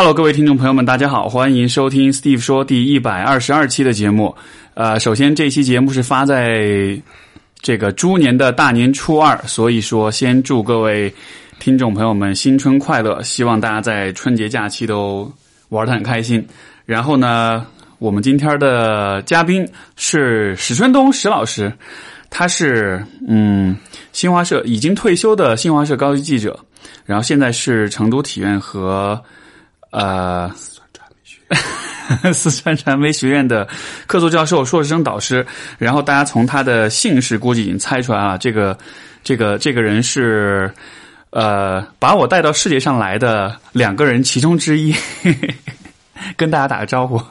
Hello，各位听众朋友们，大家好，欢迎收听 Steve 说第一百二十二期的节目。呃，首先这期节目是发在这个猪年的大年初二，所以说先祝各位听众朋友们新春快乐，希望大家在春节假期都玩得很开心。然后呢，我们今天的嘉宾是史春东史老师，他是嗯新华社已经退休的新华社高级记者，然后现在是成都体院和。呃，四川传媒学院的客座教授、硕士生导师。然后大家从他的姓氏估计已经猜出来了，这个这个这个人是呃把我带到世界上来的两个人其中之一。跟大家打个招呼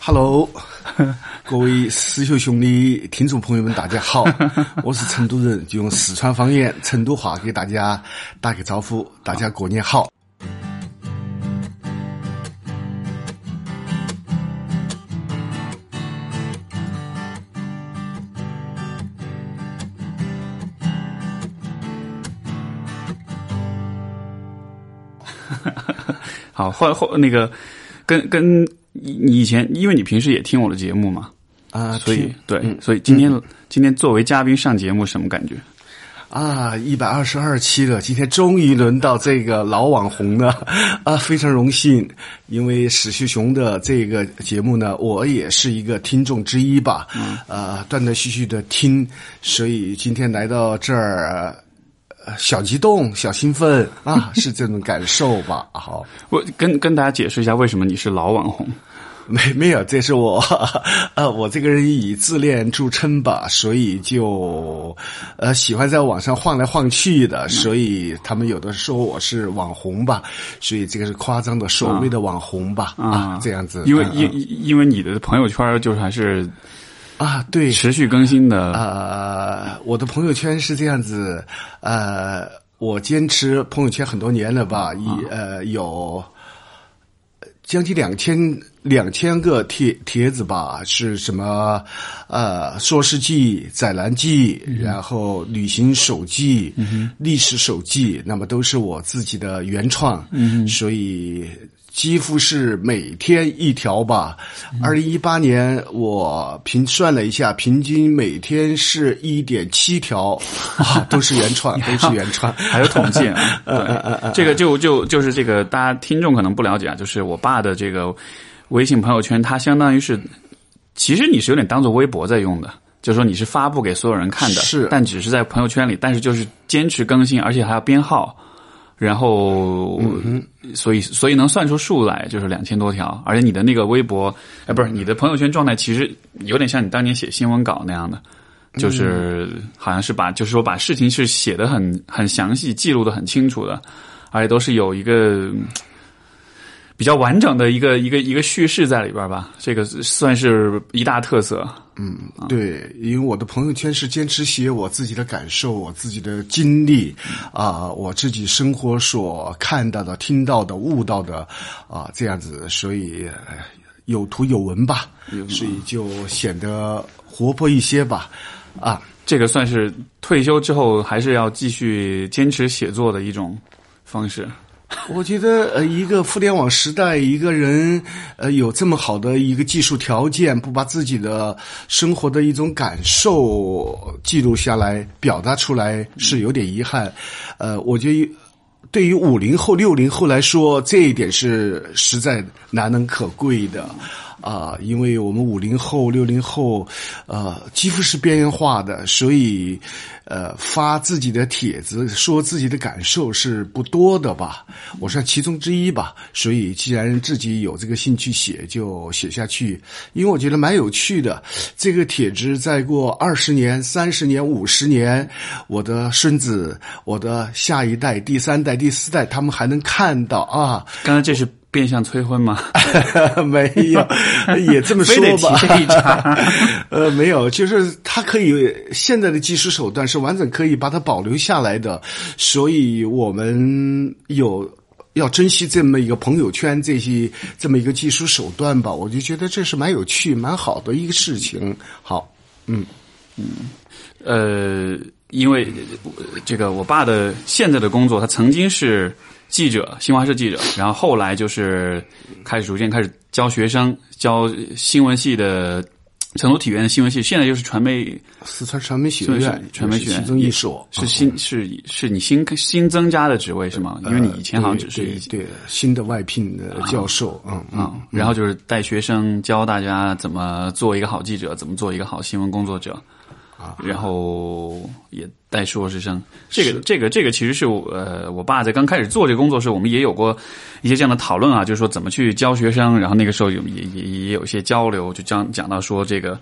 ，Hello，各位师兄兄弟、听众朋友们，大家好，我是成都人，就用四川方言、成都话给大家打个招呼，大家过年好。好，后后那个，跟跟你以前，因为你平时也听我的节目嘛，啊，所以对，所以今天今天作为嘉宾上节目，什么感觉？啊，一百二十二期了，今天终于轮到这个老网红了，啊，非常荣幸，因为史旭雄的这个节目呢，我也是一个听众之一吧，啊，断断续续的听，所以今天来到这儿。小激动，小兴奋啊，是这种感受吧？好，我跟跟大家解释一下，为什么你是老网红？没没有，这是我，呃，我这个人以自恋著称吧，所以就呃喜欢在网上晃来晃去的，所以他们有的说我是网红吧，所以这个是夸张的所谓的网红吧啊，这样子。因为因因为你的朋友圈就是还是。啊，对，持续更新的。呃，我的朋友圈是这样子，呃，我坚持朋友圈很多年了吧，一呃有将近两千两千个帖帖子吧，是什么？呃，说事记、载澜记，然后旅行手记、历史手记，那么都是我自己的原创，嗯所以。几乎是每天一条吧。二零一八年我平算了一下，平均每天是一点七条，啊，都是原创，都是原创，还有统计啊。对，这个就就就是这个，大家听众可能不了解啊，就是我爸的这个微信朋友圈，它相当于是，其实你是有点当做微博在用的，就是说你是发布给所有人看的，是，但只是在朋友圈里，但是就是坚持更新，而且还要编号。然后，所以所以能算出数来，就是两千多条。而且你的那个微博，哎，不是你的朋友圈状态，其实有点像你当年写新闻稿那样的，就是好像是把，就是说把事情是写的很很详细，记录的很清楚的，而且都是有一个。比较完整的一个一个一个叙事在里边吧，这个算是一大特色。嗯，对，因为我的朋友圈是坚持写我自己的感受、我自己的经历啊，我自己生活所看到的、听到的、悟到的啊，这样子，所以有图有文吧，所以就显得活泼一些吧。啊，这个算是退休之后还是要继续坚持写作的一种方式。我觉得，呃，一个互联网时代，一个人，呃，有这么好的一个技术条件，不把自己的生活的一种感受记录下来、表达出来，是有点遗憾。呃，我觉得，对于五零后、六零后来说，这一点是实在难能可贵的。啊，因为我们五零后、六零后，呃，几乎是边缘化的，所以，呃，发自己的帖子、说自己的感受是不多的吧？我算其中之一吧。所以，既然自己有这个兴趣写，就写下去。因为我觉得蛮有趣的。这个帖子再过二十年、三十年、五十年，我的孙子、我的下一代、第三代、第四代，他们还能看到啊。刚刚这是。变相催婚吗？没有，也这么说吧。呃，没有，就是他可以现在的技术手段是完整可以把它保留下来的，所以我们有要珍惜这么一个朋友圈这些这么一个技术手段吧。我就觉得这是蛮有趣、蛮好的一个事情。好，嗯嗯，呃，因为这个我爸的现在的工作，他曾经是。记者，新华社记者，然后后来就是开始逐渐开始教学生，教新闻系的成都体院的新闻系，现在又是传媒四川传媒学院，传媒学院其中一所是新是是你新新增加的职位是吗？因为你以前好像只是一对新的外聘的教授，嗯嗯。啊，然后就是带学生教大家怎么做一个好记者，怎么做一个好新闻工作者，啊，然后也带硕士生。这个这个这个其实是我呃，我爸在刚开始做这个工作时，我们也有过一些这样的讨论啊，就是说怎么去教学生。然后那个时候有也也也有一些交流，就讲讲到说这个，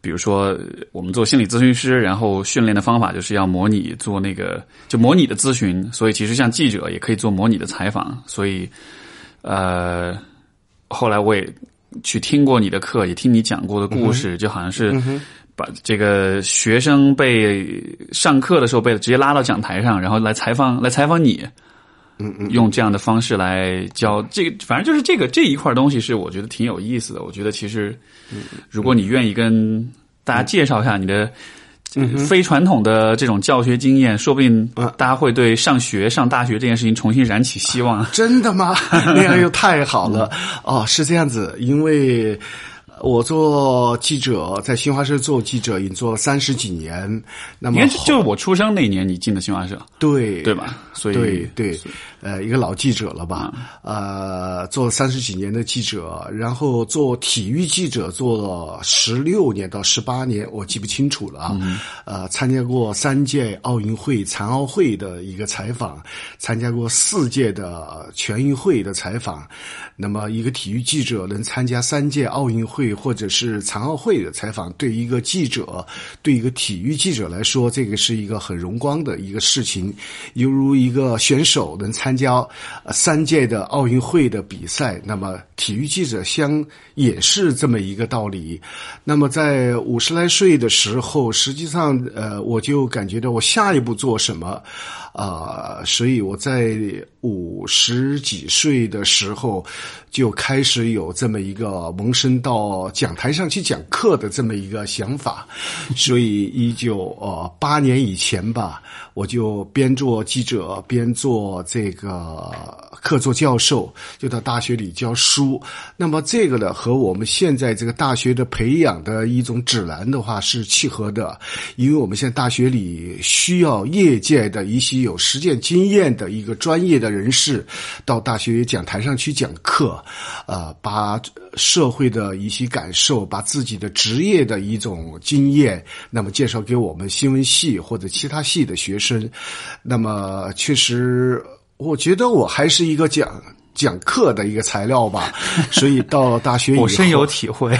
比如说我们做心理咨询师，然后训练的方法就是要模拟做那个就模拟的咨询，所以其实像记者也可以做模拟的采访，所以呃。后来我也去听过你的课，也听你讲过的故事，就好像是把这个学生被上课的时候被直接拉到讲台上，然后来采访来采访你，嗯嗯，用这样的方式来教这个，反正就是这个这一块东西是我觉得挺有意思的。我觉得其实，如果你愿意跟大家介绍一下你的。非传统的这种教学经验，说不定大家会对上学、上大学这件事情重新燃起希望。真的吗？那样又太好了。哦，是这样子，因为我做记者，在新华社做记者已经做了三十几年。那么就是我出生那年你进的新华社，对对吧？所以对对，呃，一个老记者了吧？呃，做了三十几年的记者，然后做体育记者做了十六年到十八年，我记不清楚了啊。呃，参加过三届奥运会、残奥会的一个采访，参加过四届的全运会的采访。那么，一个体育记者能参加三届奥运会或者是残奥会的采访，对一个记者，对一个体育记者来说，这个是一个很荣光的一个事情，犹如一个选手能参参加三届的奥运会的比赛，那么体育记者相也是这么一个道理。那么在五十来岁的时候，实际上呃，我就感觉到我下一步做什么。啊、所以我在五十几岁的时候就开始有这么一个萌生到讲台上去讲课的这么一个想法，所以一九呃八年以前吧，我就边做记者边做这个客座教授，就到大学里教书。那么这个呢，和我们现在这个大学的培养的一种指南的话是契合的，因为我们现在大学里需要业界的一些有实践经验的一个专业的人士到大学讲台上去讲课，呃，把社会的一些感受，把自己的职业的一种经验，那么介绍给我们新闻系或者其他系的学生。那么确实，我觉得我还是一个讲。讲课的一个材料吧，所以到大学以后，我深有体会。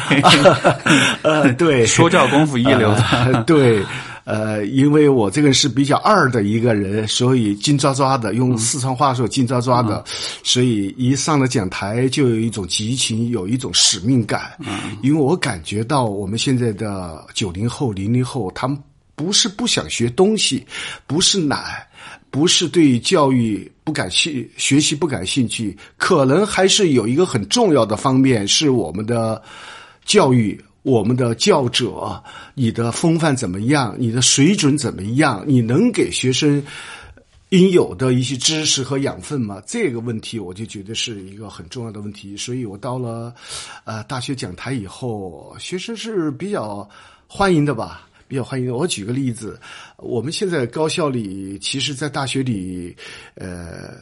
呃，对，说教功夫一流的，呃对，呃，因为我这个人是比较二的一个人，所以金抓抓的，用四川话说金抓抓的，所以一上了讲台就有一种激情，有一种使命感。因为我感觉到我们现在的九零后、零零后，他们不是不想学东西，不是懒。不是对教育不感兴学习不感兴趣，可能还是有一个很重要的方面是我们的教育，我们的教者，你的风范怎么样，你的水准怎么样，你能给学生应有的一些知识和养分吗？这个问题我就觉得是一个很重要的问题。所以我到了呃大学讲台以后，学生是比较欢迎的吧。比较欢迎。我举个例子，我们现在高校里，其实，在大学里，呃，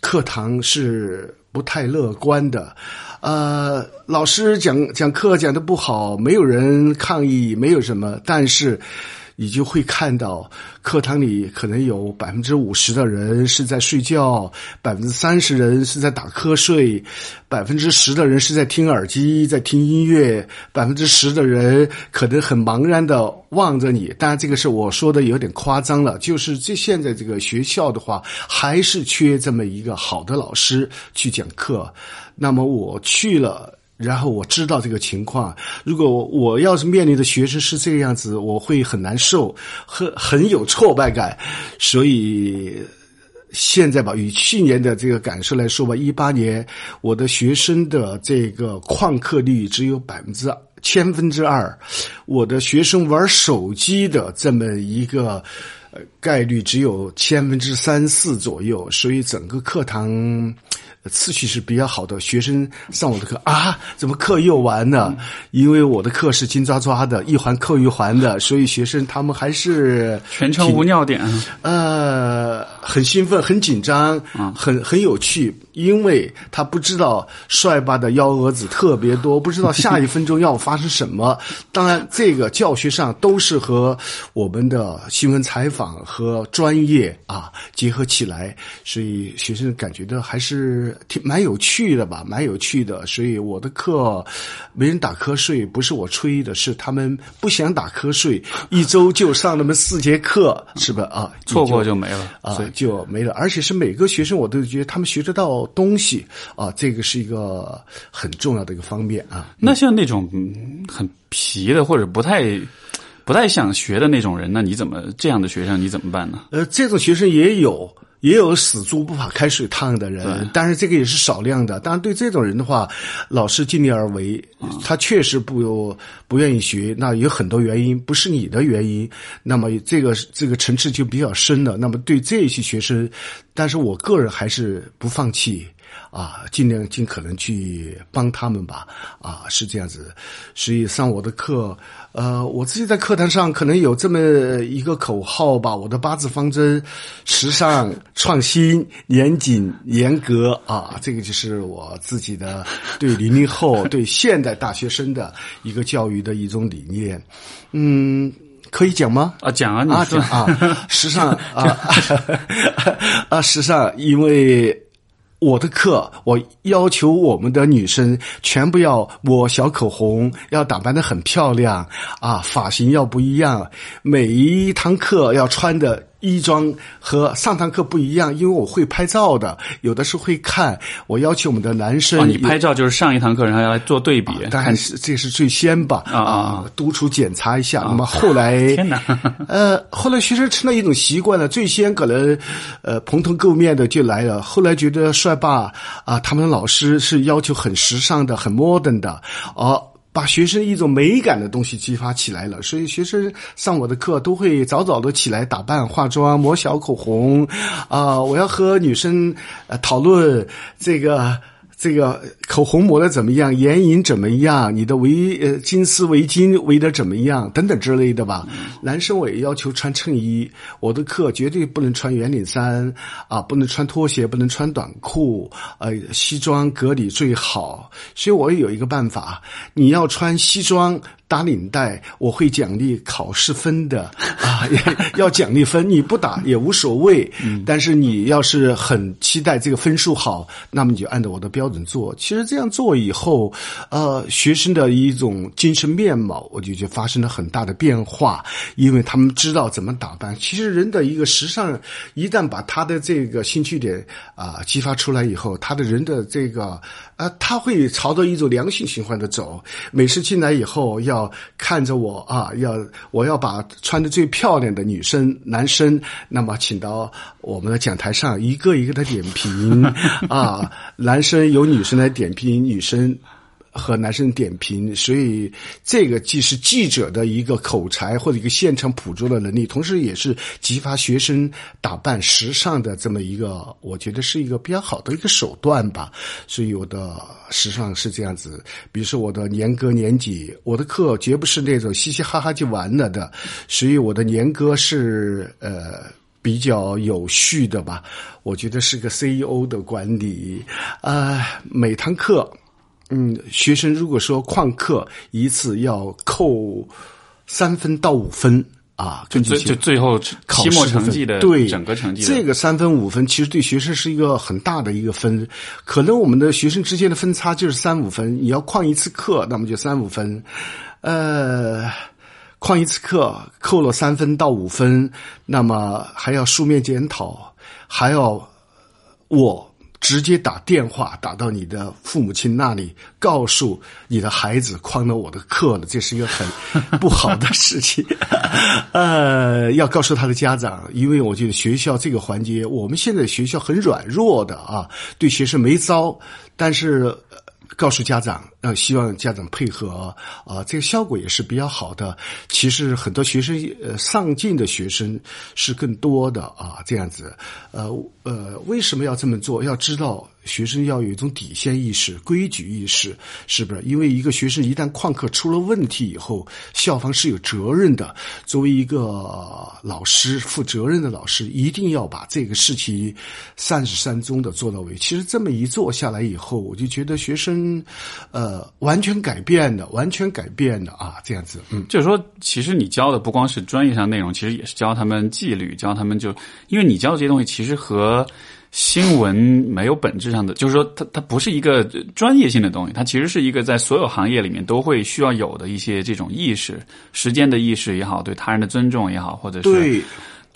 课堂是不太乐观的。呃，老师讲讲课讲的不好，没有人抗议，没有什么，但是。你就会看到课堂里可能有百分之五十的人是在睡觉，百分之三十人是在打瞌睡，百分之十的人是在听耳机在听音乐，百分之十的人可能很茫然的望着你。当然，这个是我说的有点夸张了，就是这现在这个学校的话，还是缺这么一个好的老师去讲课。那么我去了。然后我知道这个情况，如果我要是面临的学生是这个样子，我会很难受，很很有挫败感。所以现在吧，与去年的这个感受来说吧，一八年我的学生的这个旷课率只有百分之千分之二，我的学生玩手机的这么一个概率只有千分之三四左右，所以整个课堂次序是比较好的。学生上我的课啊，怎么课又完了？因为我的课是金抓抓的，一环扣一环的，所以学生他们还是全程无尿点。呃，很兴奋，很紧张，很很有趣，因为他不知道帅爸的幺蛾子特别多，不知道下一分钟要发生什么。当然，这个教学上都是和我们的新闻采访和专业啊结合起来，所以学生感觉到还是挺蛮有趣的吧，蛮有趣的。所以我的课没人打瞌睡，不是我吹的，是他们不想打瞌睡，一周就上那么四节课，是吧？啊，错过就没了啊，就没了。而且是每个学生，我都觉得他们学得到东西啊，这个是一个很重要的一个方面啊。那像那种很皮的或者不太不太想学的那种人，那你怎么这样的学生你怎么办呢？呃，这种学生也有。也有死猪不怕开水烫的人，但是这个也是少量的。当然，对这种人的话，老师尽力而为。他确实不不愿意学，那有很多原因，不是你的原因。那么这个这个层次就比较深了。那么对这些学生，但是我个人还是不放弃。啊，尽量尽可能去帮他们吧，啊，是这样子。所以上我的课，呃，我自己在课堂上可能有这么一个口号吧，我的八字方针：时尚、创新、严谨、严格。啊，这个就是我自己的对零零后、对现代大学生的一个教育的一种理念。嗯，可以讲吗？啊，讲啊，你说啊，时尚啊，啊，时尚，因为。我的课，我要求我们的女生全部要抹小口红，要打扮的很漂亮啊，发型要不一样，每一堂课要穿的。衣装和上堂课不一样，因为我会拍照的，有的时候会看。我要求我们的男生，你拍照就是上一堂课，然后要来做对比。当然是这是最先吧，啊，督促检查一下。那么后来，天哪，呃，后来学生成了一种习惯了。最先可能，呃，蓬头垢面的就来了。后来觉得帅爸啊，他们的老师是要求很时尚的、很 modern 的，哦。把学生一种美感的东西激发起来了，所以学生上我的课都会早早的起来打扮、化妆、抹小口红，啊，我要和女生呃讨论这个。这个口红抹的怎么样？眼影怎么样？你的围呃金丝围巾围的怎么样？等等之类的吧。男生我也要求穿衬衣，我的课绝对不能穿圆领衫啊，不能穿拖鞋，不能穿短裤，呃，西装革履最好。所以我也有一个办法，你要穿西装。打领带，我会奖励考试分的 啊，要奖励分，你不打也无所谓。但是你要是很期待这个分数好，那么你就按照我的标准做。其实这样做以后，呃，学生的一种精神面貌，我就觉得发生了很大的变化，因为他们知道怎么打扮。其实人的一个时尚，一旦把他的这个兴趣点啊激发出来以后，他的人的这个啊，他会朝着一种良性循环的走。每次进来以后要。要看着我啊！要我要把穿的最漂亮的女生、男生，那么请到我们的讲台上，一个一个的点评啊。男生由女生来点评，女生。和男生点评，所以这个既是记者的一个口才或者一个现场捕捉的能力，同时也是激发学生打扮时尚的这么一个，我觉得是一个比较好的一个手段吧。所以我的时尚是这样子，比如说我的年歌年纪，我的课绝不是那种嘻嘻哈哈就完了的，所以我的年歌是呃比较有序的吧。我觉得是个 CEO 的管理啊，每堂课。嗯，学生如果说旷课一次要扣三分到五分啊，就就最后期末成绩的对整个成绩，这个三分五分其实对学生是一个很大的一个分。可能我们的学生之间的分差就是三五分，你要旷一次课，那么就三五分。呃，旷一次课扣了三分到五分，那么还要书面检讨，还要我。直接打电话打到你的父母亲那里，告诉你的孩子旷了我的课了，这是一个很不好的事情。呃，要告诉他的家长，因为我觉得学校这个环节，我们现在学校很软弱的啊，对学生没招，但是告诉家长。希望家长配合啊，这个效果也是比较好的。其实很多学生呃上进的学生是更多的啊，这样子。呃呃，为什么要这么做？要知道。学生要有一种底线意识、规矩意识，是不是？因为一个学生一旦旷课出了问题以后，校方是有责任的。作为一个老师，负责任的老师，一定要把这个事情善始善终的做到位。其实这么一做下来以后，我就觉得学生，呃，完全改变的，完全改变的啊，这样子。嗯，就是说，其实你教的不光是专业上内容，其实也是教他们纪律，教他们就，因为你教的这些东西，其实和。新闻没有本质上的，就是说，它它不是一个专业性的东西，它其实是一个在所有行业里面都会需要有的一些这种意识，时间的意识也好，对他人的尊重也好，或者是对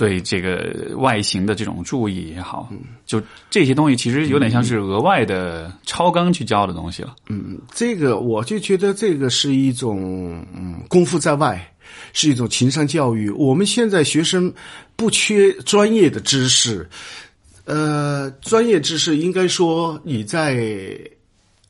对这个外形的这种注意也好，就这些东西其实有点像是额外的超纲去教的东西了。嗯，这个我就觉得这个是一种嗯功夫在外，是一种情商教育。我们现在学生不缺专业的知识。呃，专业知识应该说你在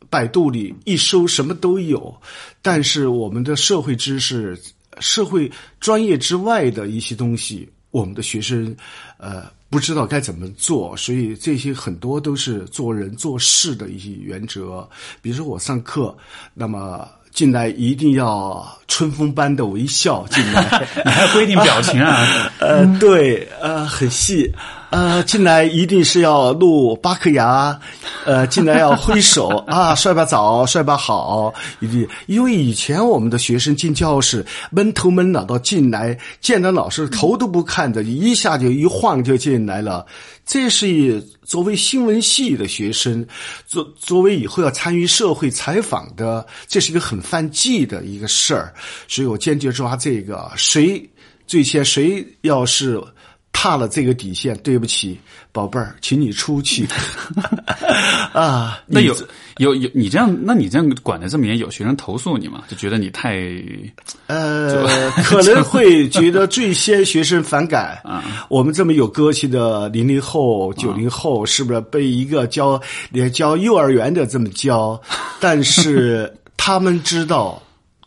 百度里一搜什么都有，但是我们的社会知识、社会专业之外的一些东西，我们的学生呃不知道该怎么做，所以这些很多都是做人做事的一些原则。比如说我上课，那么进来一定要春风般的微笑进来，你还要规定表情啊？呃，对，呃，很细。呃，进来一定是要露八颗牙，呃，进来要挥手 啊，帅吧早，帅吧好，一定。因为以前我们的学生进教室闷头闷脑的进来，见到老师头都不看的，一下就一晃就进来了。这是作为新闻系的学生，作作为以后要参与社会采访的，这是一个很犯忌的一个事儿。所以我坚决抓这个，谁最先谁要是。踏了这个底线，对不起，宝贝儿，请你出去。啊，那有有有，你这样，那你这样管的这么严，有学生投诉你吗？就觉得你太……呃，可能会觉得最先学生反感啊。我们这么有个性的零零后、九零后，是不是被一个教连教幼儿园的这么教？但是他们知道。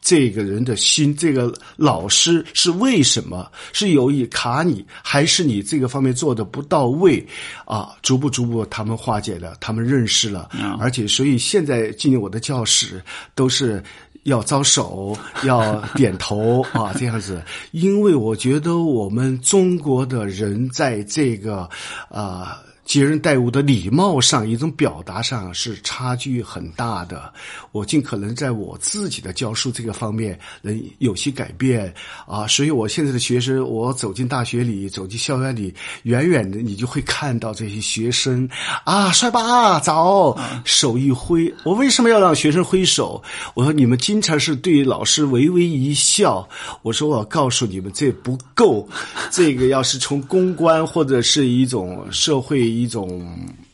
这个人的心，这个老师是为什么？是有意卡你，还是你这个方面做的不到位？啊，逐步逐步他们化解了，他们认识了，而且所以现在进入我的教室都是要招手，要点头啊，这样子。因为我觉得我们中国的人在这个啊。接人待物的礼貌上，一种表达上是差距很大的。我尽可能在我自己的教书这个方面能有些改变啊，所以我现在的学生，我走进大学里，走进校园里，远远的你就会看到这些学生啊，帅吧，早，手一挥。我为什么要让学生挥手？我说你们经常是对老师微微一笑。我说我告诉你们，这不够。这个要是从公关或者是一种社会。一种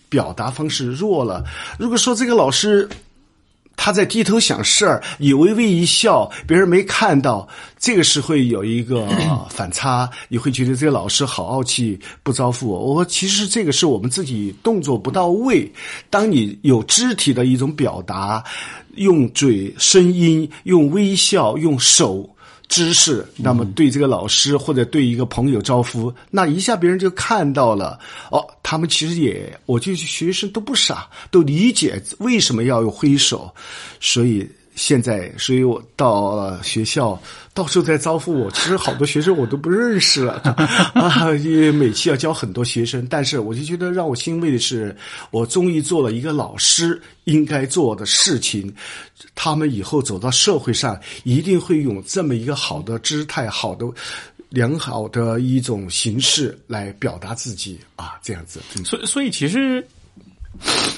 表达方式弱了。如果说这个老师他在低头想事儿，你微微一笑，别人没看到，这个是会有一个反差，你会觉得这个老师好傲气，不招呼我。我其实这个是我们自己动作不到位。当你有肢体的一种表达，用嘴、声音、用微笑、用手。知识，那么对这个老师或者对一个朋友招呼，那一下别人就看到了。哦，他们其实也，我就学生都不傻，都理解为什么要用挥手，所以。现在，所以我到学校到处在招呼我。其实好多学生我都不认识了 啊，因为每期要教很多学生。但是我就觉得让我欣慰的是，我终于做了一个老师应该做的事情。他们以后走到社会上，一定会用这么一个好的姿态、好的良好的一种形式来表达自己啊，这样子。所以，所以其实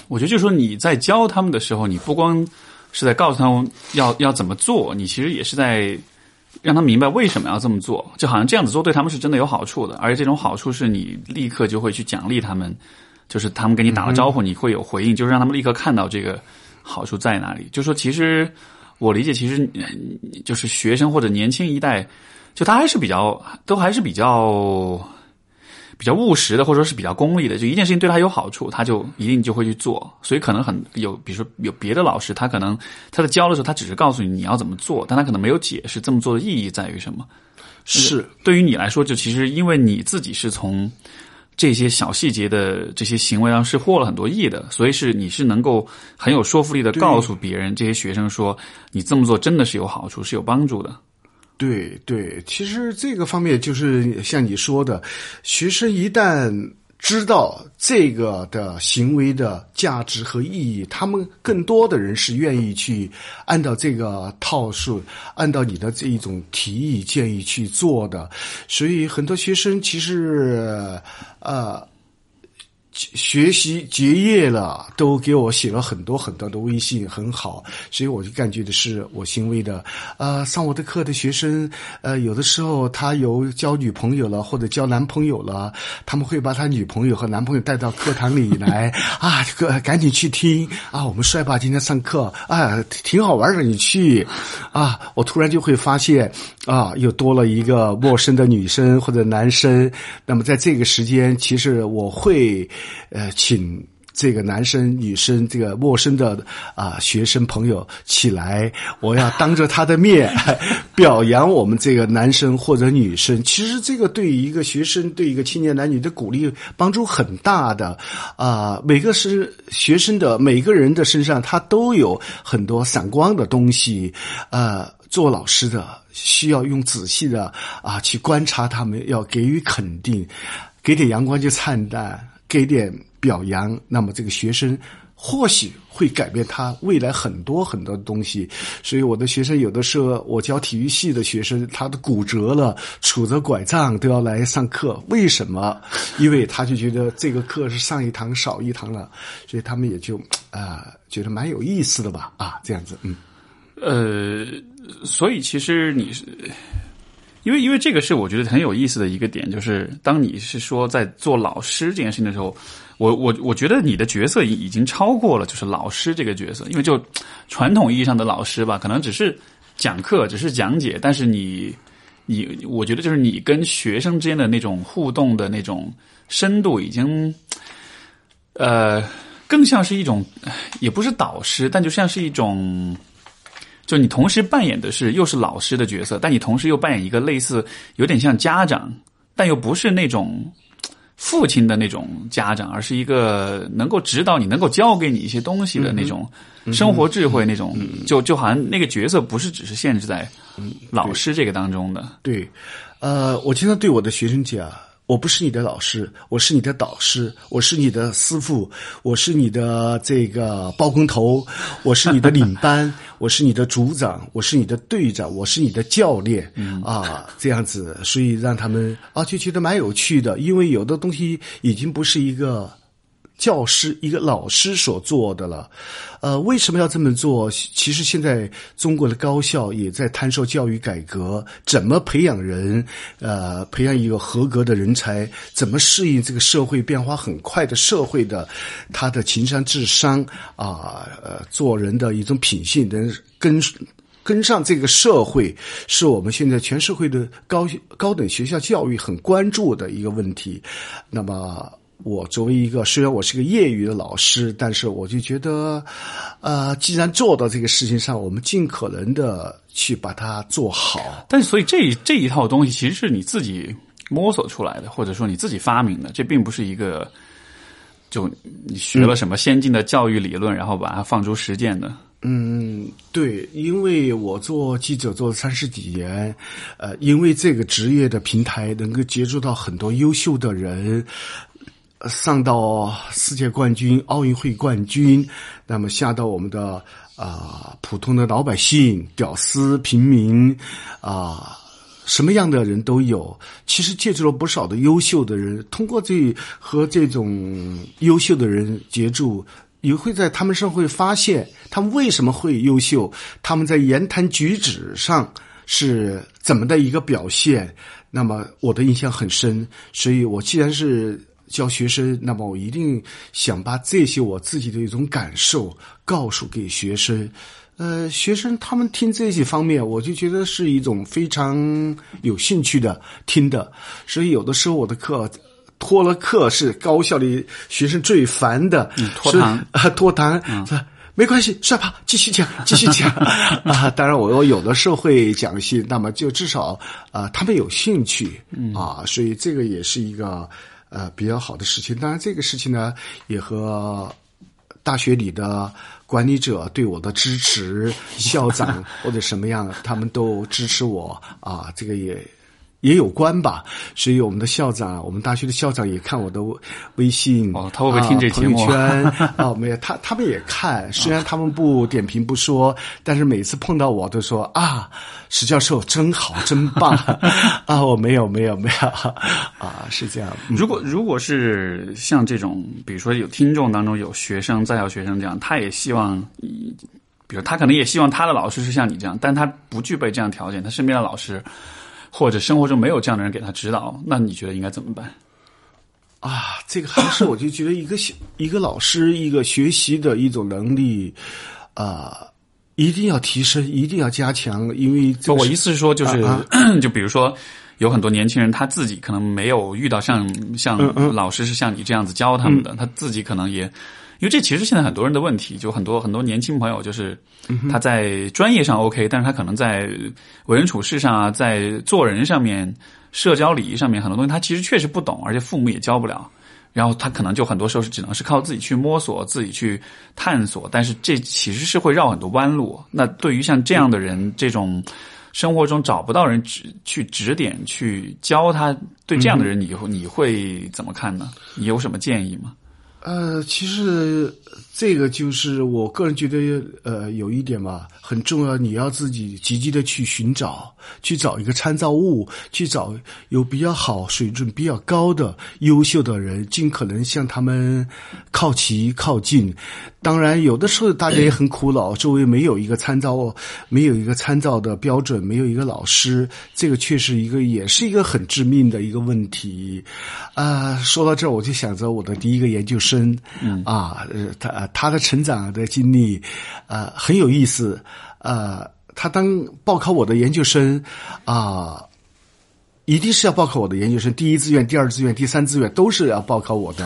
我觉得，就是说你在教他们的时候，你不光。是在告诉他们要要怎么做，你其实也是在让他明白为什么要这么做，就好像这样子做对他们是真的有好处的，而且这种好处是你立刻就会去奖励他们，就是他们跟你打了招呼，你会有回应，就是让他们立刻看到这个好处在哪里。就说其实我理解，其实就是学生或者年轻一代，就他还是比较都还是比较比较务实的，或者说是比较功利的，就一件事情对他有好处，他就一定就会去做。所以可能很有，比如说有别的老师，他可能他在教的时候，他只是告诉你你要怎么做，但他可能没有解释这么做的意义在于什么。是对于你来说，就其实因为你自己是从这些小细节的这些行为上是获了很多益的，所以是你是能够很有说服力的告诉别人这些学生说，你这么做真的是有好处，是有帮助的。对对，其实这个方面就是像你说的，学生一旦知道这个的行为的价值和意义，他们更多的人是愿意去按照这个套数，按照你的这一种提议建议去做的。所以很多学生其实，呃。学习结业了，都给我写了很多很多的微信，很好，所以我就感觉的是我欣慰的。呃，上我的课的学生，呃，有的时候他有交女朋友了，或者交男朋友了，他们会把他女朋友和男朋友带到课堂里来 啊，这个赶紧去听啊，我们帅爸今天上课啊，挺好玩的，你去啊，我突然就会发现啊，又多了一个陌生的女生或者男生。那么在这个时间，其实我会。呃，请这个男生、女生、这个陌生的啊学生朋友起来，我要当着他的面 表扬我们这个男生或者女生。其实这个对于一个学生、对一个青年男女的鼓励帮助很大的啊。每个是学生的每个人的身上，他都有很多闪光的东西。呃，做老师的需要用仔细的啊去观察他们，要给予肯定，给点阳光就灿烂。给点表扬，那么这个学生或许会改变他未来很多很多东西。所以我的学生有的时候，我教体育系的学生，他的骨折了，杵着拐杖都要来上课。为什么？因为他就觉得这个课是上一堂少一堂了，所以他们也就啊觉得蛮有意思的吧啊这样子嗯呃，所以其实你是。因为，因为这个是我觉得很有意思的一个点，就是当你是说在做老师这件事情的时候，我我我觉得你的角色已已经超过了就是老师这个角色，因为就传统意义上的老师吧，可能只是讲课，只是讲解，但是你你，我觉得就是你跟学生之间的那种互动的那种深度，已经呃，更像是一种，也不是导师，但就像是一种。就你同时扮演的是又是老师的角色，但你同时又扮演一个类似有点像家长，但又不是那种父亲的那种家长，而是一个能够指导你、能够教给你一些东西的那种生活智慧那种。就就好像那个角色不是只是限制在老师这个当中的。对，呃，我经常对我的学生讲。我不是你的老师，我是你的导师，我是你的师傅，我是你的这个包工头，我是你的领班，我是你的组长，我是你的队长，我是你的教练，啊，这样子，所以让他们啊就觉得蛮有趣的，因为有的东西已经不是一个。教师一个老师所做的了，呃，为什么要这么做？其实现在中国的高校也在探索教育改革，怎么培养人，呃，培养一个合格的人才，怎么适应这个社会变化很快的社会的他的情商、智商啊，呃，做人的一种品性，能跟跟上这个社会，是我们现在全社会的高高等学校教育很关注的一个问题。那么。我作为一个虽然我是个业余的老师，但是我就觉得，呃，既然做到这个事情上，我们尽可能的去把它做好。但是，所以这这一套东西其实是你自己摸索出来的，或者说你自己发明的，这并不是一个就你学了什么先进的教育理论，然后把它放诸实践的。嗯，对，因为我做记者做了三十几年，呃，因为这个职业的平台能够接触到很多优秀的人。上到世界冠军、奥运会冠军，那么下到我们的啊普通的老百姓、屌丝、平民啊，什么样的人都有。其实借助了不少的优秀的人，通过这和这种优秀的人接触，也会在他们身上会发现他们为什么会优秀，他们在言谈举止上是怎么的一个表现。那么我的印象很深，所以我既然是。教学生，那么我一定想把这些我自己的一种感受告诉给学生。呃，学生他们听这些方面，我就觉得是一种非常有兴趣的听的。所以有的时候我的课拖了课是高校里学生最烦的，拖堂啊，拖堂？没关系，帅吧，继续讲，继续讲啊！当然，我我有的时候会讲一些，那么就至少啊，他们有兴趣啊，所以这个也是一个呃比较好的事情。当然，这个事情呢，也和大学里的管理者对我的支持，校长或者什么样，他们都支持我啊，这个也。也有关吧，所以我们的校长，我们大学的校长也看我的微信哦，他会不会听这节目？朋友圈 哦，没有，他他们也看，虽然他们不点评不说，但是每次碰到我都说啊，石教授真好，真棒 啊！我没有，没有，没有啊，是这样。如果如果是像这种，比如说有听众当中有学生在校学生这样，他也希望，比如他可能也希望他的老师是像你这样，但他不具备这样条件，他身边的老师。或者生活中没有这样的人给他指导，那你觉得应该怎么办？啊，这个还是我就觉得一个一个老师一个学习的一种能力，啊，一定要提升，一定要加强。因为不，我意思是说，就是 就比如说，有很多年轻人他自己可能没有遇到像像老师是像你这样子教他们的，他自己可能也。因为这其实现在很多人的问题，就很多很多年轻朋友，就是他在专业上 OK，但是他可能在为人处事上啊，在做人上面、社交礼仪上面很多东西，他其实确实不懂，而且父母也教不了。然后他可能就很多时候是只能是靠自己去摸索、自己去探索，但是这其实是会绕很多弯路。那对于像这样的人，这种生活中找不到人指去指点、去教他，对这样的人，你你会怎么看呢？你有什么建议吗？呃，其实这个就是我个人觉得，呃，有一点嘛，很重要，你要自己积极的去寻找，去找一个参照物，去找有比较好、水准比较高的、优秀的人，尽可能向他们靠齐、靠近。当然，有的时候大家也很苦恼，周围没有一个参照，没有一个参照的标准，没有一个老师，这个确实一个也是一个很致命的一个问题。啊，说到这儿，我就想着我的第一个研究生，啊，他他的成长的经历，啊，很有意思。呃，他当报考我的研究生，啊，一定是要报考我的研究生，第一志愿、第二志愿、第三志愿都是要报考我的，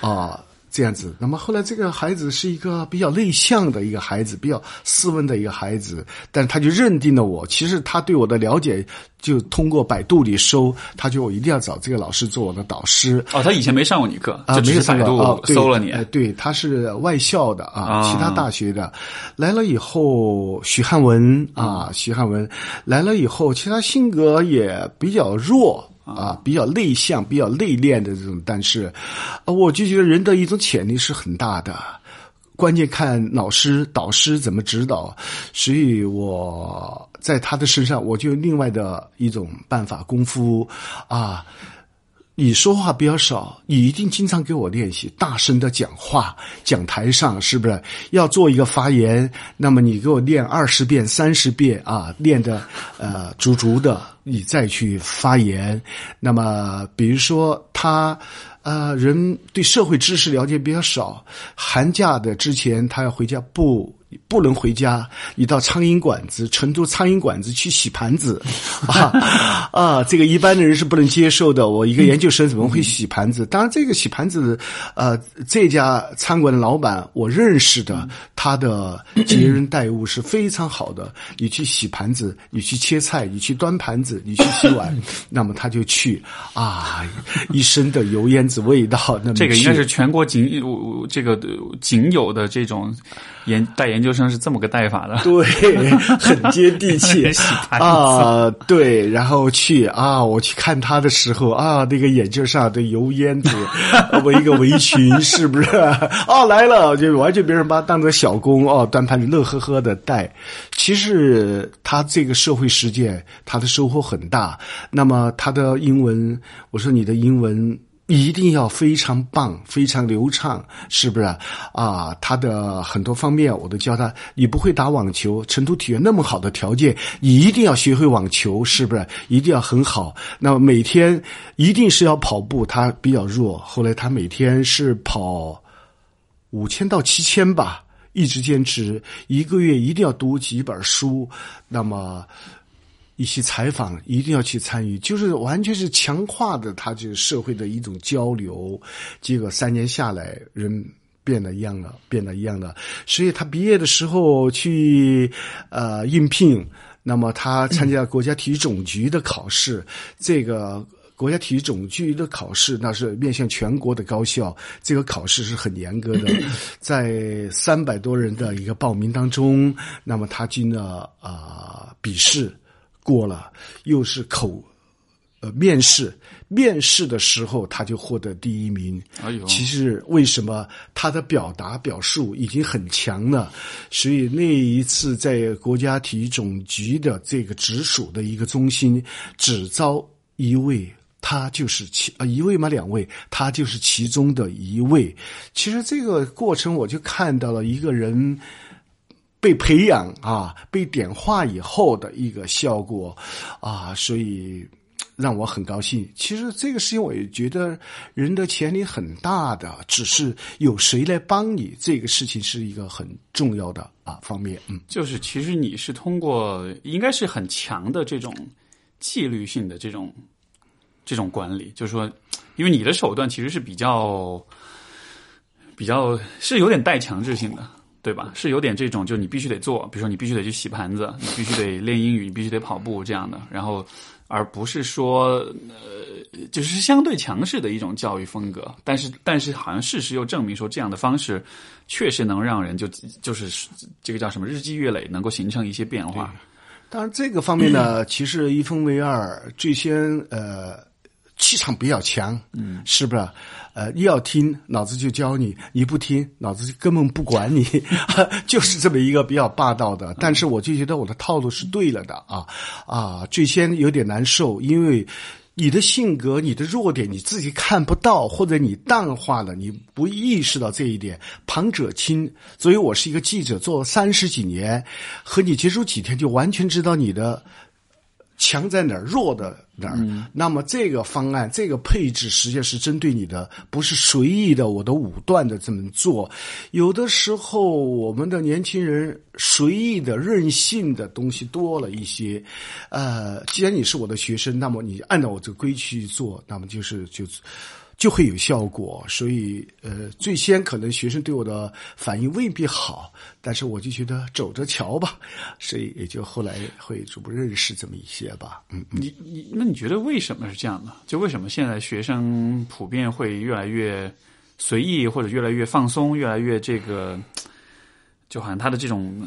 啊。这样子，那么后来这个孩子是一个比较内向的一个孩子，比较斯文的一个孩子，但他就认定了我。其实他对我的了解，就通过百度里搜，他就我一定要找这个老师做我的导师。哦，他以前没上过你课啊？没有百度搜了你？对，他是外校的啊，其他大学的。来了以后，许汉文啊，许汉文来了以后，其他性格也比较弱。啊，比较内向、比较内敛的这种，但是，啊，我就觉得人的一种潜力是很大的，关键看老师、导师怎么指导。所以我在他的身上，我就另外的一种办法功夫啊。你说话比较少，你一定经常给我练习大声的讲话，讲台上是不是要做一个发言？那么你给我练二十遍、三十遍啊，练的呃足足的，你再去发言。那么比如说他。呃，人对社会知识了解比较少。寒假的之前，他要回家，不不能回家。你到苍蝇馆子，成都苍蝇馆子去洗盘子，啊啊，这个一般的人是不能接受的。我一个研究生怎么会洗盘子？当然，这个洗盘子，呃，这家餐馆的老板我认识的，他的接人待物是非常好的。你去洗盘子，你去切菜，你去端盘子，你去洗碗，那么他就去啊，一身的油烟子。味道，那么这个应该是全国仅这个仅有的这种研带研究生是这么个带法的，对，很接地气 啊，对，然后去啊，我去看他的时候啊，那个眼镜上的油烟子，围一个围裙，是不是？啊，来了，就完全别人把他当成小工哦，端盘子乐呵呵的带。其实他这个社会实践，他的收获很大。那么他的英文，我说你的英文。一定要非常棒，非常流畅，是不是啊？他的很多方面我都教他。你不会打网球，成都体育那么好的条件，你一定要学会网球，是不是？一定要很好。那么每天一定是要跑步，他比较弱。后来他每天是跑五千到七千吧，一直坚持。一个月一定要读几本书。那么。一些采访一定要去参与，就是完全是强化的他这个社会的一种交流。结果三年下来，人变得一样了，变得一样了。所以他毕业的时候去呃应聘，那么他参加国家体育总局的考试，这个。国家体育总局的考试，那是面向全国的高校，这个考试是很严格的，在三百多人的一个报名当中，那么他进了啊笔试过了，又是口呃面试，面试的时候他就获得第一名。哎呦，其实为什么他的表达表述已经很强了？所以那一次在国家体育总局的这个直属的一个中心，只招一位。他就是其啊一位吗？两位，他就是其中的一位。其实这个过程，我就看到了一个人被培养啊，被点化以后的一个效果啊，所以让我很高兴。其实这个事情，我也觉得人的潜力很大的，只是有谁来帮你，这个事情是一个很重要的啊方面。嗯，就是其实你是通过应该是很强的这种纪律性的这种。这种管理，就是说，因为你的手段其实是比较、比较是有点带强制性的，对吧？是有点这种，就你必须得做，比如说你必须得去洗盘子，你必须得练英语，你必须得跑步这样的，然后而不是说，呃，就是相对强势的一种教育风格。但是，但是好像事实又证明说，这样的方式确实能让人就就是这个叫什么日积月累，能够形成一些变化。当然，这个方面呢，其实一分为二，最先呃。气场比较强，嗯，是不是？呃，你要听，脑子就教你；你不听，脑子根本不管你，就是这么一个比较霸道的。但是我就觉得我的套路是对了的啊啊！最先有点难受，因为你的性格、你的弱点你自己看不到，或者你淡化了，你不意识到这一点，旁者清。所以我是一个记者，做了三十几年，和你接触几天，就完全知道你的。强在哪儿，弱的哪儿？那么这个方案，这个配置实际上是针对你的，不是随意的，我的武断的这么做。有的时候，我们的年轻人随意的、任性的东西多了一些。呃，既然你是我的学生，那么你按照我这个规矩去做，那么就是就。就会有效果，所以呃，最先可能学生对我的反应未必好，但是我就觉得走着瞧吧，所以也就后来会逐步认识这么一些吧。嗯，你你那你觉得为什么是这样的？就为什么现在学生普遍会越来越随意，或者越来越放松，越来越这个，就好像他的这种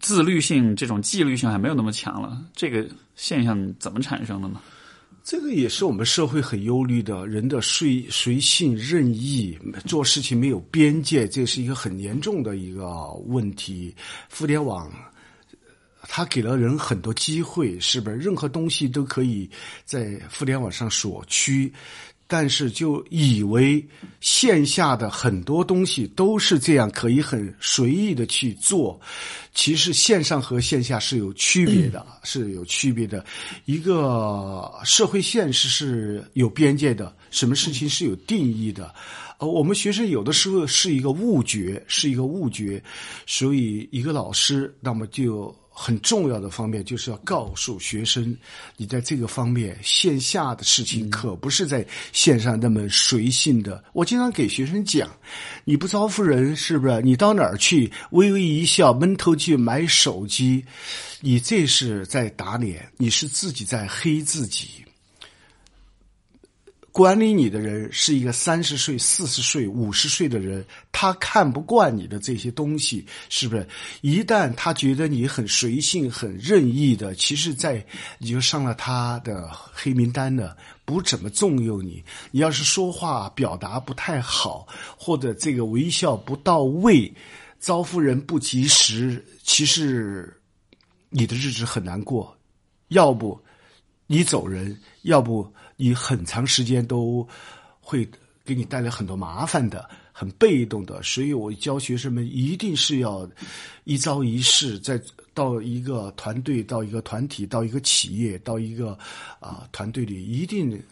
自律性、这种纪律性还没有那么强了？这个现象怎么产生的呢？这个也是我们社会很忧虑的，人的随随性任意，做事情没有边界，这是一个很严重的一个问题。互联网，它给了人很多机会，是不是？任何东西都可以在互联网上所趋。但是就以为线下的很多东西都是这样，可以很随意的去做。其实线上和线下是有区别的，是有区别的。一个社会现实是有边界的，什么事情是有定义的。呃，我们学生有的时候是一个误觉，是一个误觉，所以一个老师那么就。很重要的方面就是要告诉学生，你在这个方面线下的事情可不是在线上那么随性的。我经常给学生讲，你不招呼人是不是？你到哪儿去微微一笑，闷头去买手机，你这是在打脸，你是自己在黑自己。管理你的人是一个三十岁、四十岁、五十岁的人，他看不惯你的这些东西，是不是？一旦他觉得你很随性、很任意的，其实，在你就上了他的黑名单了，不怎么重用你。你要是说话表达不太好，或者这个微笑不到位，招呼人不及时，其实你的日子很难过。要不你走人，要不。你很长时间都会给你带来很多麻烦的，很被动的，所以我教学生们一定是要一招一式，在到一个团队、到一个团体、到一个企业、到一个啊团队里，一定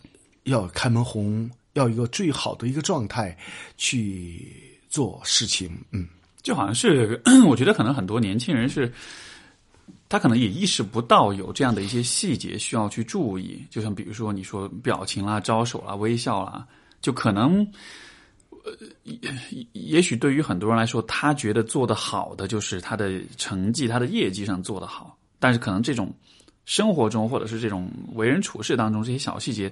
要开门红，要一个最好的一个状态去做事情。嗯，就好像是 我觉得可能很多年轻人是。他可能也意识不到有这样的一些细节需要去注意，就像比如说你说表情啦、招手啦、微笑啦，就可能，呃，也也许对于很多人来说，他觉得做得好的就是他的成绩、他的业绩上做得好，但是可能这种生活中或者是这种为人处事当中这些小细节，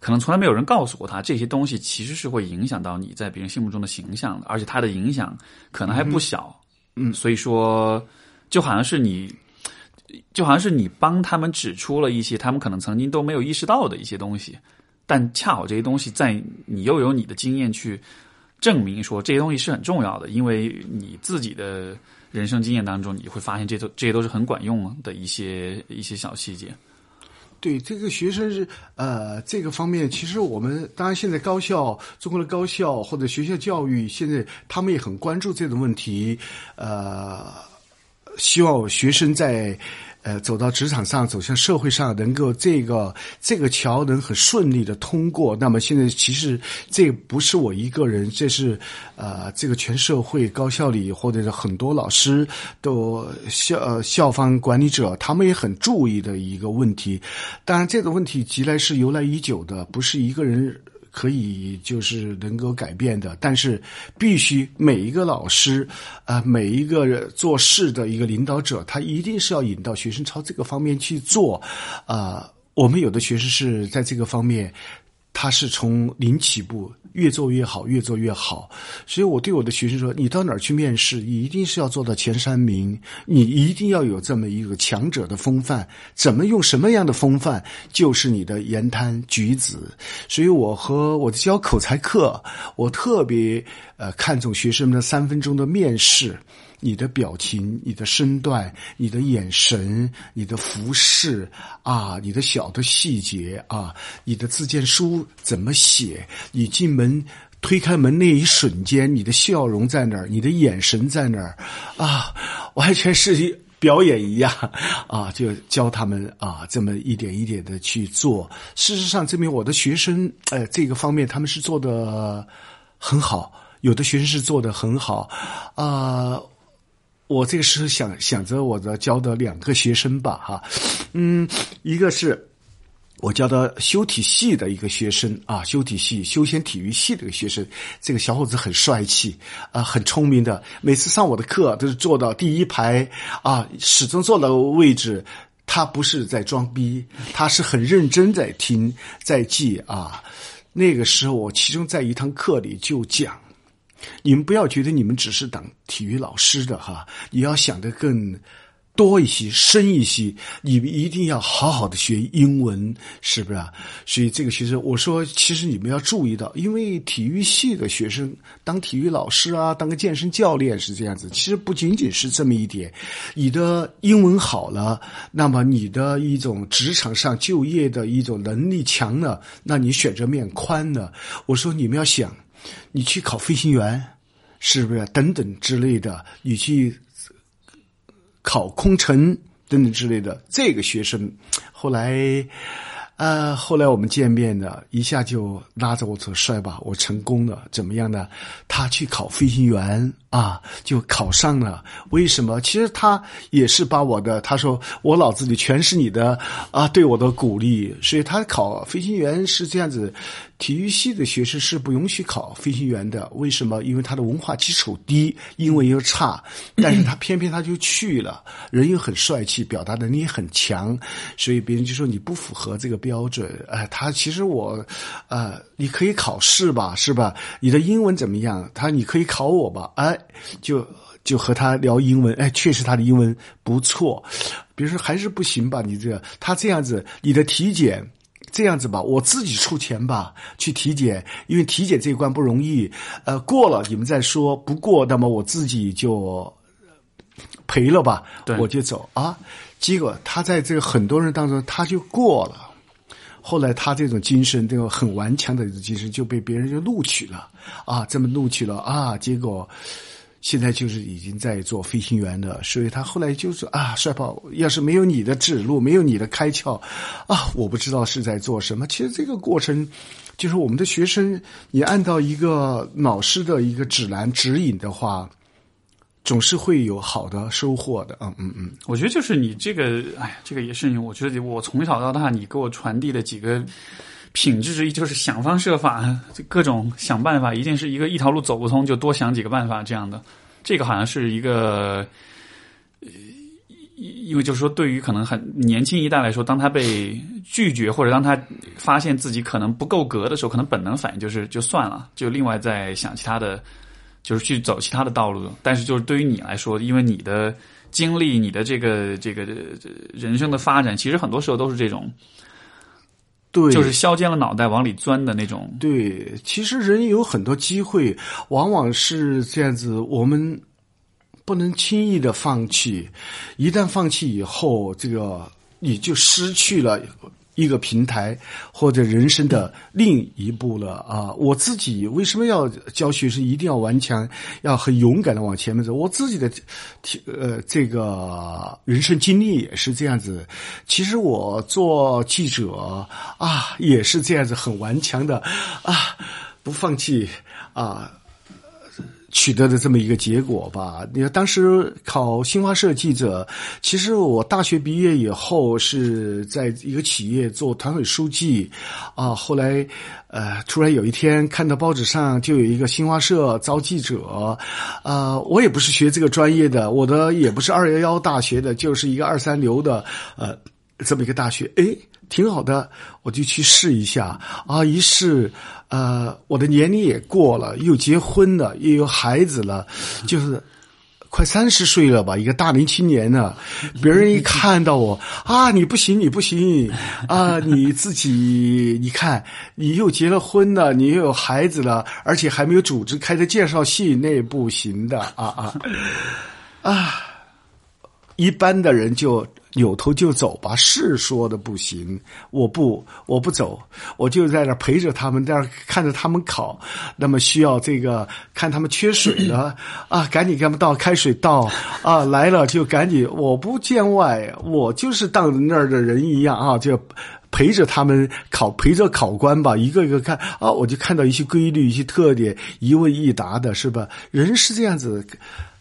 可能从来没有人告诉过他，这些东西其实是会影响到你在别人心目中的形象的，而且它的影响可能还不小。嗯，所以说，就好像是你。就好像是你帮他们指出了一些他们可能曾经都没有意识到的一些东西，但恰好这些东西在你又有你的经验去证明说这些东西是很重要的，因为你自己的人生经验当中，你会发现这都这些都是很管用的一些一些小细节。对这个学生是呃这个方面，其实我们当然现在高校中国的高校或者学校教育，现在他们也很关注这种问题，呃。希望学生在，呃，走到职场上、走向社会上，能够这个这个桥能很顺利的通过。那么现在其实这不是我一个人，这是呃，这个全社会高校里或者是很多老师都校呃校方管理者，他们也很注意的一个问题。当然，这个问题既来是由来已久的，不是一个人。可以就是能够改变的，但是必须每一个老师，啊，每一个做事的一个领导者，他一定是要引导学生朝这个方面去做，啊，我们有的学生是在这个方面。他是从零起步，越做越好，越做越好。所以我对我的学生说：“你到哪儿去面试，你一定是要做到前三名，你一定要有这么一个强者的风范。怎么用什么样的风范，就是你的言谈举止。”所以我和我的教口才课，我特别呃看重学生们的三分钟的面试。你的表情、你的身段、你的眼神、你的服饰啊，你的小的细节啊，你的自荐书怎么写？你进门推开门那一瞬间，你的笑容在哪儿？你的眼神在哪儿？啊，完全是一表演一样啊！就教他们啊，这么一点一点的去做。事实上，证明我的学生，呃，这个方面他们是做的很好，有的学生是做的很好啊。我这个时候想想着我的教的两个学生吧，哈，嗯，一个是我教的修体系的一个学生啊，修体系、休闲体育系的一个学生，这个小伙子很帅气啊，很聪明的，每次上我的课都是坐到第一排啊，始终坐的位置。他不是在装逼，他是很认真在听在记啊。那个时候我其中在一堂课里就讲。你们不要觉得你们只是当体育老师的哈，你要想的更多一些、深一些。你们一定要好好的学英文，是不是？所以这个学生，我说，其实你们要注意到，因为体育系的学生当体育老师啊，当个健身教练是这样子。其实不仅仅是这么一点，你的英文好了，那么你的一种职场上就业的一种能力强了，那你选择面宽了。我说你们要想。你去考飞行员，是不是等等之类的？你去考空乘等等之类的。这个学生后来，呃，后来我们见面的，一下就拉着我说：“帅吧，我成功了，怎么样呢？”他去考飞行员。啊，就考上了。为什么？其实他也是把我的，他说我脑子里全是你的啊，对我的鼓励。所以他考飞行员是这样子，体育系的学生是不允许考飞行员的。为什么？因为他的文化基础低，英文又差。但是他偏偏他就去了，人又很帅气，表达能力很强，所以别人就说你不符合这个标准。哎，他其实我，呃，你可以考试吧，是吧？你的英文怎么样？他你可以考我吧，哎。就就和他聊英文，哎，确实他的英文不错。比如说还是不行吧，你这他这样子，你的体检这样子吧，我自己出钱吧去体检，因为体检这一关不容易。呃，过了你们再说，不过那么我自己就赔了吧，我就走啊。结果他在这个很多人当中他就过了。后来他这种精神，这个很顽强的这种精神就被别人就录取了啊，这么录取了啊，结果。现在就是已经在做飞行员的，所以他后来就是啊，帅宝，要是没有你的指路，没有你的开窍，啊，我不知道是在做什么。其实这个过程，就是我们的学生，你按照一个老师的一个指南指引的话，总是会有好的收获的。嗯嗯嗯，我觉得就是你这个，哎呀，这个也是我觉得我从小到大你给我传递的几个品质之一，就是想方设法，各种想办法，一定是一个一条路走不通就多想几个办法这样的。这个好像是一个。呃因为就是说，对于可能很年轻一代来说，当他被拒绝或者当他发现自己可能不够格的时候，可能本能反应就是就算了，就另外再想其他的，就是去走其他的道路。但是就是对于你来说，因为你的经历、你的这个这个人生的发展，其实很多时候都是这种，对，就是削尖了脑袋往里钻的那种。对，其实人有很多机会，往往是这样子，我们。不能轻易的放弃，一旦放弃以后，这个你就失去了一个平台或者人生的另一步了啊！我自己为什么要教学生一定要顽强，要很勇敢的往前面走？我自己的呃这个人生经历也是这样子。其实我做记者啊，也是这样子，很顽强的啊，不放弃啊。取得的这么一个结果吧。你看，当时考新华社记者，其实我大学毕业以后是在一个企业做团委书记，啊，后来，呃，突然有一天看到报纸上就有一个新华社招记者，啊，我也不是学这个专业的，我的也不是二幺幺大学的，就是一个二三流的，呃，这么一个大学，哎，挺好的，我就去试一下，啊，一试。呃，我的年龄也过了，又结婚了，又有孩子了，就是快三十岁了吧，一个大龄青年呢。别人一看到我啊，你不行，你不行啊，你自己你看，你又结了婚了，你又有孩子了，而且还没有组织开的介绍信，那不行的啊啊啊！一般的人就。扭头就走吧，是说的不行，我不，我不走，我就在那陪着他们，在那看着他们烤。那么需要这个，看他们缺水了 啊，赶紧给他们倒开水倒啊，来了就赶紧，我不见外，我就是当那儿的人一样啊，就陪着他们考，陪着考官吧，一个一个看啊，我就看到一些规律、一些特点，一问一答的是吧？人是这样子。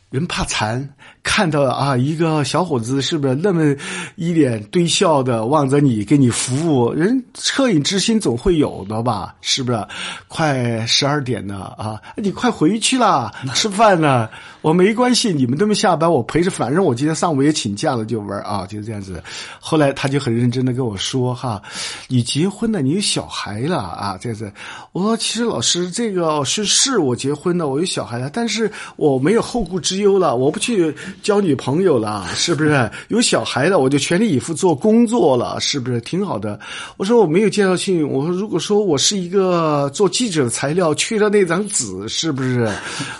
人怕残，看到啊一个小伙子是不是那么一脸堆笑的望着你给你服务？人恻隐之心总会有的吧？是不是？快十二点了啊，你快回去啦，吃饭呢。我没关系，你们都没下班，我陪着。反正我今天上午也请假了，就玩啊，就这样子。后来他就很认真的跟我说：“哈，你结婚了，你有小孩了啊？”这样子。我说：“其实老师，这个是是我结婚了，我有小孩了，但是我没有后顾之忧了，我不去交女朋友了，是不是？有小孩了，我就全力以赴做工作了，是不是？挺好的。”我说：“我没有介绍信。我说，如果说我是一个做记者的材料，缺了那张纸，是不是？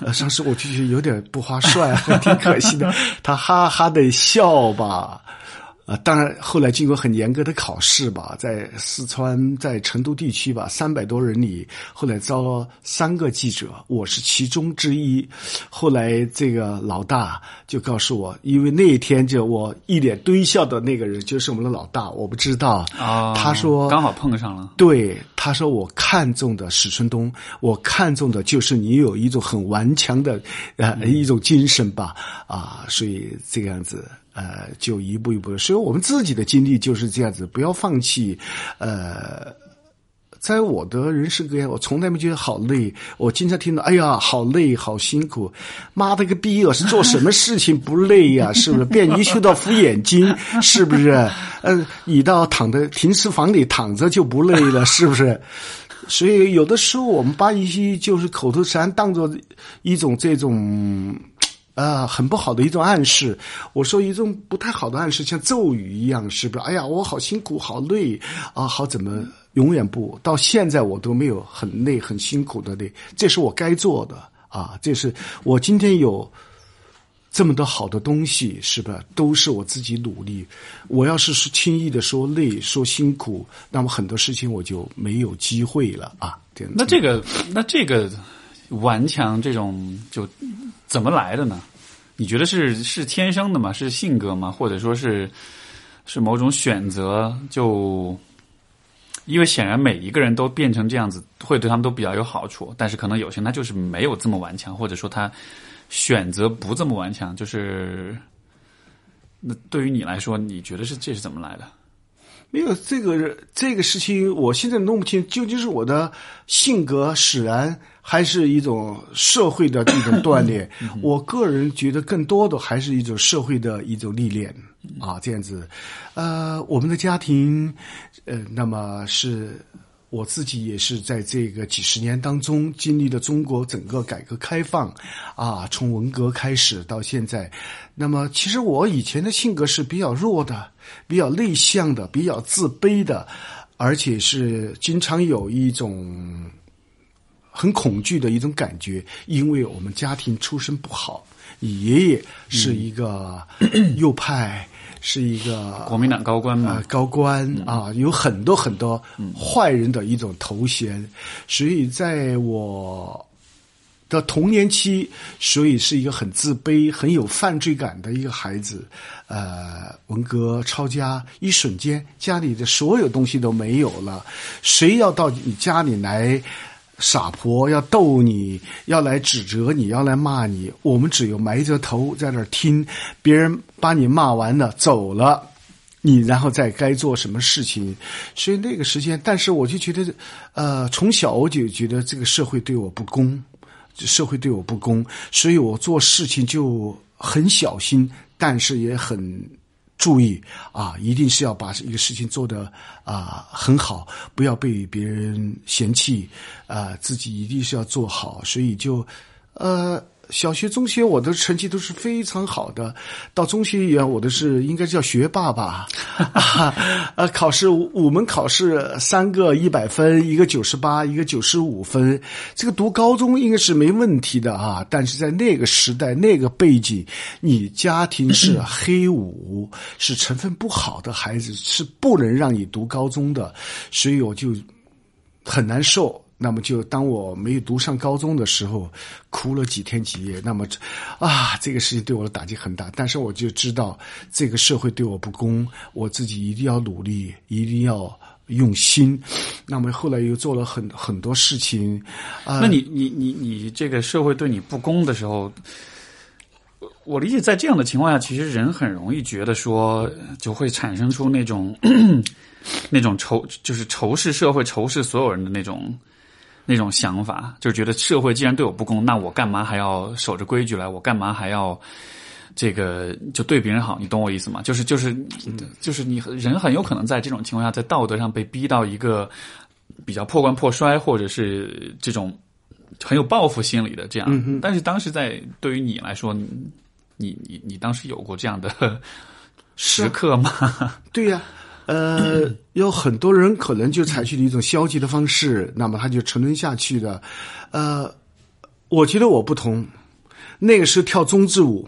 呃当时我就觉得有点。”不划算，挺可惜的。他哈哈的笑吧。啊，当然，后来经过很严格的考试吧，在四川，在成都地区吧，三百多人里，后来招了三个记者，我是其中之一。后来这个老大就告诉我，因为那一天就我一脸堆笑的那个人就是我们的老大，我不知道啊。他说刚好碰上了。对，他说我看中的史春东，我看中的就是你有一种很顽强的呃一种精神吧啊，所以这个样子。呃，就一步一步的，所以我们自己的经历就是这样子，不要放弃。呃，在我的人生格言，我从来没觉得好累。我经常听到，哎呀，好累，好辛苦。妈的个逼，我是做什么事情不累呀？是不是？便衣修到敷眼睛，是不是？嗯，你到躺在停尸房里躺着就不累了，是不是？所以有的时候我们把一些就是口头禅当做一种这种。啊，很不好的一种暗示。我说一种不太好的暗示，像咒语一样，是不是？哎呀，我好辛苦，好累啊，好怎么？永远不到现在，我都没有很累、很辛苦的累。这是我该做的啊，这是我今天有这么多好的东西，是吧？都是我自己努力。我要是轻易的说累、说辛苦，那么很多事情我就没有机会了啊。那这个，那这个顽强这种就。怎么来的呢？你觉得是是天生的吗？是性格吗？或者说是是某种选择？就因为显然每一个人都变成这样子，会对他们都比较有好处。但是可能有些人他就是没有这么顽强，或者说他选择不这么顽强？就是那对于你来说，你觉得是这是怎么来的？没有这个这个事情，我现在弄不清究竟是我的性格使然，还是一种社会的这种锻炼。我个人觉得更多的还是一种社会的一种历练啊，这样子。呃，我们的家庭，呃，那么是。我自己也是在这个几十年当中经历了中国整个改革开放，啊，从文革开始到现在，那么其实我以前的性格是比较弱的，比较内向的，比较自卑的，而且是经常有一种很恐惧的一种感觉，因为我们家庭出身不好，你爷爷是一个右派。是一个 国民党高官嘛？高官啊，有很多很多坏人的一种头衔，所以在我的童年期，所以是一个很自卑、很有犯罪感的一个孩子。呃，文革抄家，一瞬间家里的所有东西都没有了，谁要到你家里来？傻婆要逗你，要来指责你，要来骂你。我们只有埋着头在那儿听，别人把你骂完了走了，你然后再该做什么事情。所以那个时间，但是我就觉得，呃，从小我就觉得这个社会对我不公，社会对我不公，所以我做事情就很小心，但是也很。注意啊，一定是要把一个事情做得啊很好，不要被别人嫌弃啊，自己一定是要做好，所以就呃。小学、中学我的成绩都是非常好的，到中学以后我的是应该叫学霸吧，呃，考试五门考试三个一百分，一个九十八，一个九十五分，这个读高中应该是没问题的啊。但是在那个时代、那个背景，你家庭是黑五，是成分不好的孩子，是不能让你读高中的，所以我就很难受。那么，就当我没有读上高中的时候，哭了几天几夜。那么，啊，这个事情对我的打击很大。但是，我就知道这个社会对我不公，我自己一定要努力，一定要用心。那么，后来又做了很很多事情。那你，你，你，你这个社会对你不公的时候，我理解，在这样的情况下，其实人很容易觉得说，就会产生出那种 那种仇，就是仇视社会、仇视所有人的那种。那种想法，就是觉得社会既然对我不公，那我干嘛还要守着规矩来？我干嘛还要这个就对别人好？你懂我意思吗？就是就是就是你人很有可能在这种情况下，在道德上被逼到一个比较破罐破摔，或者是这种很有报复心理的这样。但是当时在对于你来说，你你你当时有过这样的时刻吗？对呀。呃，有很多人可能就采取了一种消极的方式，那么他就沉沦下去了。呃，我觉得我不同，那个时候跳中字舞，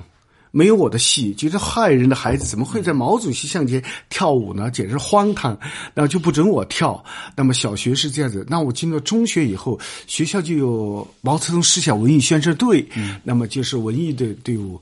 没有我的戏，觉得害人的孩子怎么会在毛主席像前跳舞呢？简直荒唐，那就不准我跳。那么小学是这样子，那我进了中学以后，学校就有毛泽东思想文艺宣传队，那么就是文艺的队伍。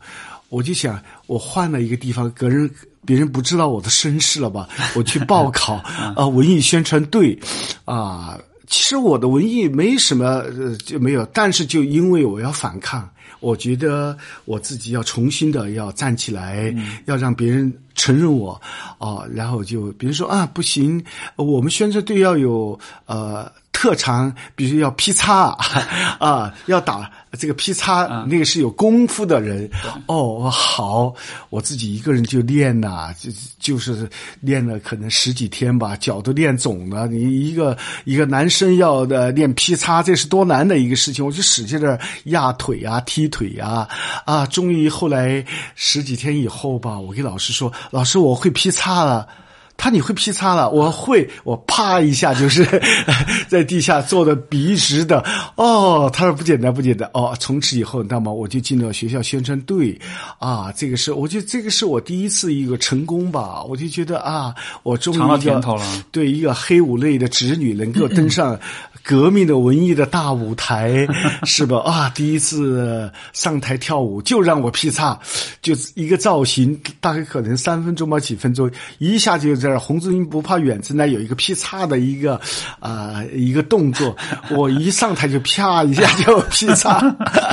我就想，我换了一个地方，个人。别人不知道我的身世了吧？我去报考 啊，文艺宣传队，啊，其实我的文艺没什么，呃，就没有。但是就因为我要反抗，我觉得我自己要重新的要站起来，要让别人承认我，啊，然后就比如说啊，不行，我们宣传队要有呃。特长，比如要劈叉 啊，要打这个劈叉，那个是有功夫的人。哦，好，我自己一个人就练呐，就就是练了可能十几天吧，脚都练肿了。你一个一个男生要的练劈叉，这是多难的一个事情，我就使劲的压腿啊，劈腿呀，啊，终于后来十几天以后吧，我给老师说，老师我会劈叉了。他你会劈叉了？我会，我啪一下就是 在地下做的笔直的。哦，他说不简单，不简单。哦，从此以后，那么我就进了学校宣传队。啊，这个是，我觉得这个是我第一次一个成功吧。我就觉得啊，我终于尝到甜头了。对一个黑五类的侄女能够登上革命的文艺的大舞台，是吧？啊，第一次上台跳舞就让我劈叉，就一个造型，大概可能三分钟吧，几分钟，一下就。在这儿，红字音不怕远之呢，有一个劈叉的一个啊、一个动作，我一上台就啪一下就劈叉，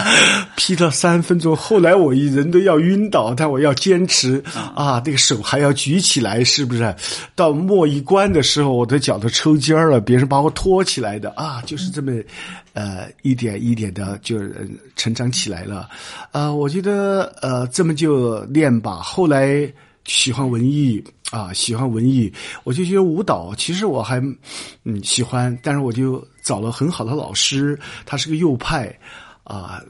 劈了三分钟。后来我一人都要晕倒，但我要坚持啊，这个手还要举起来，是不是？到末一关的时候，我的脚都抽筋儿了，别人把我拖起来的啊，就是这么呃一点一点的就呃成长起来了。啊，我觉得呃这么就练吧。后来喜欢文艺啊，喜欢文艺，我就觉得舞蹈其实我还嗯喜欢，但是我就找了很好的老师，他是个右派啊。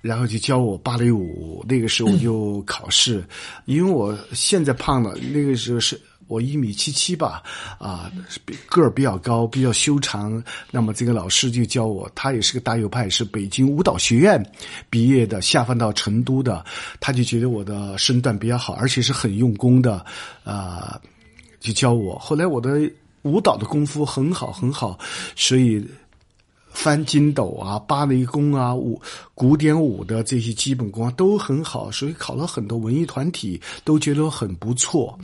然后就教我芭蕾舞，那个时候我就考试，因为我现在胖了，那个时候是我一米七七吧，啊，个儿比较高，比较修长。那么这个老师就教我，他也是个大右派，是北京舞蹈学院毕业的，下放到成都的，他就觉得我的身段比较好，而且是很用功的，啊，就教我。后来我的舞蹈的功夫很好很好，所以。翻筋斗啊、芭蕾功啊、舞古典舞的这些基本功啊都很好，所以考了很多文艺团体都觉得很不错。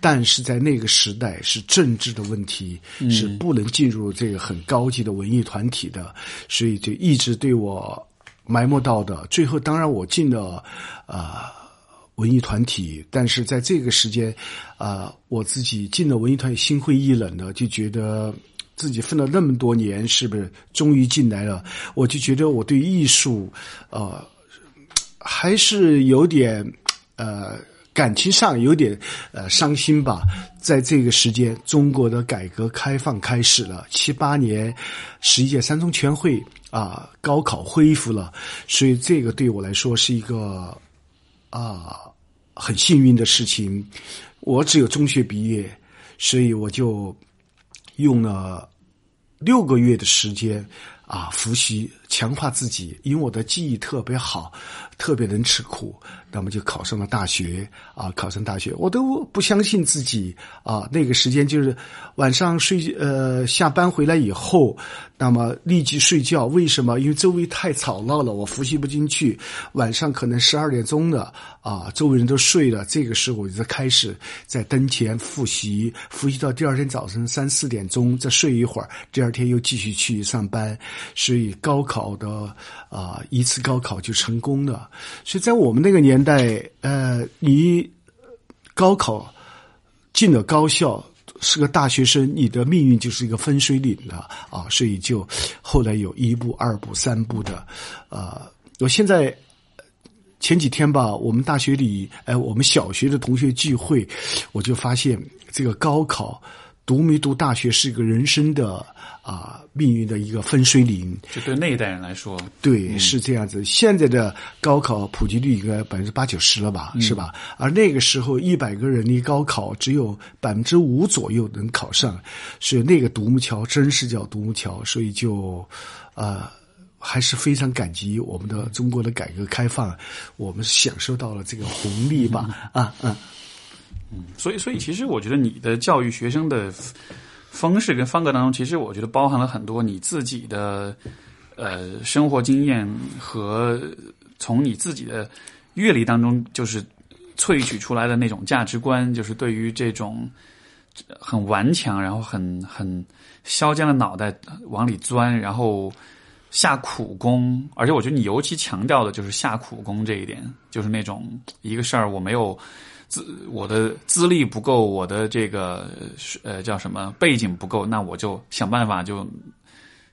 但是在那个时代是政治的问题，是不能进入这个很高级的文艺团体的，所以就一直对我埋没到的。最后，当然我进了啊、文艺团体，但是在这个时间啊、我自己进了文艺团体，心灰意冷的，就觉得。自己奋了那么多年，是不是终于进来了？我就觉得我对艺术，呃，还是有点呃感情上有点呃伤心吧。在这个时间，中国的改革开放开始了，七八年十一届三中全会啊，高考恢复了，所以这个对我来说是一个啊很幸运的事情。我只有中学毕业，所以我就用了六个月的时间啊复习，强化自己。因为我的记忆特别好，特别能吃苦，那么就考上了大学啊，考上大学，我都不相信自己啊。那个时间就是晚上睡呃下班回来以后，那么立即睡觉。为什么？因为周围太吵闹了，我复习不进去。晚上可能十二点钟了啊，周围人都睡了，这个时候我就开始在灯前复习，复习到第二天早晨三四点钟，再睡一会儿，第二天又继续去上班。所以高考的啊、一次高考就成功了。所以在我们那个年代，呃，你高考进了高校。是个大学生，你的命运就是一个分水岭了啊！所以就后来有一步、二步、三步的，呃，我现在前几天吧，我们大学里，哎，我们小学的同学聚会，我就发现这个高考读没读大学是一个人生的啊、命运的一个分水岭。就对那一代人来说，对，是这样子。现在的高考普及率应该百分之八九十了吧，是吧？而那个时候一百个人的高考只有百分之五左右能考上，所以那个独木桥真是叫独木桥，所以就呃还是非常感激我们的中国的改革开放，我们享受到了这个红利吧，啊嗯。所以，所以其实我觉得你的教育学生的方式跟方格当中，其实我觉得包含了很多你自己的呃生活经验和从你自己的阅历当中，就是萃取出来的那种价值观，就是对于这种很顽强，然后很很削尖了脑袋往里钻，然后下苦功，而且我觉得你尤其强调的就是下苦功这一点，就是那种一个事儿我没有。资我的资历不够，我的这个呃叫什么背景不够，那我就想办法就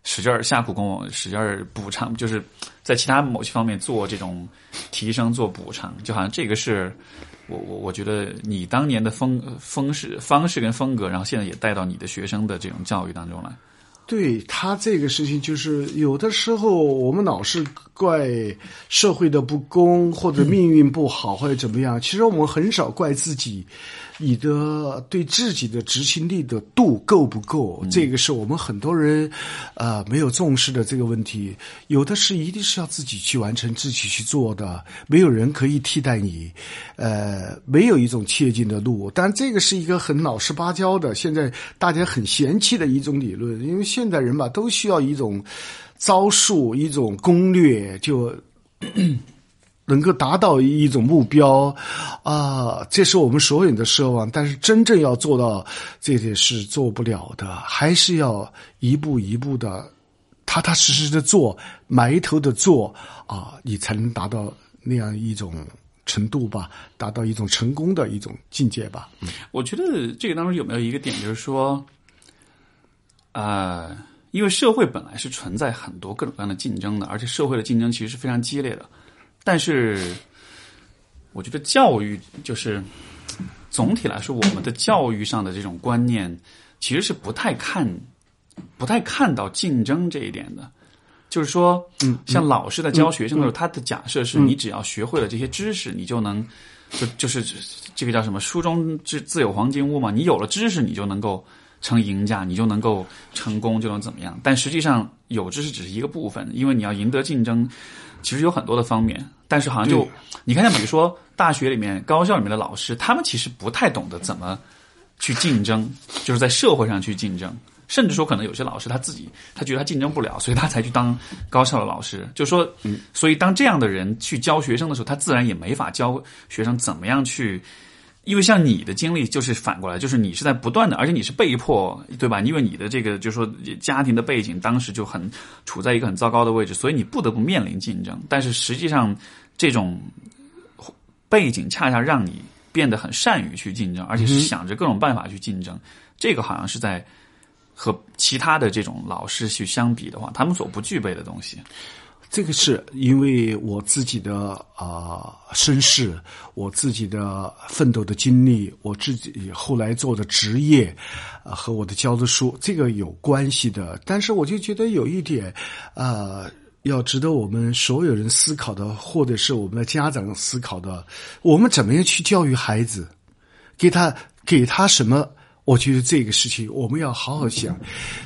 使劲儿下苦功，使劲儿补偿，就是在其他某些方面做这种提升、做补偿，就好像这个是我我我觉得你当年的风风式方式跟风格，然后现在也带到你的学生的这种教育当中来。对他这个事情，就是有的时候我们老是怪社会的不公，或者命运不好，或者怎么样。其实我们很少怪自己，你的对自己的执行力的度够不够？这个是我们很多人呃没有重视的这个问题。有的是一定是要自己去完成、自己去做的，没有人可以替代你。呃，没有一种切近的路。但这个是一个很老实巴交的，现在大家很嫌弃的一种理论，因为现代人吧都需要一种招数、一种攻略，就能够达到一种目标，啊，这是我们所有人的奢望。但是真正要做到这点是做不了的，还是要一步一步的、踏踏实实的做，埋头的做啊，你才能达到那样一种程度吧，达到一种成功的一种境界吧。我觉得这个当中有没有一个点，就是说，啊，因为社会本来是存在很多各种各样的竞争的，而且社会的竞争其实是非常激烈的。但是，我觉得教育就是总体来说，我们的教育上的这种观念其实是不太看、不太看到竞争这一点的。就是说，嗯，像老师在教学生的时候，他的假设是你只要学会了这些知识，你就能就就是这个叫什么“书中自自有黄金屋”嘛，你有了知识，你就能够成赢家，你就能够成功，就能怎么样？但实际上，有知识只是一个部分，因为你要赢得竞争，其实有很多的方面。但是好像就你看，像比如说大学里面、高校里面的老师，他们其实不太懂得怎么去竞争，就是在社会上去竞争。甚至说，可能有些老师他自己他觉得他竞争不了，所以他才去当高校的老师。就说，嗯，所以当这样的人去教学生的时候，他自然也没法教学生怎么样去。因为像你的经历就是反过来，就是你是在不断的，而且你是被迫，对吧？因为你的这个就是说家庭的背景当时就很处在一个很糟糕的位置，所以你不得不面临竞争。但是实际上，这种背景恰恰让你变得很善于去竞争，而且是想着各种办法去竞争。这个好像是在和其他的这种老师去相比的话，他们所不具备的东西。这个是因为我自己的啊身世，我自己的奋斗的经历，我自己后来做的职业，啊和我的教的书，这个有关系的。但是我就觉得有一点，啊，要值得我们所有人思考的，或者是我们的家长思考的，我们怎么样去教育孩子，给他给他什么？我觉得这个事情我们要好好想。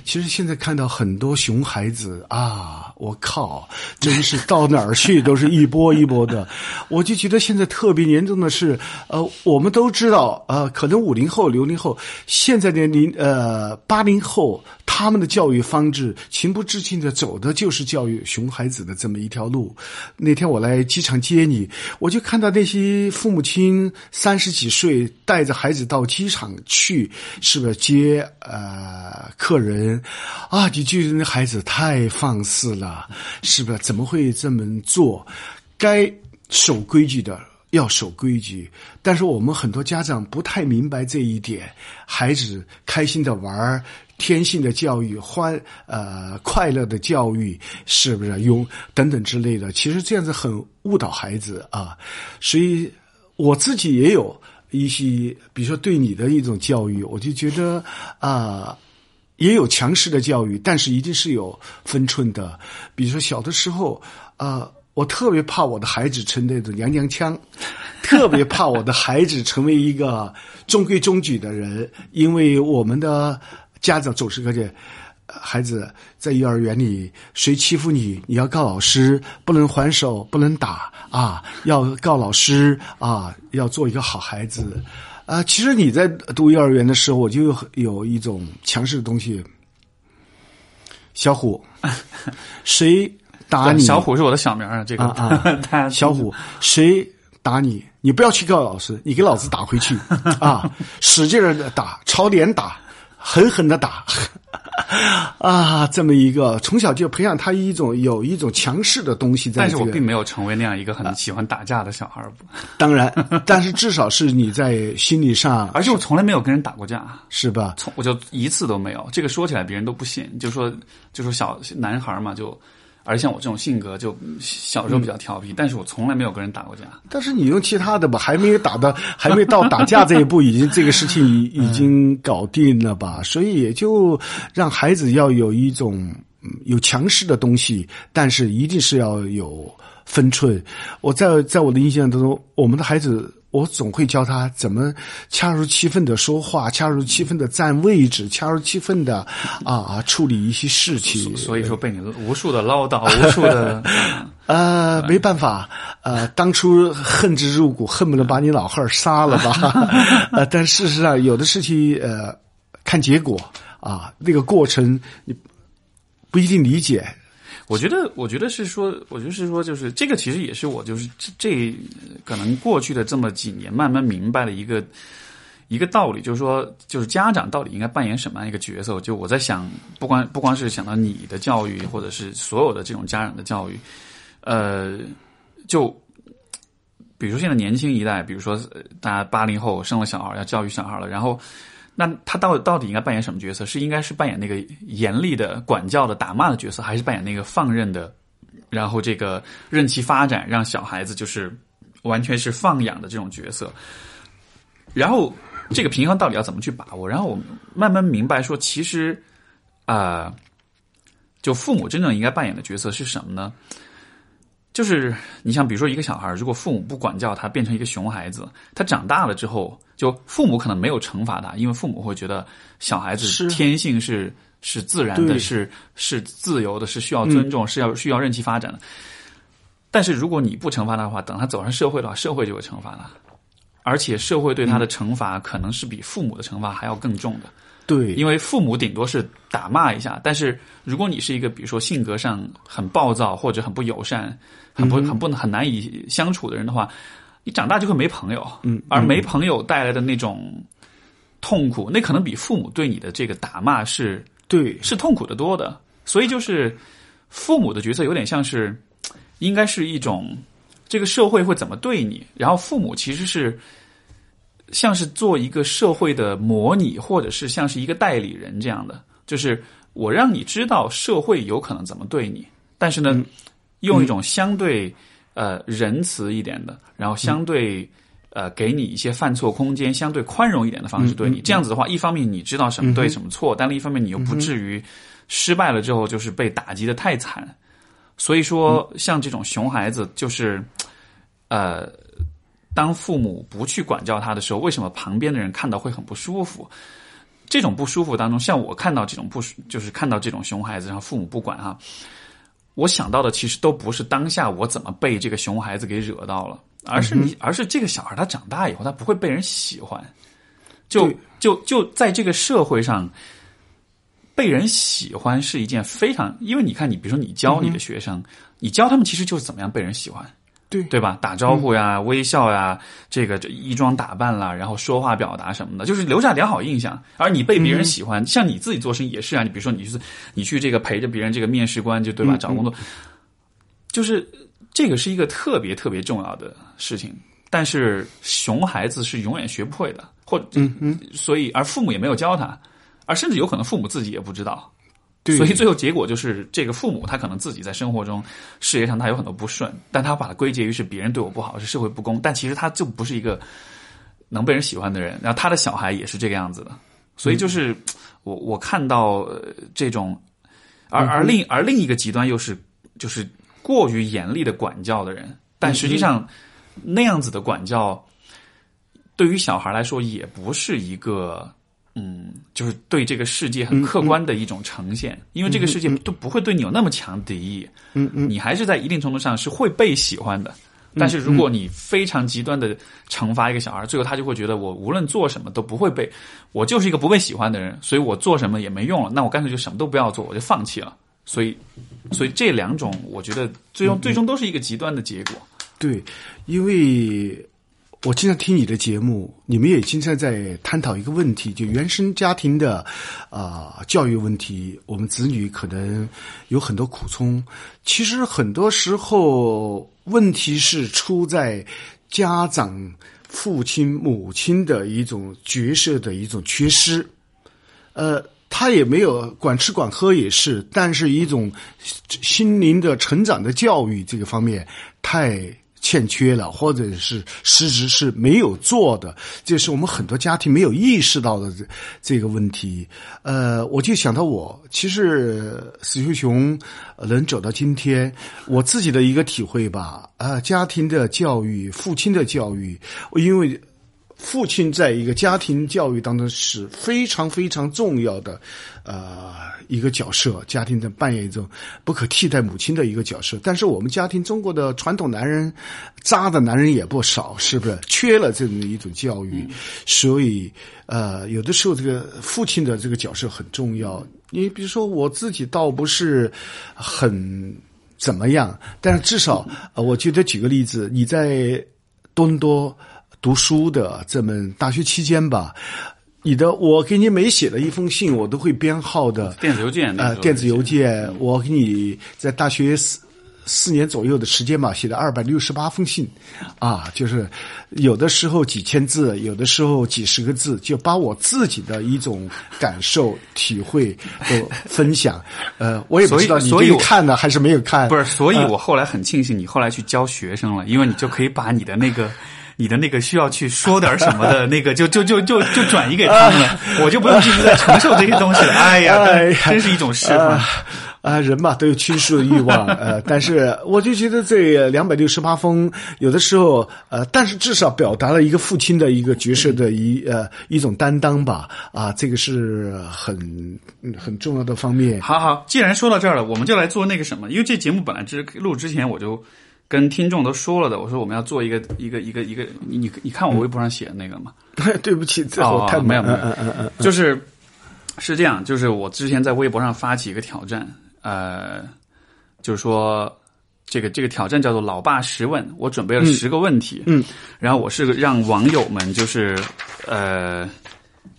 其实现在看到很多熊孩子啊，我靠，真是到哪儿去都是一波一波的。我就觉得现在特别严重的是，呃，我们都知道，呃，可能五零后、六零后，现在的零呃八零后，他们的教育方式情不自禁的走的就是教育熊孩子的这么一条路。那天我来机场接你，我就看到那些父母亲三十几岁带着孩子到机场去。是不是接呃客人啊？你觉得那孩子太放肆了，是不是？怎么会这么做？该守规矩的要守规矩，但是我们很多家长不太明白这一点。孩子开心的玩，天性的教育，欢呃快乐的教育，是不是？用等等之类的，其实这样子很误导孩子啊。所以我自己也有。一些，比如说对你的一种教育，我就觉得啊，也有强势的教育，但是一定是有分寸的。比如说小的时候，啊，我特别怕我的孩子成那种娘娘腔，特别怕我的孩子成为一个中规中矩的人，因为我们的家长总是感觉。孩子在幼儿园里，谁欺负你，你要告老师，不能还手，不能打啊，要告老师啊，要做一个好孩子啊。其实你在读幼儿园的时候，我就有一种强势的东西。小虎，谁打你？小虎是我的小名啊，这个啊，小虎，谁打你？你不要去告老师，你给老子打回去啊！使劲的打，朝脸打，狠狠的打。啊，这么一个从小就培养他一种有一种强势的东西在。但是我并没有成为那样一个很喜欢打架的小孩儿。当然，但是至少是你在心理上，而且我从来没有跟人打过架，是吧？从我就一次都没有。这个说起来别人都不信，就说就说小男孩嘛就。而像我这种性格，就小时候比较调皮，但是我从来没有跟人打过架。但是你用其他的吧，还没有打到，还没到打架这一步，已经这个事情已经搞定了吧？所以也就让孩子要有一种有强势的东西，但是一定是要有分寸。我在在我的印象当中，我们的孩子。我总会教他怎么恰如其分的说话，恰如其分的占位置，恰如其分的啊处理一些事情。所以说被你无数的唠叨，无数的 呃，没办法，呃，当初恨之入骨，恨不得把你老汉儿杀了吧。呃，但事实上，有的事情呃，看结果啊，那个过程你不一定理解。我觉得，我觉得是说，我觉得是说，就是这个其实也是我就是这可能过去的这么几年慢慢明白了一个一个道理，就是说，就是家长到底应该扮演什么样一个角色？就我在想，不光不光是想到你的教育，或者是所有的这种家长的教育，呃，就比如说现在年轻一代，比如说大家八零后生了小孩要教育小孩了，然后。那他到到底应该扮演什么角色？是应该是扮演那个严厉的管教的打骂的角色，还是扮演那个放任的，然后这个任其发展，让小孩子就是完全是放养的这种角色？然后这个平衡到底要怎么去把握？然后我慢慢明白说，其实啊、就父母真正应该扮演的角色是什么呢？就是你像比如说一个小孩，如果父母不管教他，变成一个熊孩子，他长大了之后，就父母可能没有惩罚他，因为父母会觉得小孩子天性是是自然的，是是自由的，是需要尊重，是要需要任其发展的。但是如果你不惩罚他的话，等他走上社会的话，社会就会惩罚他，而且社会对他的惩罚可能是比父母的惩罚还要更重的。对，因为父母顶多是打骂一下，但是如果你是一个比如说性格上很暴躁或者很不友善、很不很不很难以相处的人的话，你长大就会没朋友，嗯，而没朋友带来的那种痛苦，那可能比父母对你的这个打骂是对。是痛苦的多的。所以就是父母的角色有点像是，应该是一种这个社会会怎么对你，然后父母其实是像是做一个社会的模拟，或者是像是一个代理人这样的，就是我让你知道社会有可能怎么对你，但是呢，用一种相对呃仁慈一点的，然后相对。呃，给你一些犯错空间，相对宽容一点的方式对你。这样子的话，一方面你知道什么对什么错，但另一方面你又不至于失败了之后就是被打击的太惨。所以说，像这种熊孩子，就是呃，当父母不去管教他的时候，为什么旁边的人看到会很不舒服？这种不舒服当中，像我看到这种不舒，就是看到这种熊孩子，然后父母不管哈，我想到的其实都不是当下我怎么被这个熊孩子给惹到了，而是你，而是这个小孩他长大以后，他不会被人喜欢，就就就在这个社会上。被人喜欢是一件非常，因为你看，你比如说你教你的学生，你教他们其实就是怎么样被人喜欢，对对吧？打招呼呀，微笑呀，这个这衣装打扮啦，然后说话表达什么的，就是留下良好印象。而你被别人喜欢，像你自己做生意也是啊。你比如说你是你去这个陪着别人这个面试官，就对吧？找工作，就是这个是一个特别特别重要的事情。但是熊孩子是永远学不会的，或嗯嗯，所以而父母也没有教他，而甚至有可能父母自己也不知道。对所以最后结果就是，这个父母他可能自己在生活中、事业上他有很多不顺，但他把它归结于是别人对我不好，是社会不公。但其实他就不是一个能被人喜欢的人，然后他的小孩也是这个样子的。所以就是我我看到、这种，而而另而另一个极端又是就是过于严厉的管教的人，但实际上那样子的管教对于小孩来说也不是一个。嗯，就是对这个世界很客观的一种呈现，因为这个世界都不会对你有那么强敌意，嗯嗯，你还是在一定程度上是会被喜欢的。但是如果你非常极端的惩罚一个小孩，最后他就会觉得我无论做什么都不会被，我就是一个不被喜欢的人，所以我做什么也没用了，那我干脆就什么都不要做，我就放弃了。所以，所以这两种我觉得最终最终都是一个极端的结果。对，因为我经常听你的节目，你们也经常在探讨一个问题，就原生家庭的啊、教育问题，我们子女可能有很多苦衷。其实很多时候问题是出在家长、父亲、母亲的一种角色的一种缺失。呃，他也没有管吃管喝也是，但是一种心灵的成长的教育这个方面太欠缺了，或者是失职是没有做的，这是我们很多家庭没有意识到的这这个问题。呃，我就想到我，其实史秀雄能走到今天，我自己的一个体会吧，啊、家庭的教育，父亲的教育，因为。父亲在一个家庭教育当中是非常非常重要的，呃，一个角色，家庭的扮演一种不可替代母亲的一个角色。但是我们家庭中国的传统男人，渣的男人也不少，是不是？缺了这么一种教育，所以呃，有的时候这个父亲的这个角色很重要。你比如说我自己倒不是很怎么样，但是至少呃，我觉得举个例子，你在多伦多。读书的这么大学期间吧，你的我给你每写的一封信，我都会编号的电子邮件呃，电子邮件，我给你在大学四四年左右的时间吧，写了二百六十八封信，啊，就是有的时候几千字，有的时候几十个字，就把我自己的一种感受、体会都分享。呃，我也不知道你所以看了还是没有看，不是，所以我后来很庆幸你后来去教学生了，因为你就可以把你的那个。你的那个需要去说点什么的那个，就就就就就转移给他们了，我就不用继续再承受这些东西了。哎呀，真是一种释放啊！人嘛都有倾诉的欲望，呃，但是我就觉得这两百六十八封，有的时候呃，但是至少表达了一个父亲的一个角色的一呃一种担当吧，啊，这个是很很重要的方面。好好，既然说到这儿了，我们就来做那个什么，因为这节目本来之录之前我就。跟听众都说了的，我说我们要做一个一个一个一个，你你看我微博上写的那个嘛？对不起，这我太没有没有，嗯嗯嗯，就是是这样，就是我之前在微博上发起一个挑战，呃，就是说这个这个挑战叫做“老爸十问”，我准备了十个问题，嗯，然后我是让网友们就是呃。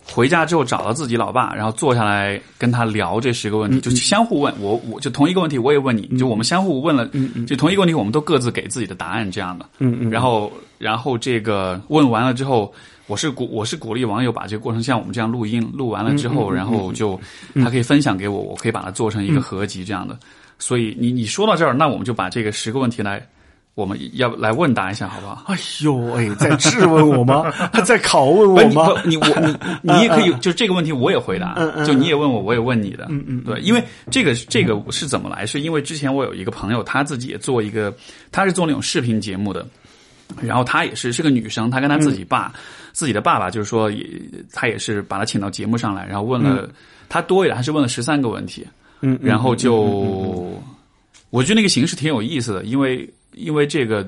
回家之后找到自己老爸，然后坐下来跟他聊这十个问题，就相互问我，我就同一个问题我也问你，就我们相互问了，就同一个问题我们都各自给自己的答案这样的。嗯嗯。然后，然后这个问完了之后，我是鼓我是鼓励网友把这个过程像我们这样录音，录完了之后，然后就他可以分享给我，我可以把它做成一个合集这样的。所以你你说到这儿，那我们就把这个十个问题来。我们要来问答一下，好不好？哎呦，哎，在质问我吗？在拷问我吗？你我你你也可以，就这个问题我也回答。就你也问我，我也问你的。嗯嗯，对，因为这个这个是怎么来？是因为之前我有一个朋友，他自己也做一个，他是做那种视频节目的，然后他也是是个女生，她跟她自己爸，自己的爸爸就是说，也他也是把他请到节目上来，然后问了他多一点，还是问了十三个问题。嗯，然后就我觉得那个形式挺有意思的，因为。因为这个，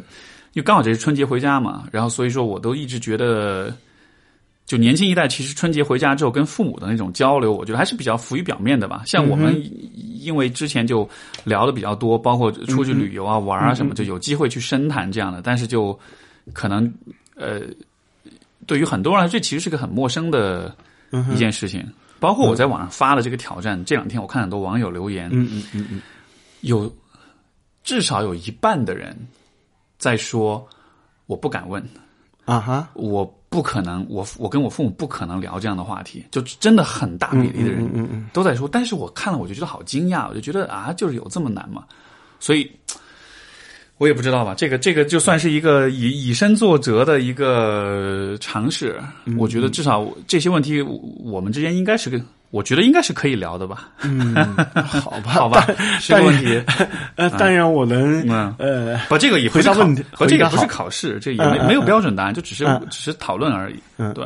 因为刚好这是春节回家嘛，然后所以说我都一直觉得，就年轻一代其实春节回家之后跟父母的那种交流，我觉得还是比较浮于表面的吧。像我们因为之前就聊的比较多，包括出去旅游啊、玩啊什么，就有机会去深谈这样的。但是就可能呃，对于很多人来说，这其实是个很陌生的一件事情。包括我在网上发的这个挑战，这两天我看很多网友留言，嗯嗯嗯嗯，有。至少有一半的人在说我不敢问啊哈，我不可能，我我跟我父母不可能聊这样的话题，就真的很大比例的人都在说。但是我看了我就觉得好惊讶，我就觉得啊，就是有这么难吗？所以，我也不知道吧。这个这个就算是一个以以身作则的一个尝试。我觉得至少这些问题我们之间应该是个。我觉得应该是可以聊的吧。嗯，好吧，好吧，是个问题。呃，当然我能呃，把，这个也回答问题，和这个不是考试，这也没没有标准答案，就只是只是讨论而已。嗯，对。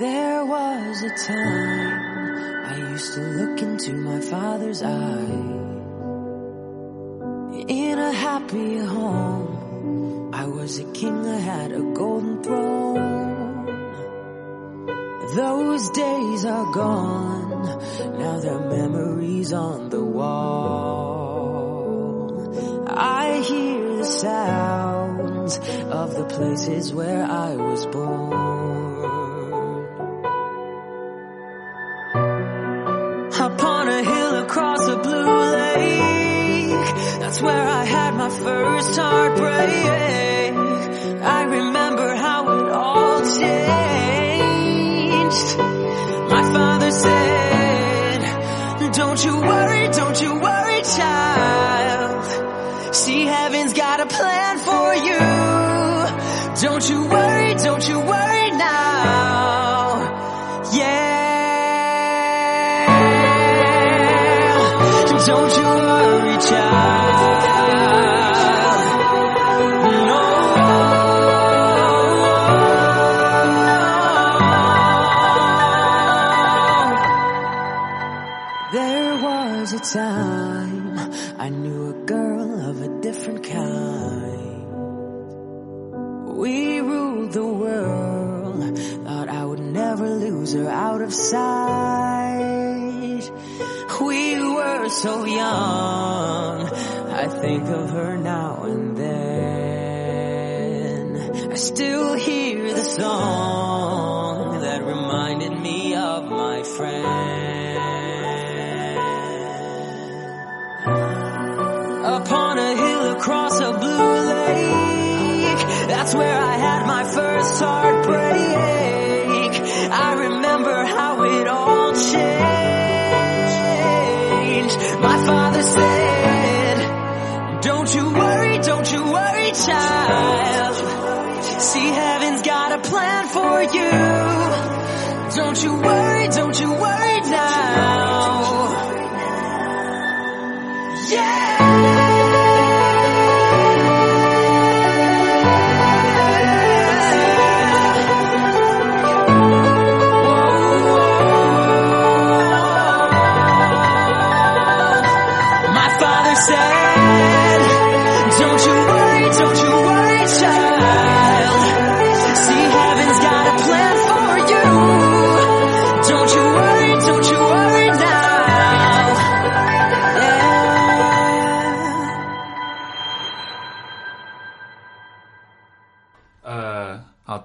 There was a time. To look into my father's eyes. In a happy home, I was a king, I had a golden throne. Those days are gone, now they're memories on the wall. I hear the sounds of the places where I was born. That's where I had my first heartbreak. I remember how it all changed. My father said, don't you worry, don't you worry, child. See, heaven's got a plan song that reminded me of my friend. Upon a hill across a blue lake, that's where I had my first heartbreak. I remember how it all changed. My father said, Don't you worry, don't you worry, child. See, heaven's you. Don't you worry, don't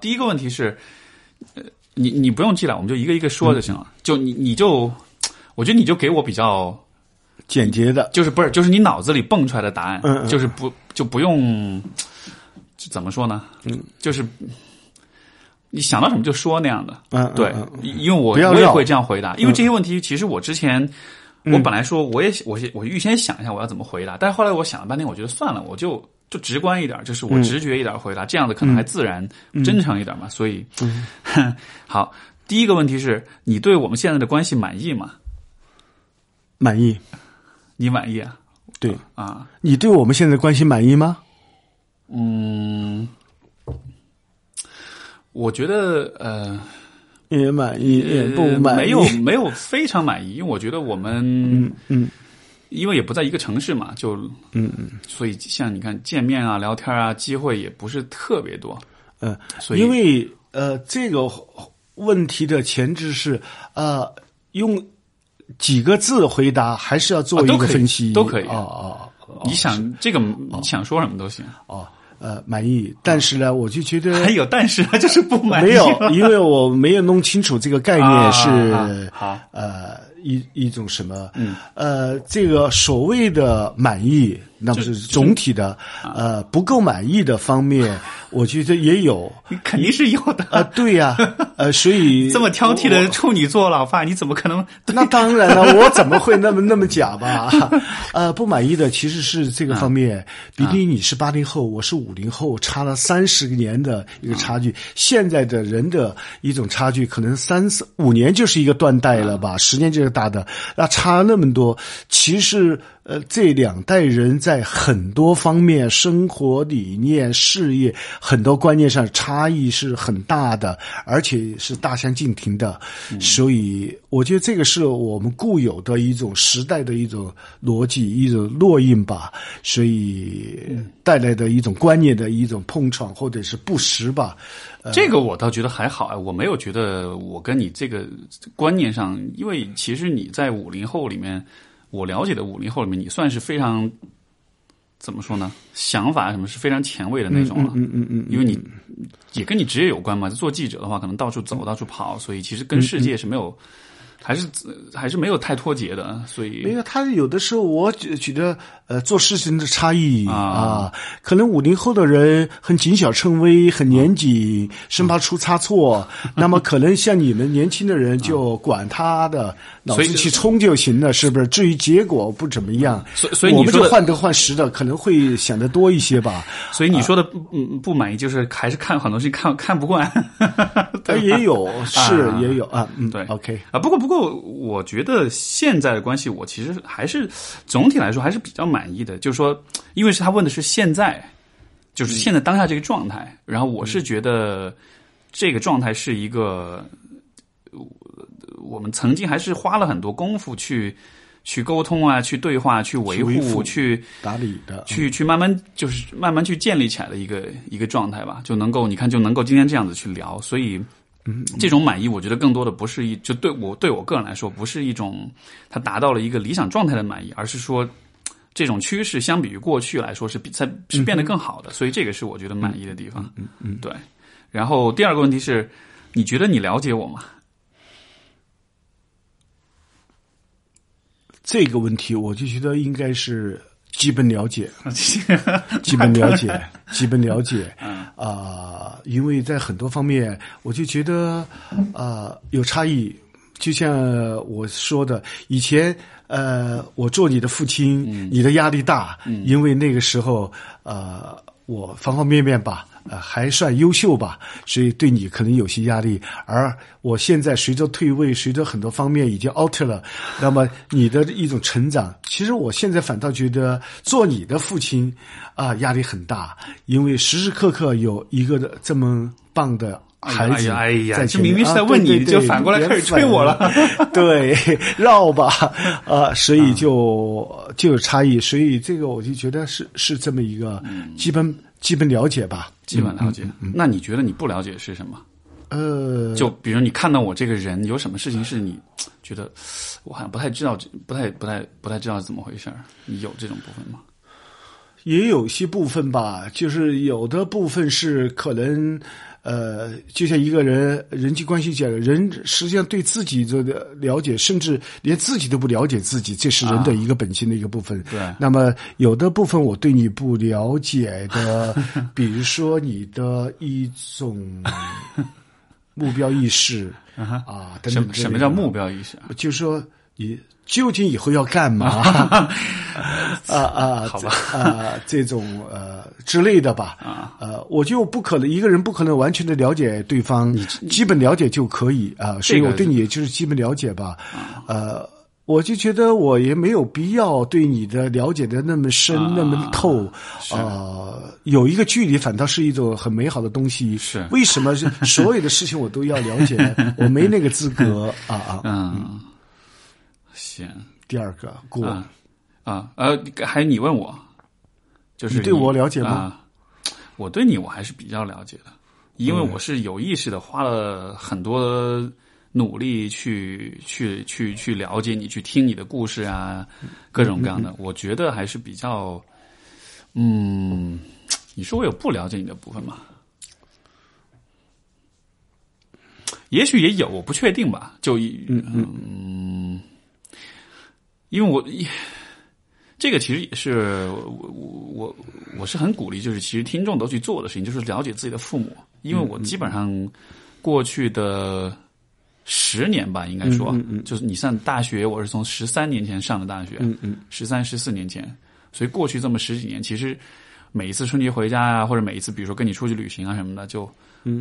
第一个问题是，呃，你你不用记了，我们就一个一个说就行了。就你你就，我觉得你就给我比较，简洁的，就是不是就是你脑子里蹦出来的答案，嗯嗯就是不就不用，就怎么说呢？嗯，就是你想到什么就说那样的。嗯嗯对嗯，因为我我也会这样回答，因为这些问题其实我之前。我本来说我也我我预先想一下我要怎么回答，但是后来我想了半天，我觉得算了，我就就直观一点，就是我直觉一点回答，这样子可能还自然、真诚一点嘛。所以，好，第一个问题是你对我们现在的关系满意吗？满意。你满意啊？对啊，你对我们现在的关系满意吗？嗯，我觉得呃，也满意，也不呃满意。没有没有非常满意，因为我觉得我们嗯因为也不在一个城市嘛，就嗯嗯所以像你看见面啊、聊天啊，机会也不是特别多。呃，所以因为呃，这个问题的前置是呃，用几个字回答，还是要做一个分析？都可以哦哦哦你想这个你想说什么都行，哦，呃，满意。但是呢，我就觉得 还有但是啊，就是不满意。没有，因为我没有弄清楚这个概念是、啊好呃一一种什么，嗯。呃，这个所谓的满意，那不是总体的，啊呃，不够满意的方面，我觉得也有。你肯定是有的。啊，对呀、呃，所以 这么挑剔的处女座老爸，你怎么可能？那当然了，我怎么会那么那么假吧？呃，不满意的其实是这个方面，比如你是八零后，我是五零后，差了三十年的一个差距。现在的人的一种差距，可能三四五年就是一个断代了吧，十年就是大的，那差那么多，其实。呃，这两代人在很多方面，生活理念、事业很多观念上差异是很大的，而且是大相径庭的。所以，我觉得这个是我们固有的一种时代的一种逻辑、一种烙印吧。所以带来的一种观念的一种碰撞或者是不实吧。这个我倒觉得还好啊，我没有觉得我跟你这个观念上，因为其实你在五零后里面。我了解的五零后里面，你算是非常怎么说呢？想法什么是非常前卫的那种了。嗯嗯嗯，因为你也跟你职业有关嘛。做记者的话，可能到处走、到处跑，所以其实跟世界是没有，还是还是没有太脱节的。所以没有，他有的时候我觉觉得，呃，做事情的差异啊啊，可能五零后的人很谨小慎微，很严谨，生怕出差错。那么可能像你们年轻的人就管他的。脑子去冲就行了，是不是？至于结果不怎么样，所以所以我们就患得患失的，可能会想的多一些吧。所以你说的不嗯不满意，就是还是看很多事情看看不惯。也有 是也有啊，嗯，对，OK 啊。不过不过，我觉得现在的关系，我其实还是总体来说还是比较满意的。就是说，因为是他问的是现在，就是现在当下这个状态，然后我是觉得这个状态是一个。我们曾经还是花了很多功夫去去沟通啊，去对话，去维护，去去打理的，去去慢慢就是慢慢去建立起来的一个一个状态吧，就能够你看就能够今天这样子去聊，所以。这种满意，我觉得更多的不是一就对我对我个人来说，不是一种他达到了一个理想状态的满意，而是说这种趋势相比于过去来说是比在是变得更好的，所以这个是我觉得满意的地方。嗯嗯，对。然后第二个问题是，你觉得你了解我吗？这个问题，我就觉得应该是基本了解，基本了解，基本了解。啊、因为在很多方面，我就觉得啊、有差异。就像我说的，以前呃，我做你的父亲，你的压力大，因为那个时候呃，我方方面面吧，呃，还算优秀吧，所以对你可能有些压力。而我现在随着退位，随着很多方面已经 out 了，那么你的一种成长，其实我现在反倒觉得做你的父亲啊、压力很大，因为时时刻刻有一个的这么棒的。孩子哎呀哎呀这明明是在啊问你就反过来开始催我了对，绕吧，啊，所以就就有差异，所以这个我就觉得是是这么一个基本基本了解吧。基本了解。那你觉得你不了解是什么？呃，就比如你看到我这个人，有什么事情是你觉得我好像不太知道，不太不太不太知道怎么回事儿？你有这种部分吗？也有些部分吧，就是有的部分是可能，呃，就像一个人人际关系讲，人实际上对自己这个了解，甚至连自己都不了解自己，这是人的一个本性的一个部分。对那么有的部分我对你不了解的，比如说你的一种目标意识 啊，等什么等之类的什么叫目标意识啊？就是说你究竟以后要干嘛？啊啊，好吧啊，这种呃之类的吧。啊，呃，我就不可能一个人不可能完全的了解对方，基本了解就可以啊。所以我对你也就是基本了解吧。呃。我就觉得我也没有必要对你的了解的那么深、那么透，啊、有一个距离反倒是一种很美好的东西。是为什么是所有的事情我都要了解呢？我没那个资格啊啊！嗯，行第二个过，啊啊呃，还有你问我，就是你对我了解吗？啊我对你我还是比较了解的，因为我是有意识的花了很多努力去去去去了解你，去听你的故事啊，各种各样的，我觉得还是比较，嗯，你说我有不了解你的部分吗？也许也有，我不确定吧。就嗯。嗯，因为我这个其实也是我我我我是很鼓励，就是其实听众都去做的事情，就是了解自己的父母，因为我基本上过去的十年吧，应该说，就是你上大学，我是从十三年前上的大学，十三十四年前，所以过去这么十几年，其实每一次春节回家啊，或者每一次比如说跟你出去旅行啊什么的，就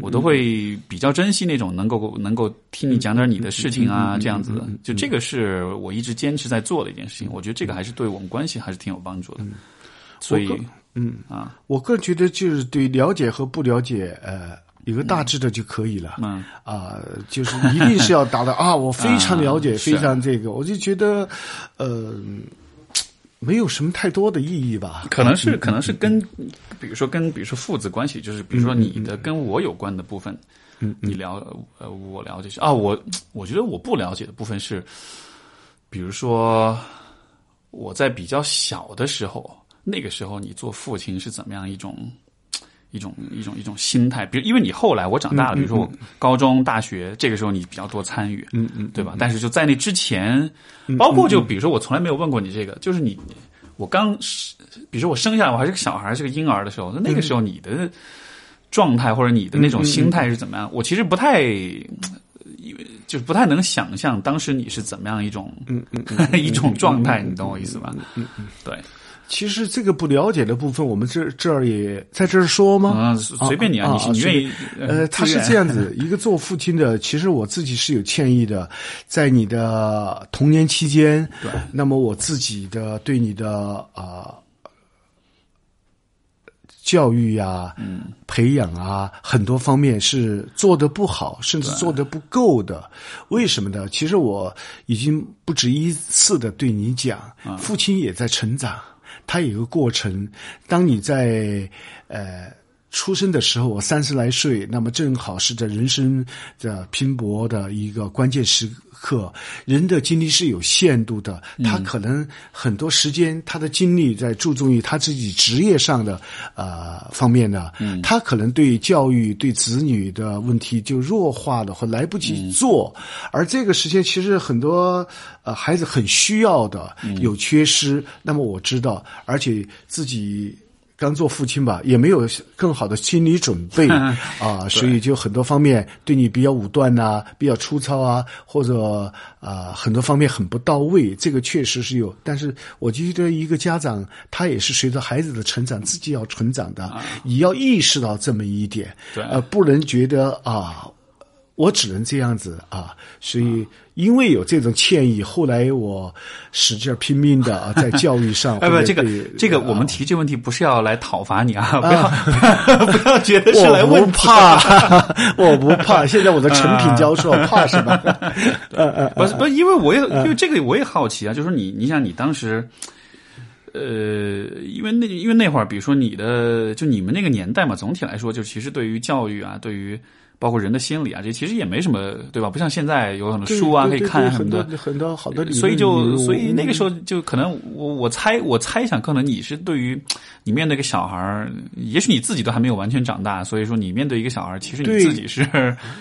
我都会比较珍惜那种能够能够听你讲点你的事情啊，这样子。的。就这个是我一直坚持在做的一件事情，我觉得这个还是对我们关系还是挺有帮助的。所以，嗯。啊，我个人觉得就是对了解和不了解，呃，有个大致的就可以了。嗯啊、就是一定是要达到啊，我非常 了解，啊。非常这个，我就觉得，呃，没有什么太多的意义吧。可能是可能是跟，比如说跟比如说父子关系，就是比如说你的跟我有关的部分，嗯，你了呃我了解是啊，我我觉得我不了解的部分是，比如说我在比较小的时候，那个时候你做父亲是怎么样一种。一种一种一种心态，比如因为你后来我长大了，比如说我高中、大学，这个时候你比较多参与，嗯嗯，对吧？但是就在那之前，包括就比如说我从来没有问过你这个，就是你我刚比如说我生下来我还是个小孩，是个婴儿的时候，那那个时候你的状态或者你的那种心态是怎么样？我其实不太，因为就是不太能想象当时你是怎么样一种，一种状态，你懂我意思吧？对，其实这个不了解的部分，我们这这儿也在这儿说吗？嗯，随便你啊，你你愿意？呃，他是这样子，一个做父亲的，其实我自己是有歉意的，在你的童年期间，对，那么我自己的对你的啊。教育呀、培养啊，很多方面是做的不好，甚至做的不够的。为什么呢？其实我已经不止一次的对你讲，父亲也在成长，它有一个过程。当你在呃。出生的时候，我三十来岁，那么正好是在人生的拼搏的一个关键时刻。人的精力是有限度的，他可能很多时间，他的精力在注重于他自己职业上的呃方面呢。他可能对教育、对子女的问题就弱化了或来不及做，而这个时间其实很多呃孩子很需要的，有缺失。那么我知道，而且自己。刚做父亲吧，也没有更好的心理准备 啊，所以就很多方面对你比较武断呐、比较粗糙啊，或者啊、很多方面很不到位，这个确实是有。但是我觉得一个家长他也是随着孩子的成长，自己要成长的，你要意识到这么一点，对呃，不能觉得啊。我只能这样子啊，所以因为有这种歉意，后来我使劲拼命的啊，在教育上，哎，不这个这个，我们提这个问题不是要来讨伐你啊，不要 不要觉得是来我不怕，我不怕。现在我的成品教授怕什么？呃呃，不是不是，因为我也因为这个我也好奇啊，就是说你你想你当时，呃，因为那因为那会儿，比如说你的就你们那个年代嘛，总体来说，就其实对于教育啊，对于包括人的心理啊，这其实也没什么，对吧？不像现在有很多书啊可以看很多的。很多好多所以就所以那个时候就可能我我猜我猜想可能你是对于你面对一个小孩儿，也许你自己都还没有完全长大，所以说你面对一个小孩儿，其实你自己是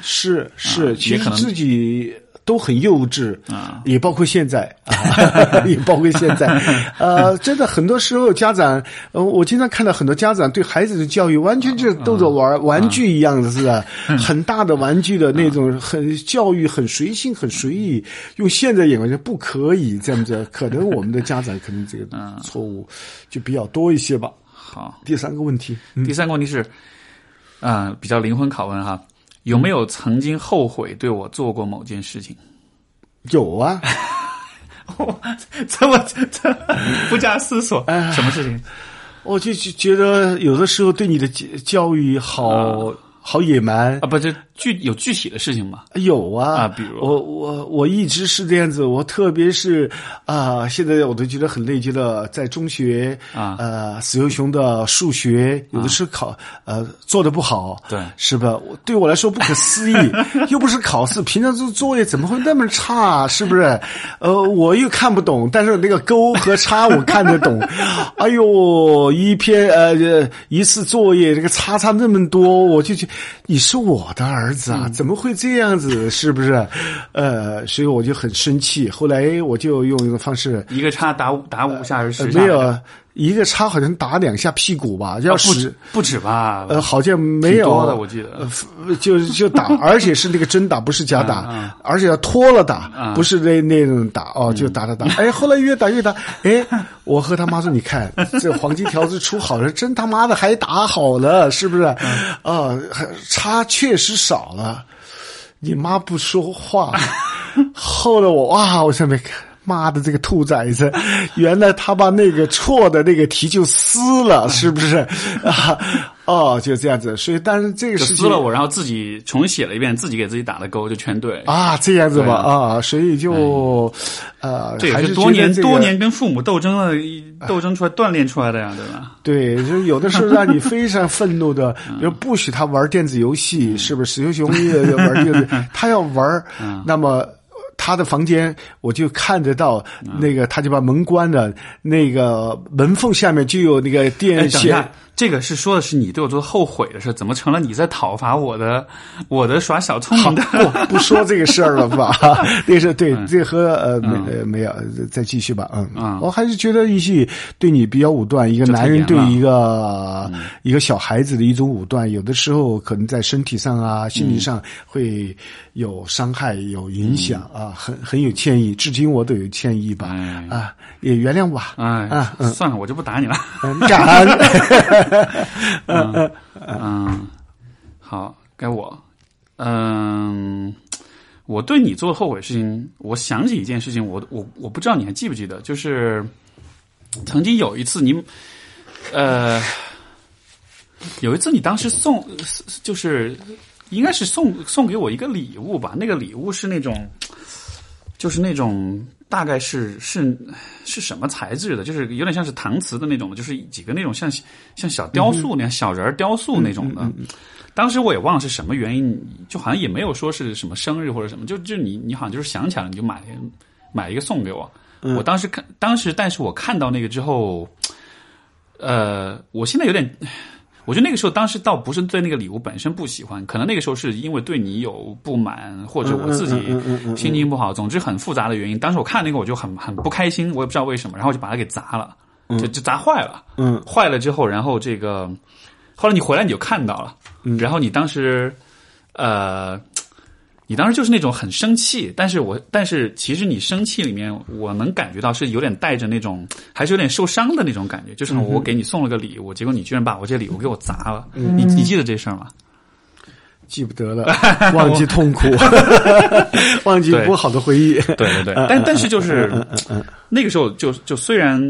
是是，其也可能实自己都很幼稚啊，也包括现在啊，也包括现在。呃，真的很多时候家长，呃，我经常看到很多家长对孩子的教育完全就是逗着玩玩具一样的似的，很大的玩具的那种，很教育很随性很随意。用现在眼光就不可以这样子，可能我们的家长可能这个错误就比较多一些吧。好。第三个问题，第三个问题是，啊、比较灵魂拷问哈，有没有曾经后悔对我做过某件事情？有啊。我 这么这不加思索，什么事情？我就就觉得有的时候对你的教教育好、好野蛮啊，不，这具有具体的事情吗？有啊啊比如我我我一直是这样子，我特别是啊，现在我都觉得很内疚了，在中学啊呃，史优雄的数学有的时候考、呃做的不好，对是吧？我对我来说不可思议，又不是考试，平常做作业怎么会那么差？是不是？呃，我又看不懂，但是那个勾和叉我看得懂。哎呦，一篇呃呃一次作业这个叉叉那么多，我就觉你是我的儿子啊，怎么会这样子？是不是？呃，所以我就很生气。后来我就用一个方式，一个叉打五打五下还是十下？呃没有一个叉，好像打两下屁股吧，要啊，不止不止吧？呃，好像没有挺多的我记得呃，就就打，而且是那个真打，不是假打，嗯而且要脱了打，嗯不是那那种打哦，就打打打。哎，后来越打越打，哎，我和他妈说，你看这黄金条子出好了，真他妈的还打好了，是不是？啊、还差确实少了。你妈不说话，后来我哇，我上面看。妈的，这个兔崽子！原来他把那个错的那个题就撕了，是不是？啊，哦，就这样子。所以，但是这个事情撕了我，然后自己重写了一遍，自己给自己打了勾，就全对。啊，这样子吧，啊，所以就呃，这也还是是多年多年跟父母斗争的斗争出来锻炼出来的呀，对吧？对，就有的时候让你非常愤怒的，嗯比如不许他玩电子游戏，是不是？史雄雄也玩电子，他要玩，嗯那么。他的房间，我就看得到嗯那个，他就把门关了，那个门缝下面就有那个哎，电线下，这个是说的是你对我做后悔的事，怎么成了你在讨伐我的我的耍小聪明的？不不说这个事儿了吧？那 是对，这和呃没没有，呃再继续吧。嗯嗯我还是觉得一些对你比较武断，一个男人对一个一个小孩子的一种武断，有的时候可能在身体上啊、心理上会有伤害、有影响啊，很很有歉意，至今我都有歉意吧。哎啊，也原谅吧。哎啊，嗯算了，我就不打你了。嗯，感恩。嗯，好，该我。嗯，我对你做的后悔事情，我想起一件事情，我我我不知道你还记不记得，就是曾经有一次你，呃，有一次你当时送，就是应该是送送给我一个礼物吧？那个礼物是那种，就是那种大概是是是什么材质的？就是有点像是搪瓷的那种的，就是几个那种像像小雕塑那样、小人儿雕塑那种的。当时我也忘了是什么原因，就好像也没有说是什么生日或者什么，就就你你好像就是想起来了，你就买买一个送给我。我当时看，当时但是我看到那个之后，呃，我现在有点，我觉得那个时候当时倒不是对那个礼物本身不喜欢，可能那个时候是因为对你有不满，或者我自己心情不好，总之很复杂的原因。当时我看那个我就很很不开心，我也不知道为什么，然后我就把它给砸了，就就砸坏了。嗯，坏了之后，然后这个后来你回来你就看到了，然后你当时呃。你当时就是那种很生气，但是我但是其实你生气里面，我能感觉到是有点带着那种还是有点受伤的那种感觉，就是我给你送了个礼物，结果你居然把我这礼物给我砸了，你你记得这事儿吗？记不得了，忘记痛苦，忘记不好的回忆。对对对，但但是就是那个时候就就虽然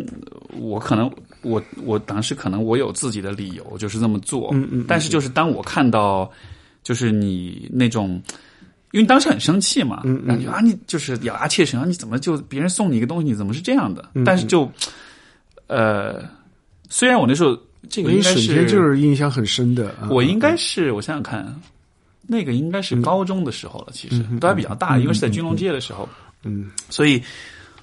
我可能我我当时可能我有自己的理由就是这么做，嗯嗯但是就是当我看到就是你那种。因为当时很生气嘛，嗯然后就啊，你就是咬牙切齿啊，你怎么就别人送你一个东西，你怎么是这样的？嗯但是就，呃，虽然我那时候这个应该那一瞬间就是印象很深的。啊我应该是我想想看，那个应该是高中的时候了，其实都还比较大，因为是在军龙街的时候，嗯。所以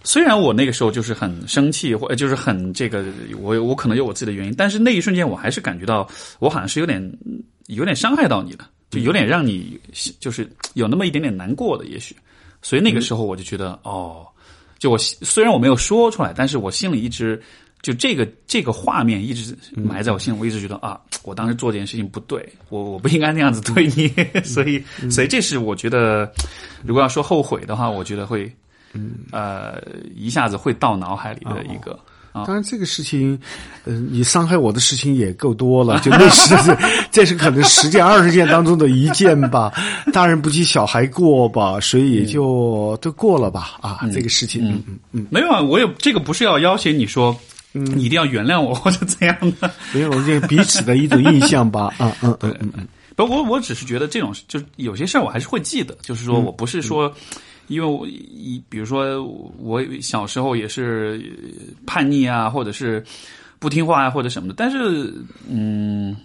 虽然我那个时候就是很生气，或就是很这个，我我可能有我自己的原因，但是那一瞬间我还是感觉到我好像是有点有点伤害到你的，就有点让你就是有那么一点点难过的，也许，所以那个时候我就觉得哦，就我虽然我没有说出来，但是我心里一直。就这个这个画面一直埋在我心里，我一直觉得啊，我当时做这件事情不对，我我不应该那样子对你，所以所以这是我觉得，如果要说后悔的话，我觉得会，呃，一下子会到脑海里的一个。啊当然，这个事情，嗯、你伤害我的事情也够多了，就那是 这是可能十件二十件当中的一件吧。大人不计小孩过吧，所以也就都过了吧。啊，这个事情，嗯嗯嗯，没有啊，我也这个不是要要挟你说，嗯你一定要原谅我 或者怎样的。没有这彼此的一种印象吧。啊嗯嗯嗯嗯，不，我我只是觉得这种就是有些事儿我还是会记得，就是说我不是说。因为我一比如说我小时候也是叛逆啊，或者是不听话啊，或者什么的，但是嗯，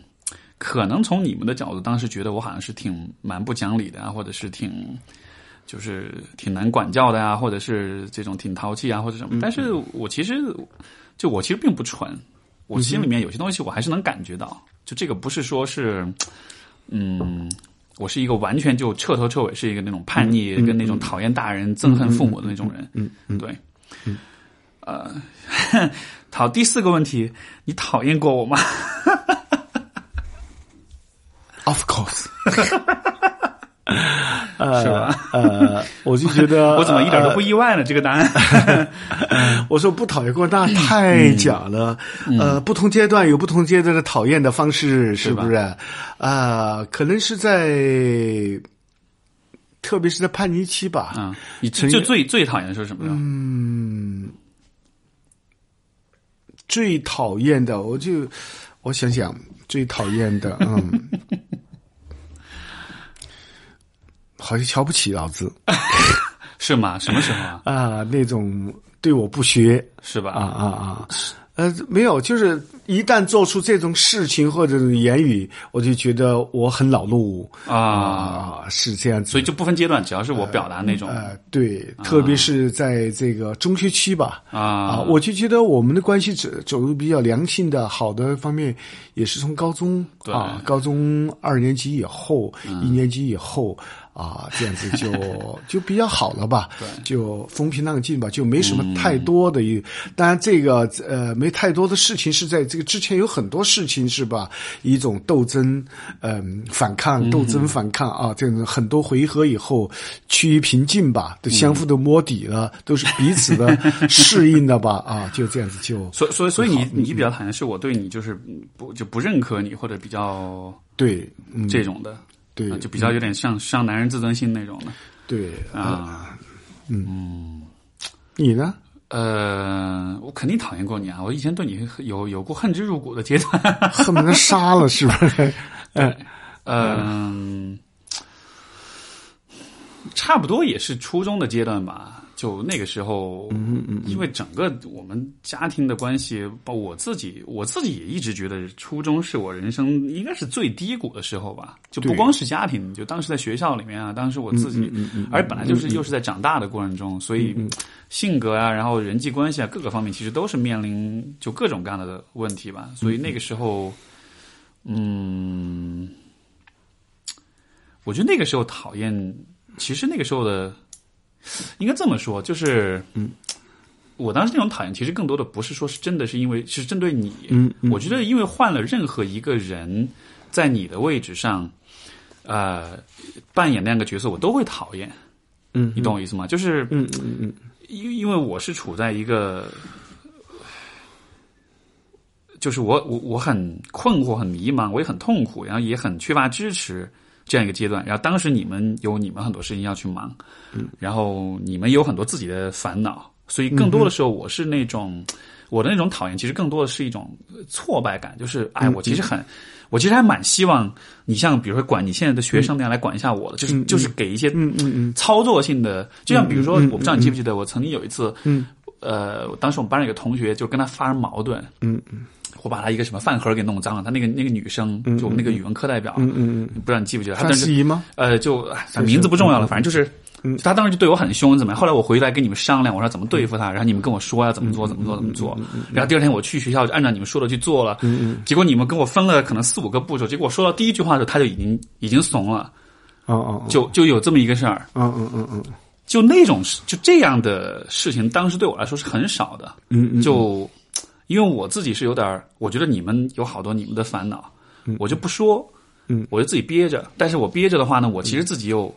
可能从你们的角度，当时觉得我好像是挺蛮不讲理的啊，或者是挺就是挺难管教的啊，或者是这种挺淘气啊，或者什么。但是我其实就我其实并不蠢，我心里面有些东西我还是能感觉到，就这个不是说是嗯。我是一个完全就彻头彻尾是一个那种叛逆跟那种讨厌大人、憎恨父母的那种人。嗯嗯，对。呃，好，第四个问题，你讨厌过我吗？Of course。呃，是吧？呃，我就觉得 我怎么一点都不意外呢？这个答案，我说不讨厌过，那太假了。呃，不同阶段有不同阶段的讨厌的方式，是不是？啊，可能是在，特别是在叛逆期吧。啊，你就最最讨厌的是什么？嗯，最讨厌的，我就我想想，最讨厌的，嗯。好像瞧不起老子，是吗？什么时候啊？啊，那种对我不学是吧？啊啊啊！呃，没有，就是一旦做出这种事情或者言语，我就觉得我很恼怒啊，是这样子。所以就不分阶段，只要是我表达那种，呃，对，特别是在这个中学期吧，啊，我就觉得我们的关系走走入比较良性的好的方面，也是从高中啊，高中二年级以后，一年级以后。啊，这样子就 就比较好了吧？对，就风平浪静吧，就没什么太多的。一、当然，这个呃，没太多的事情是在这个之前有很多事情是吧？一种斗争，嗯、反抗，斗争反抗啊，这种很多回合以后趋于平静吧，都相互都摸底了，都是彼此的适应的吧？啊，就这样子就。所所以所以你你比较讨厌是我对你就是不就不认可你或者比较对、嗯、这种的。对，就比较有点像像男人自尊心那种的。对啊，嗯，你呢？呃，我肯定讨厌过你啊！我以前对你有有过恨之入骨的阶段。恨不得杀了，是不是？嗯，差不多也是初中的阶段吧。就那个时候，嗯嗯，因为整个我们家庭的关系，包括我自己，我自己也一直觉得初中是我人生应该是最低谷的时候吧。就不光是家庭，就当时在学校里面啊，当时我自己，而本来就是又是在长大的过程中，所以性格啊，然后人际关系啊，各个方面其实都是面临就各种各样的问题吧。所以那个时候，嗯，我觉得那个时候讨厌，其实那个时候的。应该这么说，就是，嗯，我当时那种讨厌，其实更多的不是说是真的是因为是针对你，嗯，我觉得因为换了任何一个人在你的位置上，呃，扮演那样的角色，我都会讨厌，嗯，你懂我意思吗？就是，嗯嗯嗯，因因为我是处在一个，就是我我我很困惑、很迷茫，我也很痛苦，然后也很缺乏支持这样一个阶段。然后当时你们有你们很多事情要去忙，嗯，然后你们有很多自己的烦恼，所以更多的时候我是那种、我的那种讨厌，其实更多的是一种挫败感，就是哎，我其实很。我其实还蛮希望你像比如说管你现在的学生那样来管一下我的，就是就是给一些嗯嗯嗯操作性的，就像比如说，我不知道你记不记得，我曾经有一次，嗯，呃，当时我们班上有个同学就跟他发生矛盾，嗯嗯我把他一个什么饭盒给弄脏了，他那个那个女生，就我们那个语文课代表，嗯嗯嗯，不知道你记不记得，他范当时思怡吗？呃，就名字不重要了，反正就是。他当时就对我很凶，怎么样？后来我回来跟你们商量，我说怎么对付他，然后你们跟我说要怎么做，怎么做，怎么做。然后第二天我去学校就按照你们说的去做了，嗯嗯结果你们跟我分了可能四五个步骤，结果我说到第一句话的时候，他就已经已经怂了，哦哦，就就有这么一个事儿。嗯嗯嗯嗯就那种事就这样的事情，当时对我来说是很少的。嗯嗯，就因为我自己是有点儿，我觉得你们有好多你们的烦恼，我就不说，嗯，我就自己憋着。但是我憋着的话呢，我其实自己又、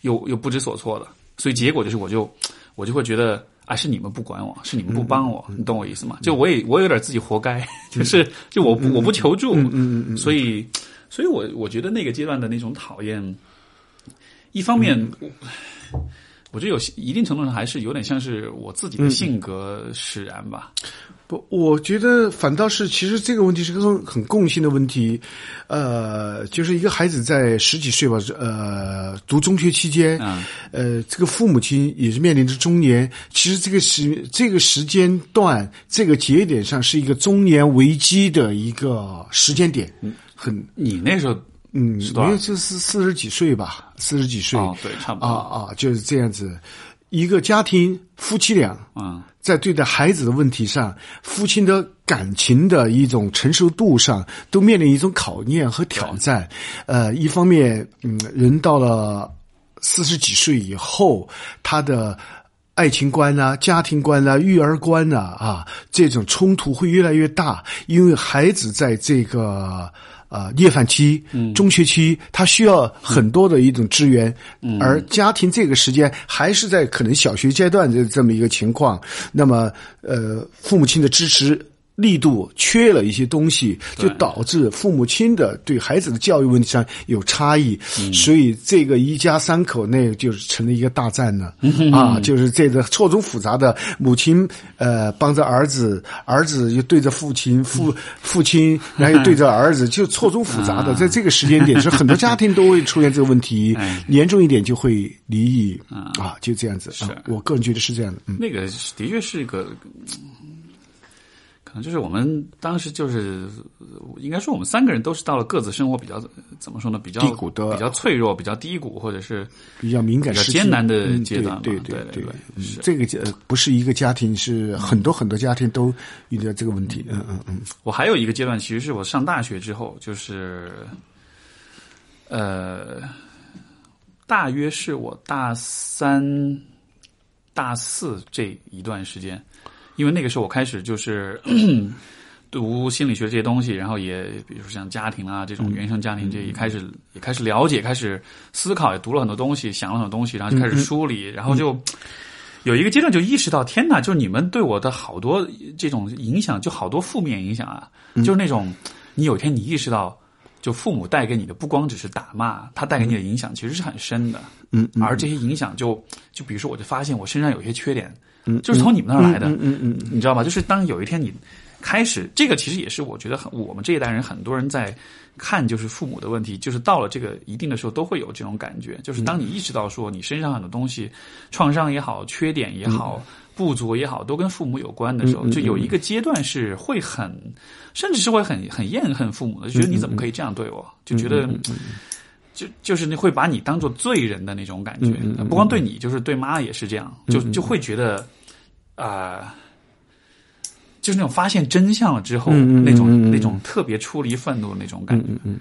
又又不知所措的，所以结果就是我就我就会觉得啊，是你们不管我，是你们不帮我，你懂我意思吗？就我也我有点自己活该，就是就我不我不求助，嗯嗯嗯所以所以我我觉得那个阶段的那种讨厌，一方面。我我觉得有一定程度上还是有点像是我自己的性格使然吧。不，我觉得反倒是，其实这个问题是个很很共性的问题，呃，就是一个孩子在十几岁吧，呃，读中学期间，嗯呃，这个父母亲也是面临着中年，其实这个时这个时间段这个节点上是一个中年危机的一个时间点，很你那时候嗯，是多少没有就是四十几岁吧，四十几岁，哦，对，差不多，啊啊，就是这样子，一个家庭夫妻俩。嗯在对待孩子的问题上，父亲的感情的一种承受度上，都面临一种考验和挑战。呃，一方面，嗯，人到了四十几岁以后，他的爱情观啊、家庭观啊、育儿观啊啊，这种冲突会越来越大，因为孩子在这个。呃，夜饭期、中学期，他需要很多的一种支援，而家庭这个时间还是在可能小学阶段的这么一个情况，那么呃，父母亲的支持力度缺了一些东西，就导致父母亲的对孩子的教育问题上有差异，所以这个一家三口那就是成了一个大战呢，啊，就是这个错综复杂的母亲呃帮着儿子，儿子又对着父亲，父父亲然后又对着儿子，就错综复杂的，在这个时间点是很多家庭都会出现这个问题，严重一点就会离异。啊，就这样子。啊，我个人觉得是这样的，嗯。那个的确是一个，就是我们当时就是，应该说我们三个人都是到了各自生活比较怎么说呢，比较低谷的比较脆弱、比较低谷，或者是比较敏感比较、艰难的嗯阶段吧对对对对嗯这个呃不是一个家庭，是很多很多家庭都遇到这个问题。嗯嗯嗯，我还有一个阶段，其实是我上大学之后，就是，呃，大约是我大三、大四这一段时间，因为那个时候我开始就是 读心理学这些东西，然后也比如说像家庭啊这种原生家庭这也开始也开始了解，开始思考，也读了很多东西，想了很多东西，然后就开始梳理，然后就。有一个阶段就意识到，天哪！就是你们对我的好多这种影响，就好多负面影响啊，就是那种你有一天你意识到，就父母带给你的不光只是打骂，他带给你的影响其实是很深的。嗯嗯而这些影响就就比如说，我就发现我身上有些缺点，嗯，就是从你们那儿来的，嗯嗯嗯你知道吧？就是当有一天你开始，这个其实也是我觉得很我们这一代人很多人在看就是父母的问题，就是到了这个一定的时候都会有这种感觉，就是当你意识到说你身上很多东西，创伤也好，缺点也好。不足也好，都跟父母有关的时候，就有一个阶段是会很，甚至是会很很厌恨父母的，就觉得你怎么可以这样对我，就觉得，就就是会把你当做罪人的那种感觉，不光对你，就是对妈也是这样，就就会觉得啊、就是那种发现真相了之后，那种那种特别出离愤怒的那种感觉。嗯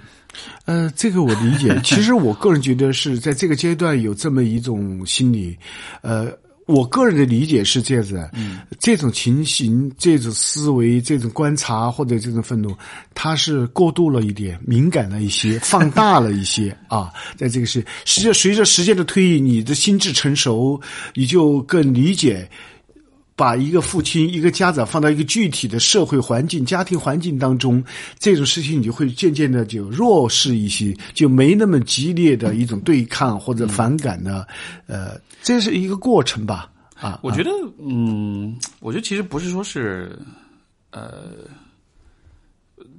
呃，这个我理解。其实我个人觉得是在这个阶段有这么一种心理，呃。我个人的理解是这样子，嗯，这种情形、这种思维、这种观察或者这种愤怒，它是过度了一点，敏感了一些，放大了一些 啊。在这个是，实际上随着时间的推移，你的心智成熟，你就更理解。把一个父亲、一个家长放到一个具体的社会环境、家庭环境当中，这种事情你就会渐渐的就弱势一些，就没那么激烈的一种对抗或者反感的，呃，这是一个过程吧。啊，我觉得，嗯，我觉得其实不是说是，呃，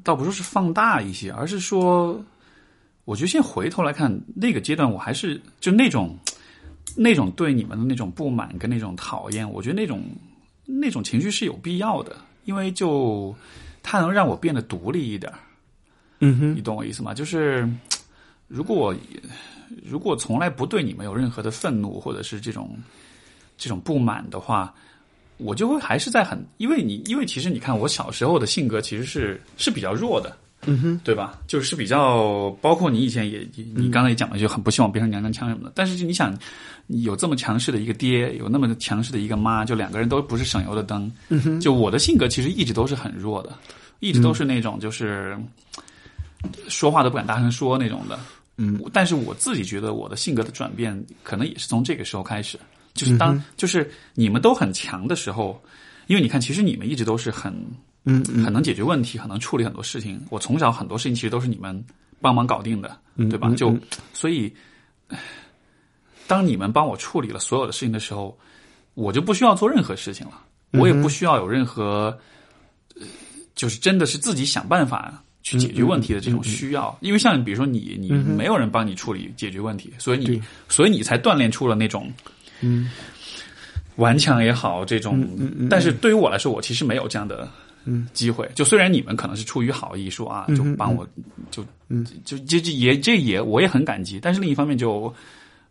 倒不是说是放大一些，而是说，我觉得现在回头来看那个阶段，我还是就那种那种对你们的那种不满跟那种讨厌，我觉得那种那种情绪是有必要的，因为就它能让我变得独立一点。嗯哼，你懂我意思吗？就是如果我如果从来不对你们有任何的愤怒或者是这种。这种不满的话，我就会还是在很，因为你，因为其实你看，我小时候的性格其实是是比较弱的，嗯哼，对吧？就是比较，包括你以前也，你刚才也讲了，就很不希望变成娘娘腔什么的。但是你想，有这么强势的一个爹，有那么强势的一个妈，就两个人都不是省油的灯。嗯哼，就我的性格其实一直都是很弱的，一直都是那种就是说话都不敢大声说那种的。嗯，但是我自己觉得我的性格的转变，可能也是从这个时候开始。就是当就是你们都很强的时候，因为你看，其实你们一直都是很嗯很能解决问题，很能处理很多事情。我从小很多事情其实都是你们帮忙搞定的，对吧？就所以，当你们帮我处理了所有的事情的时候，我就不需要做任何事情了，我也不需要有任何，就是真的是自己想办法。去解决问题的这种需要，因为像比如说你，你没有人帮你处理解决问题，所以你，所以你才锻炼出了那种。嗯，顽强也好，这种，但是对于我来说，我其实没有这样的机会。就虽然你们可能是出于好意说啊，就帮我，就，就这这也这也我也很感激。但是另一方面，就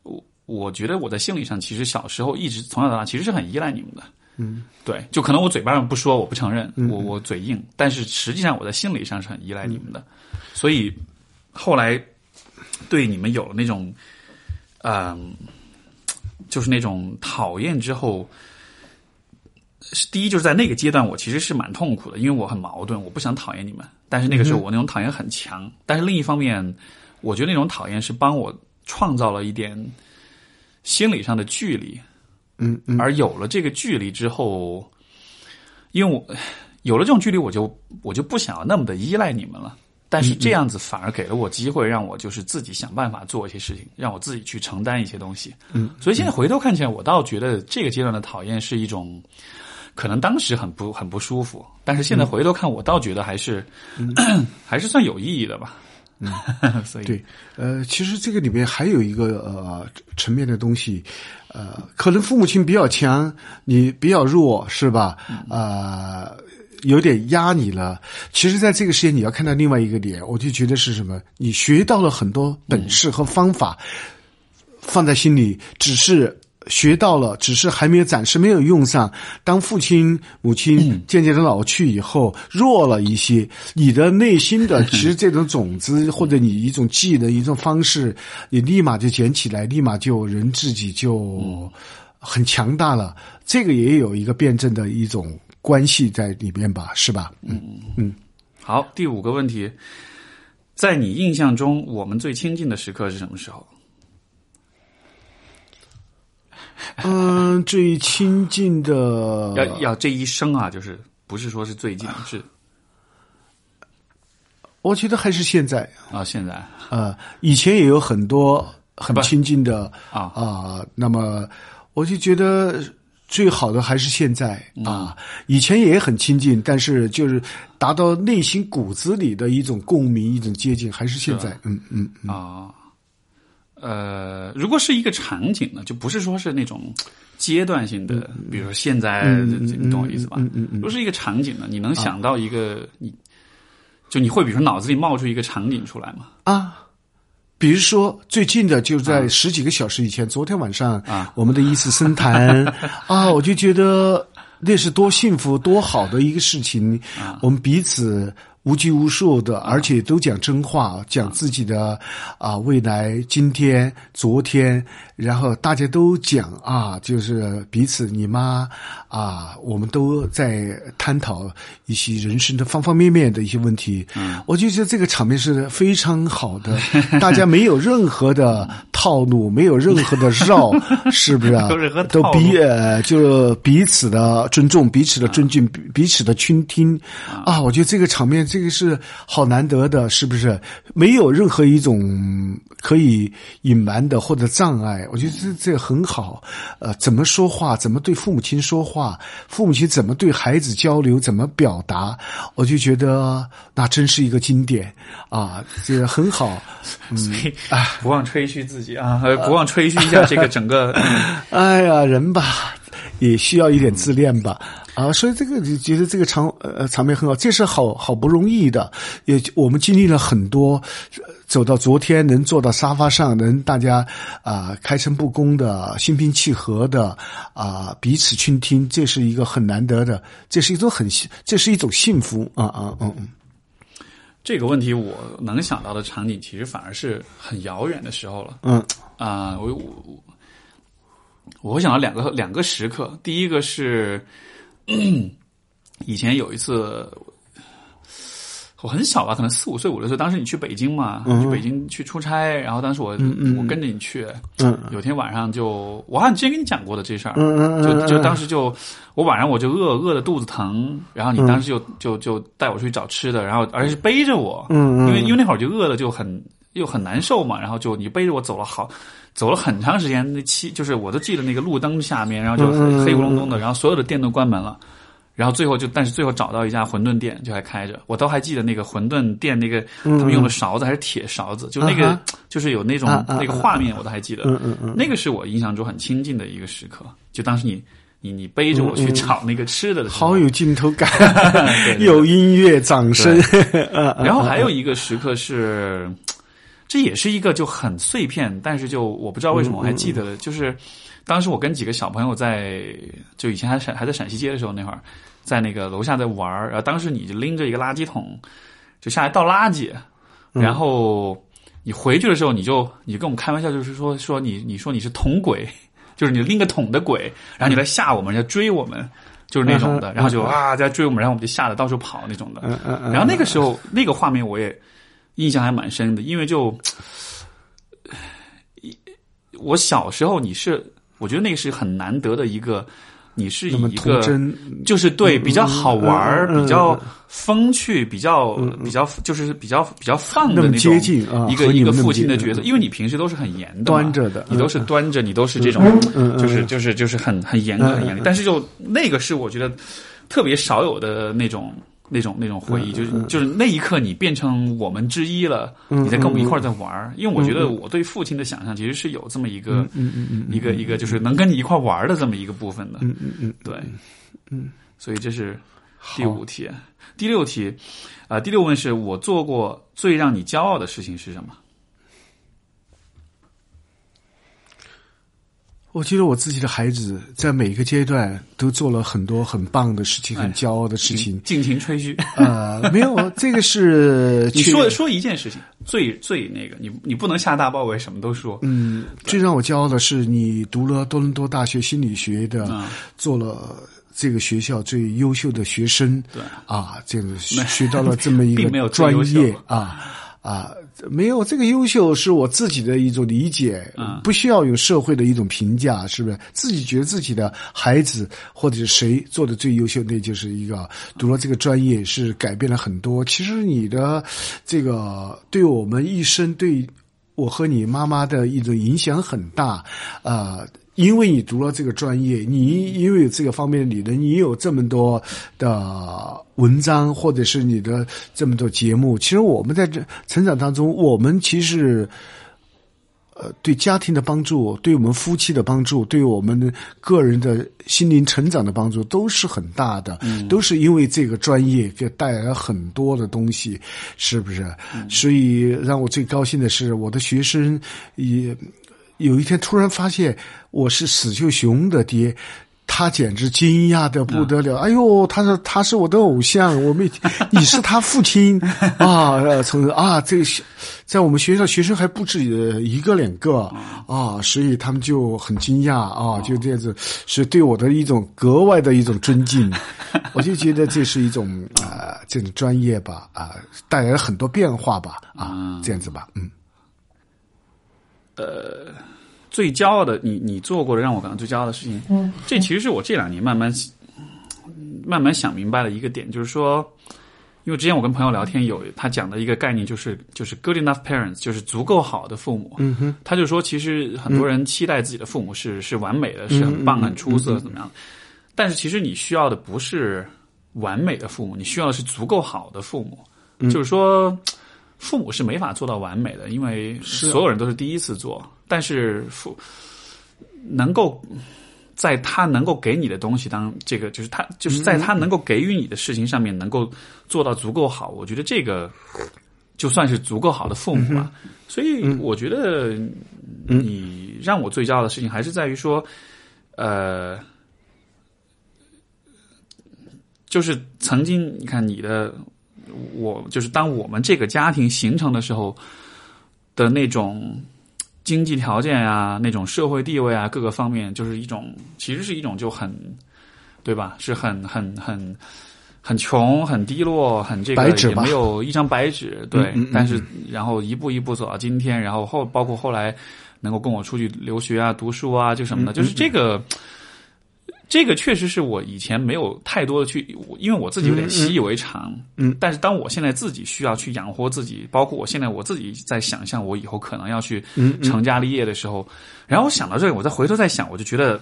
我我觉得我在心理上，其实小时候一直从小到大其实是很依赖你们的。嗯，对，就可能我嘴巴上不说，我不承认，我我嘴硬，但是实际上我在心理上是很依赖你们的。所以后来对你们有了那种，嗯。就是那种讨厌之后，是第一就是在那个阶段，我其实是蛮痛苦的，因为我很矛盾，我不想讨厌你们，但是那个时候我那种讨厌很强。但是另一方面，我觉得那种讨厌是帮我创造了一点心理上的距离。嗯嗯。而有了这个距离之后，因为我有了这种距离，我就我就不想要那么的依赖你们了。但是这样子反而给了我机会，让我就是自己想办法做一些事情，让我自己去承担一些东西。嗯，所以现在回头看起来，我倒觉得这个阶段的讨厌是一种，可能当时很不很不舒服，但是现在回头看，我倒觉得还是、还是算有意义的吧。嗯，所以对，呃，其实这个里面还有一个呃层面的东西，呃，可能父母亲比较强，你比较弱，是吧？啊、呃。有点压你了。其实，在这个时间，你要看到另外一个点，我就觉得是什么？你学到了很多本事和方法，放在心里，只是学到了，只是还没有暂时没有用上。当父亲、母亲渐渐的老去以后，弱了一些，你的内心的其实这种种子，或者你一种技能、一种方式，你立马就捡起来，立马就人自己就很强大了。这个也有一个辩证的一种。关系在里面吧，是吧？嗯嗯。好，第五个问题，在你印象中，我们最亲近的时刻是什么时候？嗯，最亲近的要要这一生啊，就是不是说是最近，是我觉得还是现在，啊，现在呃，以前也有很多很亲近的啊啊，那么我就觉得最好的还是现在嗯啊，以前也很亲近，但是就是达到内心骨子里的一种共鸣、一种接近，还是现在，嗯嗯嗯。啊，呃，如果是一个场景呢，就不是说是那种阶段性的，比如说现在，嗯你懂我意思吧？嗯嗯嗯如果是一个场景呢，你能想到一个你，就你会比如说脑子里冒出一个场景出来吗？啊。比如说，最近的就在十几个小时以前，昨天晚上啊我们的一次深谈 啊，我就觉得那是多幸福、多好的一个事情。啊我们彼此无拘无束的，而且都讲真话，讲自己的啊未来、今天、昨天，然后大家都讲啊，就是彼此你妈啊，我们都在探讨一些人生的方方面面的一些问题。嗯，我就觉得这个场面是非常好的，大家没有任何的套路，没有任何的绕，是不是啊？都彼呃，就彼此的尊重，彼此的尊敬，彼彼此的倾听啊！我觉得这个场面，这个是好难得的，是不是？没有任何一种可以隐瞒的或者障碍，我觉得这这很好。呃，怎么说话，怎么对父母亲说话，父母亲怎么对孩子交流，怎么表达，我就觉得那真是一个经典啊！这个很好。所以不忘吹嘘自己啊，呃 不忘吹嘘一下这个整个。哎呀，人吧，也需要一点自恋吧。啊，所以这个你觉得这个场呃场面很好，这是好好不容易的，也我们经历了很多，呃走到昨天能坐到沙发上，能大家啊、开诚布公的、心平气和的啊、彼此倾听，这是一个很难得的，这是一种很幸这是一种幸福啊啊嗯嗯这个问题我能想到的场景，其实反而是很遥远的时候了。嗯啊、我我我想到两个两个时刻，第一个是 以前有一次。我很小吧，可能四五岁、五六岁。当时你去北京嘛，去北京去出差，然后当时我、我跟着你去。嗯有天晚上就，我好像之前跟你讲过的这事儿，嗯嗯嗯就就当时就我晚上我就饿饿的肚子疼，然后你当时就、就就带我出去找吃的，然后而且是背着我，嗯嗯因为因为那会儿就饿的就很又很难受嘛，然后就你背着我走了好走了很长时间，那七就是我都记得那个路灯下面，然后就嗯黑黑咕隆咚的，然后所有的店都关门了。然后最后就，但是最后找到一家馄饨店，就还开着。我都还记得那个馄饨店那个他们用的勺子还是铁勺子，就那个、就是有那种、那个画面，我都还记得。那个是我印象中很亲近的一个时刻。就当时你你你背着我去找那个吃的的时候，好有镜头感 对，对 有音乐掌声，然后还有一个时刻是，这也是一个就很碎片，但是就我不知道为什么我还记得的，就是当时我跟几个小朋友在，就以前还陕还在陕西街的时候那会儿，在那个楼下在玩儿然后当时你就拎着一个垃圾桶，就下来倒垃圾，然后你回去的时候，你就你就跟我们开玩笑，就是说说你你说你是桶鬼，就是你拎个桶的鬼，然后你来吓我们，要追我们。就是那种的，然后就啊在追我们，然后我们就吓得到处跑那种的。然后那个时候那个画面我也印象还蛮深的，因为就我小时候你是，我觉得那个是很难得的一个，你是以一个就是对比较好玩比较风趣、比较比较就是比较比较放的那种接近啊一个一个父亲的角色，因为你平时都是很严的端着的你都是端着，你都是这种就是就是就是很很严格很严厉，但是就那个是我觉得特别少有的那种。那种那种回忆，就是就是那一刻你变成我们之一了，你在跟我们一块儿在玩儿。因为我觉得我对父亲的想象其实是有这么一个一个一个就是能跟你一块儿玩儿的这么一个部分的。嗯嗯嗯，对，嗯，所以这是第五题，第六题，啊、第六问是我做过最让你骄傲的事情是什么？我觉得我自己的孩子在每一个阶段都做了很多很棒的事情，很骄傲的事情。尽情吹嘘。呃，没有，这个是你说说一件事情，最最那个，你你不能下大包围，什么都说。嗯，最让我骄傲的是你读了多伦多大学心理学的，嗯做了这个学校最优秀的学生，对啊，这个学学到了这么一 并没有个专业啊。啊，没有这个优秀是我自己的一种理解，嗯不需要有社会的一种评价，是不是？自己觉得自己的孩子或者是谁做的最优秀，那就是一个读了这个专业是改变了很多。其实你的这个对我们一生对。我和你妈妈的一种影响很大，呃，因为你读了这个专业，你因为有这个方面的理论，你有这么多的文章，或者是你的这么多节目。其实我们在这成长当中，我们其实。呃，对家庭的帮助，对我们夫妻的帮助，对我们个人的心灵成长的帮助，都是很大的。嗯，都是因为这个专业给带来了很多的东西，是不是？所以让我最高兴的是，我的学生也有一天突然发现我是史秀雄的爹。他简直惊讶的不得了！哎呦，他说他是我的偶像，我没，你是他父亲啊！呃从啊，这个在我们学校学生还不止一个两个啊，所以他们就很惊讶啊，就这样子，是对我的一种格外的一种尊敬。我就觉得这是一种啊，这种专业吧啊，带来了很多变化吧啊，这样子吧，嗯。最骄傲的，你你做过的让我感到最骄傲的事情，嗯，这其实是我这两年慢慢慢慢想明白的一个点，就是说，因为之前我跟朋友聊天有他讲的一个概念，就是就是 good enough parents，就是足够好的父母。嗯哼，他就说，其实很多人期待自己的父母是是完美的，是很棒、很出色，怎么样？但是其实你需要的不是完美的父母，你需要的是足够好的父母。就是说，父母是没法做到完美的，因为所有人都是第一次做。但是父能够在他能够给你的东西当这个，就是他就是在他能够给予你的事情上面能够做到足够好，我觉得这个就算是足够好的父母吧。所以我觉得你让我最骄傲的事情还是在于说，呃，就是曾经你看你的我，就是当我们这个家庭形成的时候的那种。经济条件啊，那种社会地位啊，各个方面，就是一种，其实是一种就很，对吧？是很很很很穷、很低落、很这个，也没有一张白纸，对。但是，然后一步一步走到今天，然后后包括后来能够跟我出去留学啊、读书啊，就什么的，就是这个。这个确实是我以前没有太多的去，因为我自己有点习以为常。嗯，但是当我现在自己需要去养活自己，包括我现在我自己在想象我以后可能要去成家立业的时候，然后我想到这个，我再回头再想，我就觉得，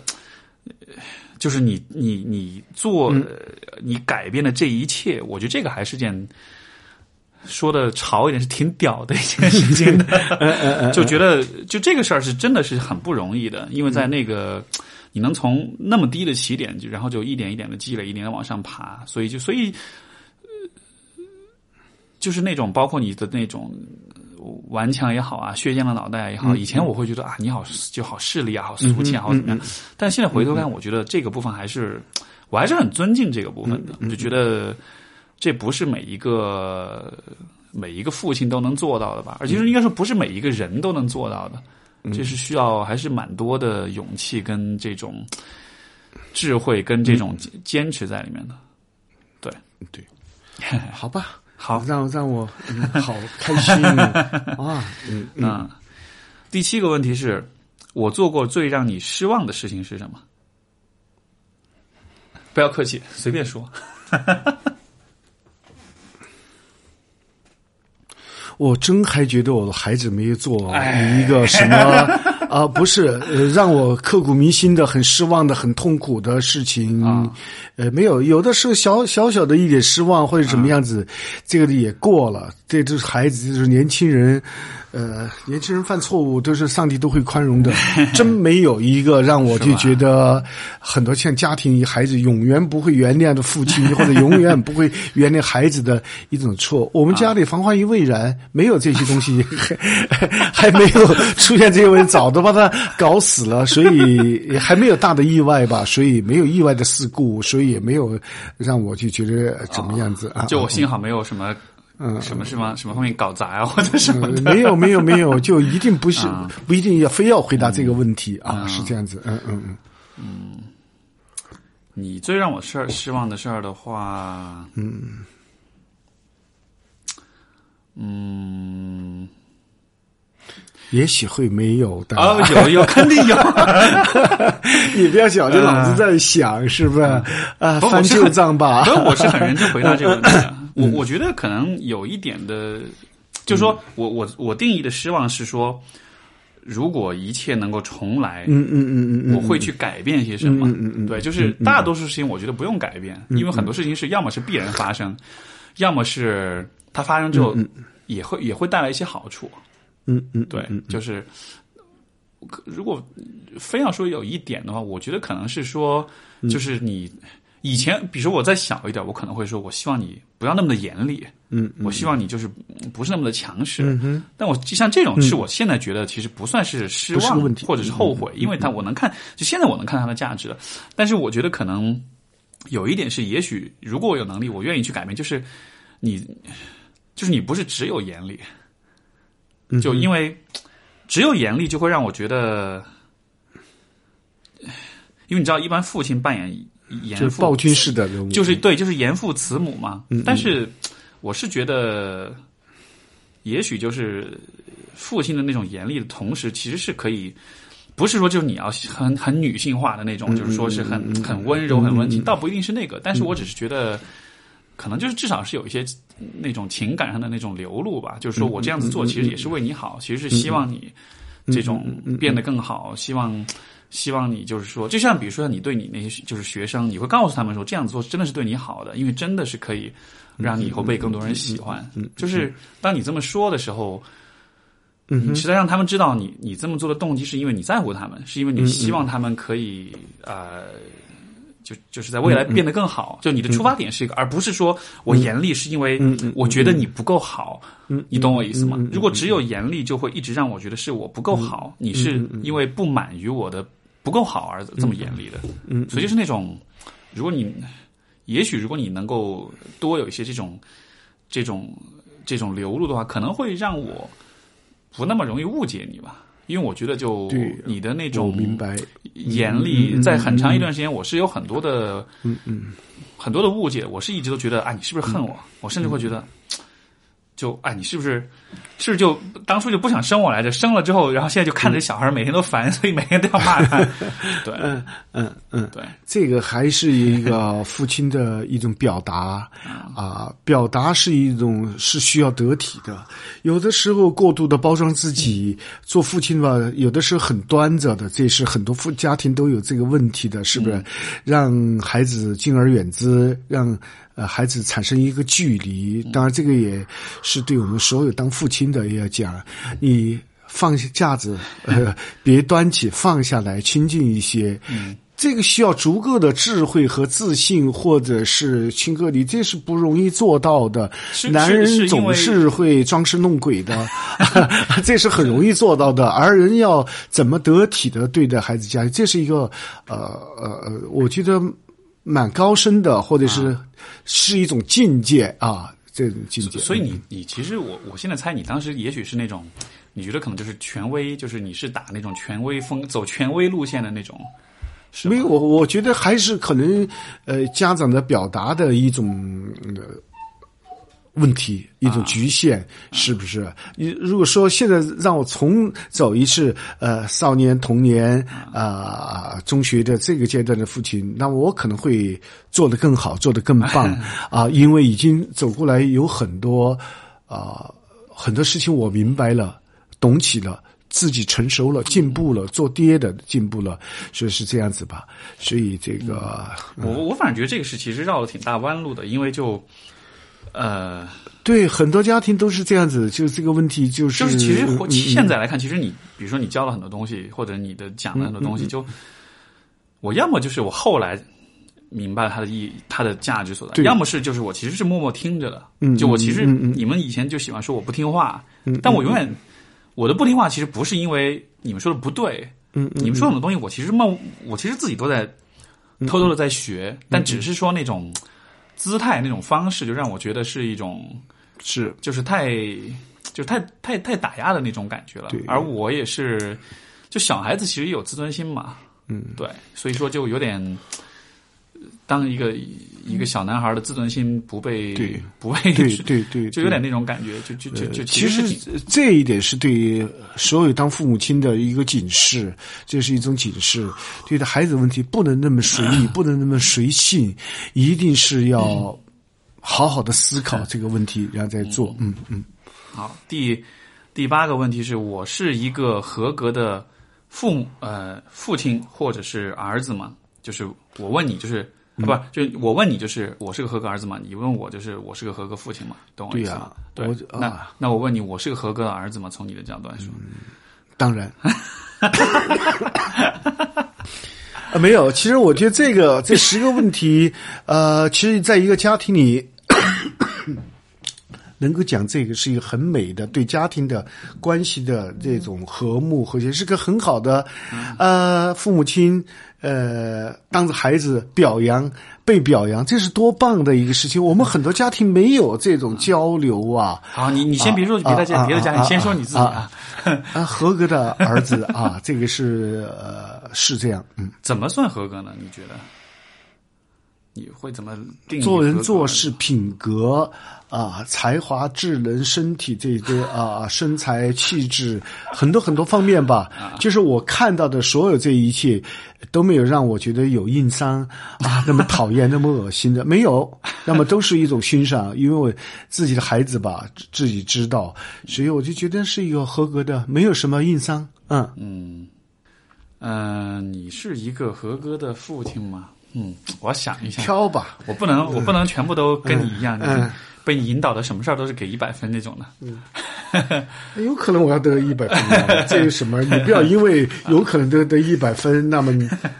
就是你你你做你改变的这一切，我觉得这个还是件说的潮一点是挺屌的一件事情的，就觉得就这个事儿是真的是很不容易的，因为在那个。你能从那么低的起点，就然后就一点一点的积累，一点的往上爬，所以就所以，就是那种包括你的那种顽强也好啊，削尖了脑袋也好，以前我会觉得啊，你好就好势利啊，好俗气啊，好怎么样？但现在回头看，我觉得这个部分还是我还是很尊敬这个部分的，就觉得这不是每一个每一个父亲都能做到的吧？而其实应该说不是每一个人都能做到的。这是需要还是蛮多的勇气跟这种智慧跟这种坚持在里面的，对对，好吧，好让让我、嗯、好开心啊，嗯嗯。第七个问题是我做过最让你失望的事情是什么？不要客气，随便说。我真还觉得我的孩子没有做一个什么 啊，不是呃让我刻骨铭心的、很失望的、很痛苦的事情。啊，呃，没有，有的是小小小的一点失望或者怎么样子，这个也过了。这就是孩子，就是年轻人。呃，年轻人犯错误都是上帝都会宽容的，真没有一个让我就觉得很多像家庭孩子永远不会原谅的父亲，或者永远不会原谅孩子的一种错。我们家里防患于未然，没有这些东西，还没有出现这些问题，早都把他搞死了，所以还没有大的意外吧，所以没有意外的事故，所以也没有让我就觉得怎么样子啊？就我幸好没有什么。嗯，什么什么什么方面搞砸啊，或者什么的？没有没有没有，就一定不是不一定要非要回答这个问题啊，是这样子。嗯嗯嗯嗯，你最让我事儿失望的事儿的话，嗯嗯。也许会没有的。哦，有有 肯定有，你不要小着脑子在想，是不是？啊，翻旧账吧。所以我是很认真回答这个问题的。我我觉得可能有一点的，就是说我我我定义的失望是说，如果一切能够重来，嗯嗯嗯嗯嗯，我会去改变些什么？嗯嗯对，就是大多数事情我觉得不用改变，因为很多事情是要么是必然发生，要么是它发生之后也会也会带来一些好处。嗯嗯，对，就是可如果非要说有一点的话，我觉得可能是说，嗯。就是你以前，比如说我再小一点，我可能会说，我希望你不要那么的严厉，嗯，我希望你就是嗯不是那么的强势。嗯哼。但我就像这种是我现在觉得其实不算是失望或者是后悔，因为他我能看，就现在我能看到它的价值。了。但是我觉得可能有一点是，也许如果我有能力，我愿意去改变，就是你，就是你不是只有严厉，嗯就因为只有严厉就会让我觉得，因为你知道，一般父亲扮演严父就是暴君式的人物，就是对，就是严父慈母嘛。但是我是觉得，也许就是父亲的那种严厉的同时，其实是可以。不是说就是你要很很女性化的那种，就是说是很很温柔、很温情，倒不一定是那个。但是我只是觉得，可能就是至少是有一些那种情感上的那种流露吧。就是说我这样子做，其实也是为你好，其实是希望你这种变得更好，希望希望你就是说，就像比如说你对你那些就是学生，你会告诉他们说这样做真的是对你好的，因为真的是可以让你以后被更多人喜欢。就是当你这么说的时候。你是在让他们知道你你这么做的动机是因为你在乎他们，是因为你希望他们可以呃，就就是在未来变得更好。就你的出发点是一个，而不是说我严厉是因为我觉得你不够好。你懂我意思吗？如果只有严厉，就会一直让我觉得是我不够好，你是因为不满于我的不够好而这么严厉的。嗯，所以就是那种，如果你也许如果你能够多有一些这种这种这种流露的话，可能会让我。不那么容易误解你吧，因为我觉得就对你的那种明白，严厉，在很长一段时间，我是有很多的，嗯嗯，很多的误解。我是一直都觉得，啊，你是不是恨我？我甚至会觉得，就哎，你是不是是就当初就不想生我来着？生了之后，然后现在就看着小孩每天都烦，所以每天都要骂他。对，嗯嗯嗯，对，这个还是一个 父亲的一种表达啊，表达是一种是需要得体的。有的时候过度的包装自己，做父亲吧，有的时候很端着的，这是很多父家庭都有这个问题的，是不是？让孩子敬而远之，让呃孩子产生一个距离。当然，这个也是对我们所有当父亲的也要讲，你。放下架子，呃，别端起，放下来，亲近一些。嗯，这个需要足够的智慧和自信，或者是亲哥，你，这是不容易做到的。男人总是会装神弄鬼的，这是很容易做到的。而人要怎么得体的对待孩子家，这是一个呃呃呃，我觉得蛮高深的，或者是、是一种境界啊，这种境界。所以你你其实我我现在猜你当时也许是那种，你觉得可能就是权威，就是你是打那种权威风，走权威路线的那种，是没有，我我觉得还是可能，呃，家长的表达的一种、呃、问题，一种局限，是不是？你如果说现在让我重走一次，呃，少年、童年啊、中学的这个阶段的父亲，那我可能会做得更好，做得更棒 啊，因为已经走过来有很多啊、很多事情我明白了，懂起了。自己成熟了，进步了，做爹的进步了，所以是这样子吧。所以这个，我我反正觉得这个是其实绕了挺大弯路的，因为就呃，对很多家庭都是这样子，就是这个问题就是就是其实现在来看，其实你比如说你教了很多东西，或者你的讲了很多东嗯西，就我要么就是我后来明白了它的意义、它的价值所在，要么是就是我其实是默默听着的。嗯就我其实你们以前就喜欢说我不听话，但我永远我的不听话其实不是因为你们说的不对，嗯嗯你们说很多东西我其实默我其实自己都在偷偷的在学，嗯但只是说那种姿态、那种方式，就让我觉得是一种是。就是太就太太太打压的那种感觉了。对。而我也是，就小孩子其实也有自尊心嘛，嗯，对，所以说就有点当一个一个小男孩的自尊心不被对不被对对对，就有点那种感觉，就就就就其实这一点是对所有当父母亲的一个警示，这是一种警示。对待孩子问题不能那么随意，不能那么随性，一定是要好好的思考这个问题，然后再做。嗯嗯。好，第第八个问题是我是一个合格的父母呃父亲或者是儿子吗？就是我问你，就是。啊，不，就我问你，就是我是个合格儿子嘛？你问我，就是我是个合格父亲嘛？懂我意思吗？对我那、啊那我问你，我是个合格的儿子吗？从你的角度来说，当然。啊，没有。其实我觉得这个这十个问题，呃，其实在一个家庭里，能够讲这个是一个很美的对家庭的关系的这种和睦和谐，是个很好的，呃，父母亲呃当着孩子表扬被表扬，这是多棒的一个事情。我们很多家庭没有这种交流啊。好，你你先别说别的家、啊别的家庭，啊先说你自己啊。啊，合格的儿子啊，这个是呃是这样，嗯，怎么算合格呢？你觉得？你会怎么定做人做事品格啊，才华、智能、身体这些啊，身材、气质，很多很多方面吧。就是我看到的所有这一切，都没有让我觉得有硬伤啊，那么讨厌、那么恶心的没有，那么都是一种欣赏，因为我自己的孩子吧，自自己知道，所以我就觉得是一个合格的，没有什么硬伤。嗯，嗯，呃，你是一个合格的父亲吗？嗯，我要想一下。挑吧。我不能，我不能全部都跟你一样，嗯就是被你引导的，什么事儿都是给一百分那种的。嗯 有可能我要得一百分啊，这有什么？你不要因为有可能得得一百分，那么你，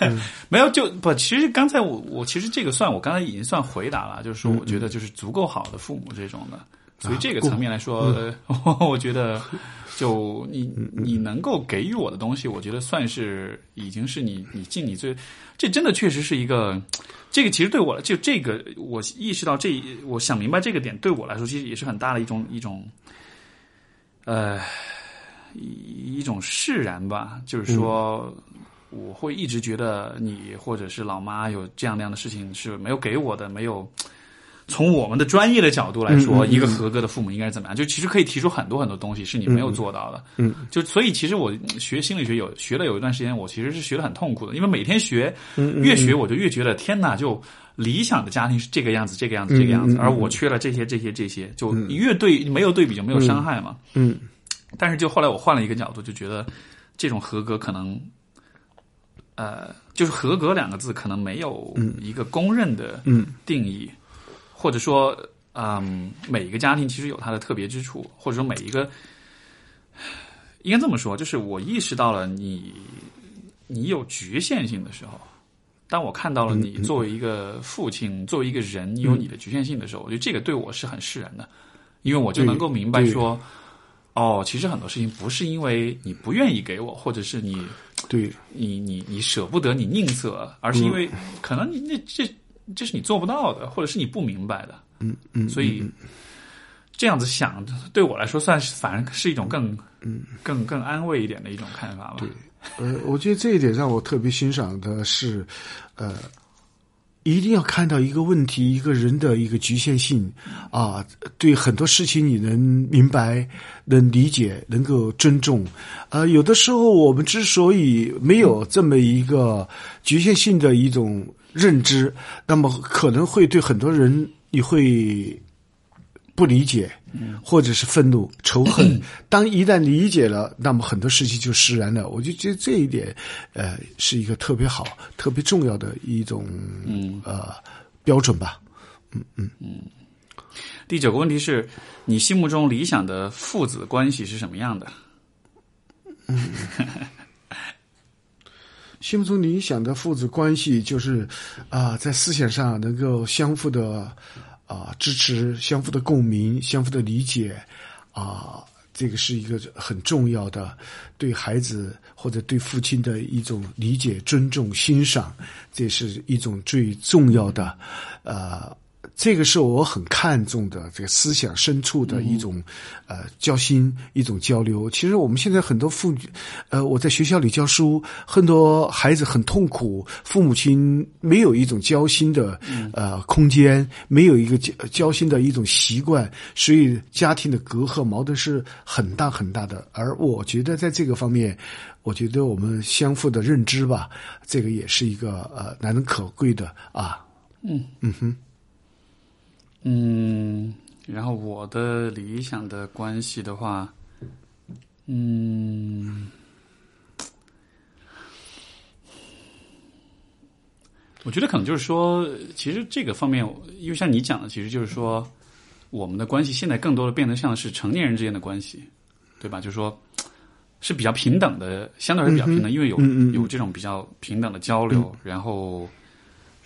嗯没有，就不，其实刚才我我其实这个算我刚才已经算回答了，就是说我觉得就是足够好的父母这种的，所以这个层面来说，呃 我觉得就你你能够给予我的东西，我觉得算是已经是你你尽你最，这真的确实是一个。这个其实对我就这个，我意识到这，我想明白这个点对我来说，其实也是很大的一种一种，呃，一一种释然吧。就是说，我会一直觉得你或者是老妈有这样那样的事情是没有给我的，没有。从我们的专业的角度来说，一个合格的父母应该是怎么样？就其实可以提出很多很多东西是你没有做到的。嗯，就所以其实我学心理学有学了有一段时间，我其实是学的很痛苦的，因为每天学，嗯越学我就越觉得天哪，就理想的家庭是这个样子，这个样子，这个样子，而我缺了这些这些这些，就你越对没有对比就没有伤害嘛。嗯但是就后来我换了一个角度，就觉得这种合格可能，呃，就是合格两个字可能没有一个公认的嗯。定义，或者说，嗯，每一个家庭其实有它的特别之处，或者说每一个，应该这么说，就是我意识到了你你有局限性的时候。当我看到了你作为一个父亲，作为一个人，你有你的局限性的时候，我觉得这个对我是很释然的，因为我就能够明白说，哦，其实很多事情不是因为你不愿意给我，或者是你对，你你你舍不得，你吝啬，而是因为可能你那这这是你做不到的，或者是你不明白的，嗯嗯，所以这样子想对我来说算是反而是一种更嗯更更安慰一点的一种看法吧。对呃，我觉得这一点让我特别欣赏的是，呃，一定要看到一个问题，一个人的一个局限性啊，对很多事情你能明白、能理解、能够尊重。呃，有的时候我们之所以没有这么一个局限性的一种认知，那么可能会对很多人你会。不理解，或者是愤怒、仇恨。当一旦理解了，那么很多事情就释然了。我就觉得这一点，呃，是一个特别好、特别重要的一种嗯呃标准吧。嗯嗯嗯第九个问题是你心目中理想的父子关系是什么样的？心 心目中理想的父子关系，就是啊、在思想上能够相互的啊、支持、相互的共鸣、相互的理解啊、这个是一个很重要的对孩子或者对父亲的一种理解、尊重、欣赏，这是一种最重要的呃。这个是我很看重的，这个思想深处的一种、呃交心，一种交流。其实我们现在很多父女，呃，我在学校里教书，很多孩子很痛苦，父母亲没有一种交心的呃空间，没有一个交交心的一种习惯，所以家庭的隔阂矛盾是很大很大的。而我觉得在这个方面，我觉得我们相互的认知吧，这个也是一个呃难能可贵的啊。嗯，然后我的理想的关系的话，嗯，我觉得可能就是说，其实这个方面，因为像你讲的，其实就是说，我们的关系现在更多的变得像是成年人之间的关系，对吧？就是说。是比较平等的，相对来说比较平等，因为有嗯嗯嗯有这种比较平等的交流。然后，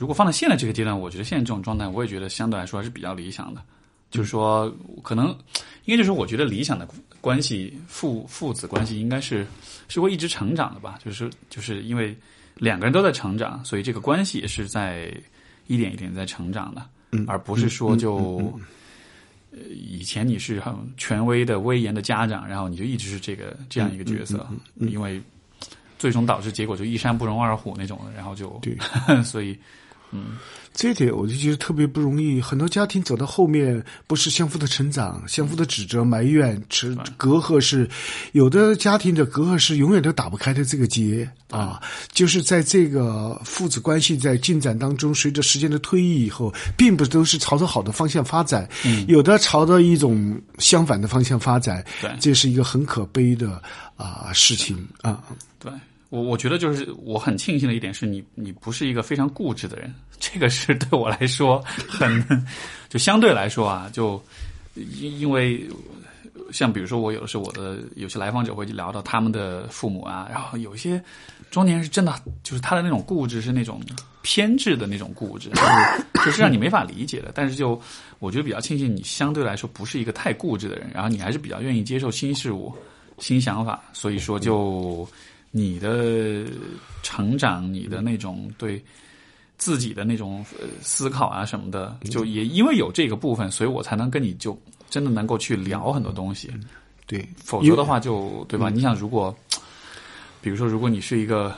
如果放在现在这个阶段，我觉得现在这种状态，我也觉得相对来说还是比较理想的。就是说，可能应该就是我觉得理想的关系，父父子关系应该是是会一直成长的吧。就是就是因为两个人都在成长，所以这个关系也是在一点一点在成长的，而不是说就。呃，以前你是很权威的、威严的家长，然后你就一直是这个这样一个角色，因为最终导致结果就一山不容二虎那种的，然后就对，所以这一点我就觉得特别不容易。很多家庭走到后面，不是相互的成长、相互的指责、埋怨、持隔阂是，有的家庭的隔阂是永远都打不开的这个结啊。就是在这个父子关系在进展当中，随着时间的推移以后，并不都是朝着好的方向发展，有的朝着一种相反的方向发展。对这是一个很可悲的啊、事情啊。对我我觉得就是我很庆幸的一点是你你不是一个非常固执的人，这个是对我来说很 就相对来说啊，就因因为像比如说我有的时候我的有些来访者会聊到他们的父母啊，然后有一些中年人是真的就是他的那种固执是那种偏执的那种固执，就是就是让你没法理解的。但是就我觉得比较庆幸你相对来说不是一个太固执的人，然后你还是比较愿意接受新事物、新想法，所以说就你的成长，你的那种对。自己的那种呃思考啊什么的，就也因为有这个部分，所以我才能跟你就真的能够去聊很多东西。对，否则的话就对吧？你想，如果比如说，如果你是一个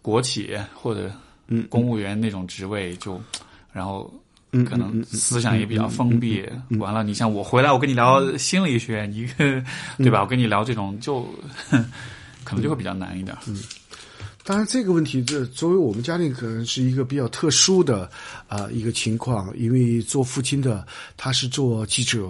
国企或者公务员那种职位，就然后可能思想也比较封闭。完了，你像我回来，我跟你聊心理学，你对吧？我跟你聊这种，就可能就会比较难一点。嗯当然，这个问题，这作为我们家庭可能是一个比较特殊的啊、一个情况，因为做父亲的他是做记者，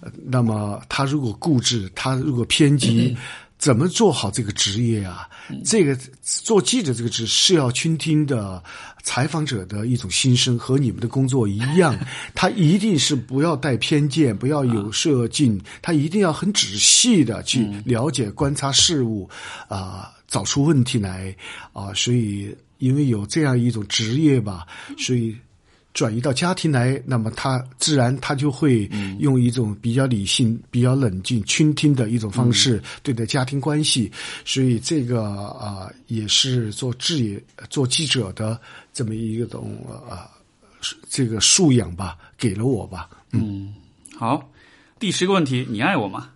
呃那么他如果固执，他如果偏激。怎么做好这个职业啊？这个做记者这个职是要倾听的采访者的一种心声，和你们的工作一样，他一定是不要带偏见，不要有射进，他一定要很仔细的去了解、观察事物，啊、找出问题来啊、所以因为有这样一种职业吧，所以转移到家庭来，那么他自然他就会用一种比较理性、比较冷静、倾听的一种方式对待家庭关系，所以这个啊、也是做志业、做记者的这么一种啊、这个素养吧，给了我吧。嗯。好，第十个问题，你爱我吗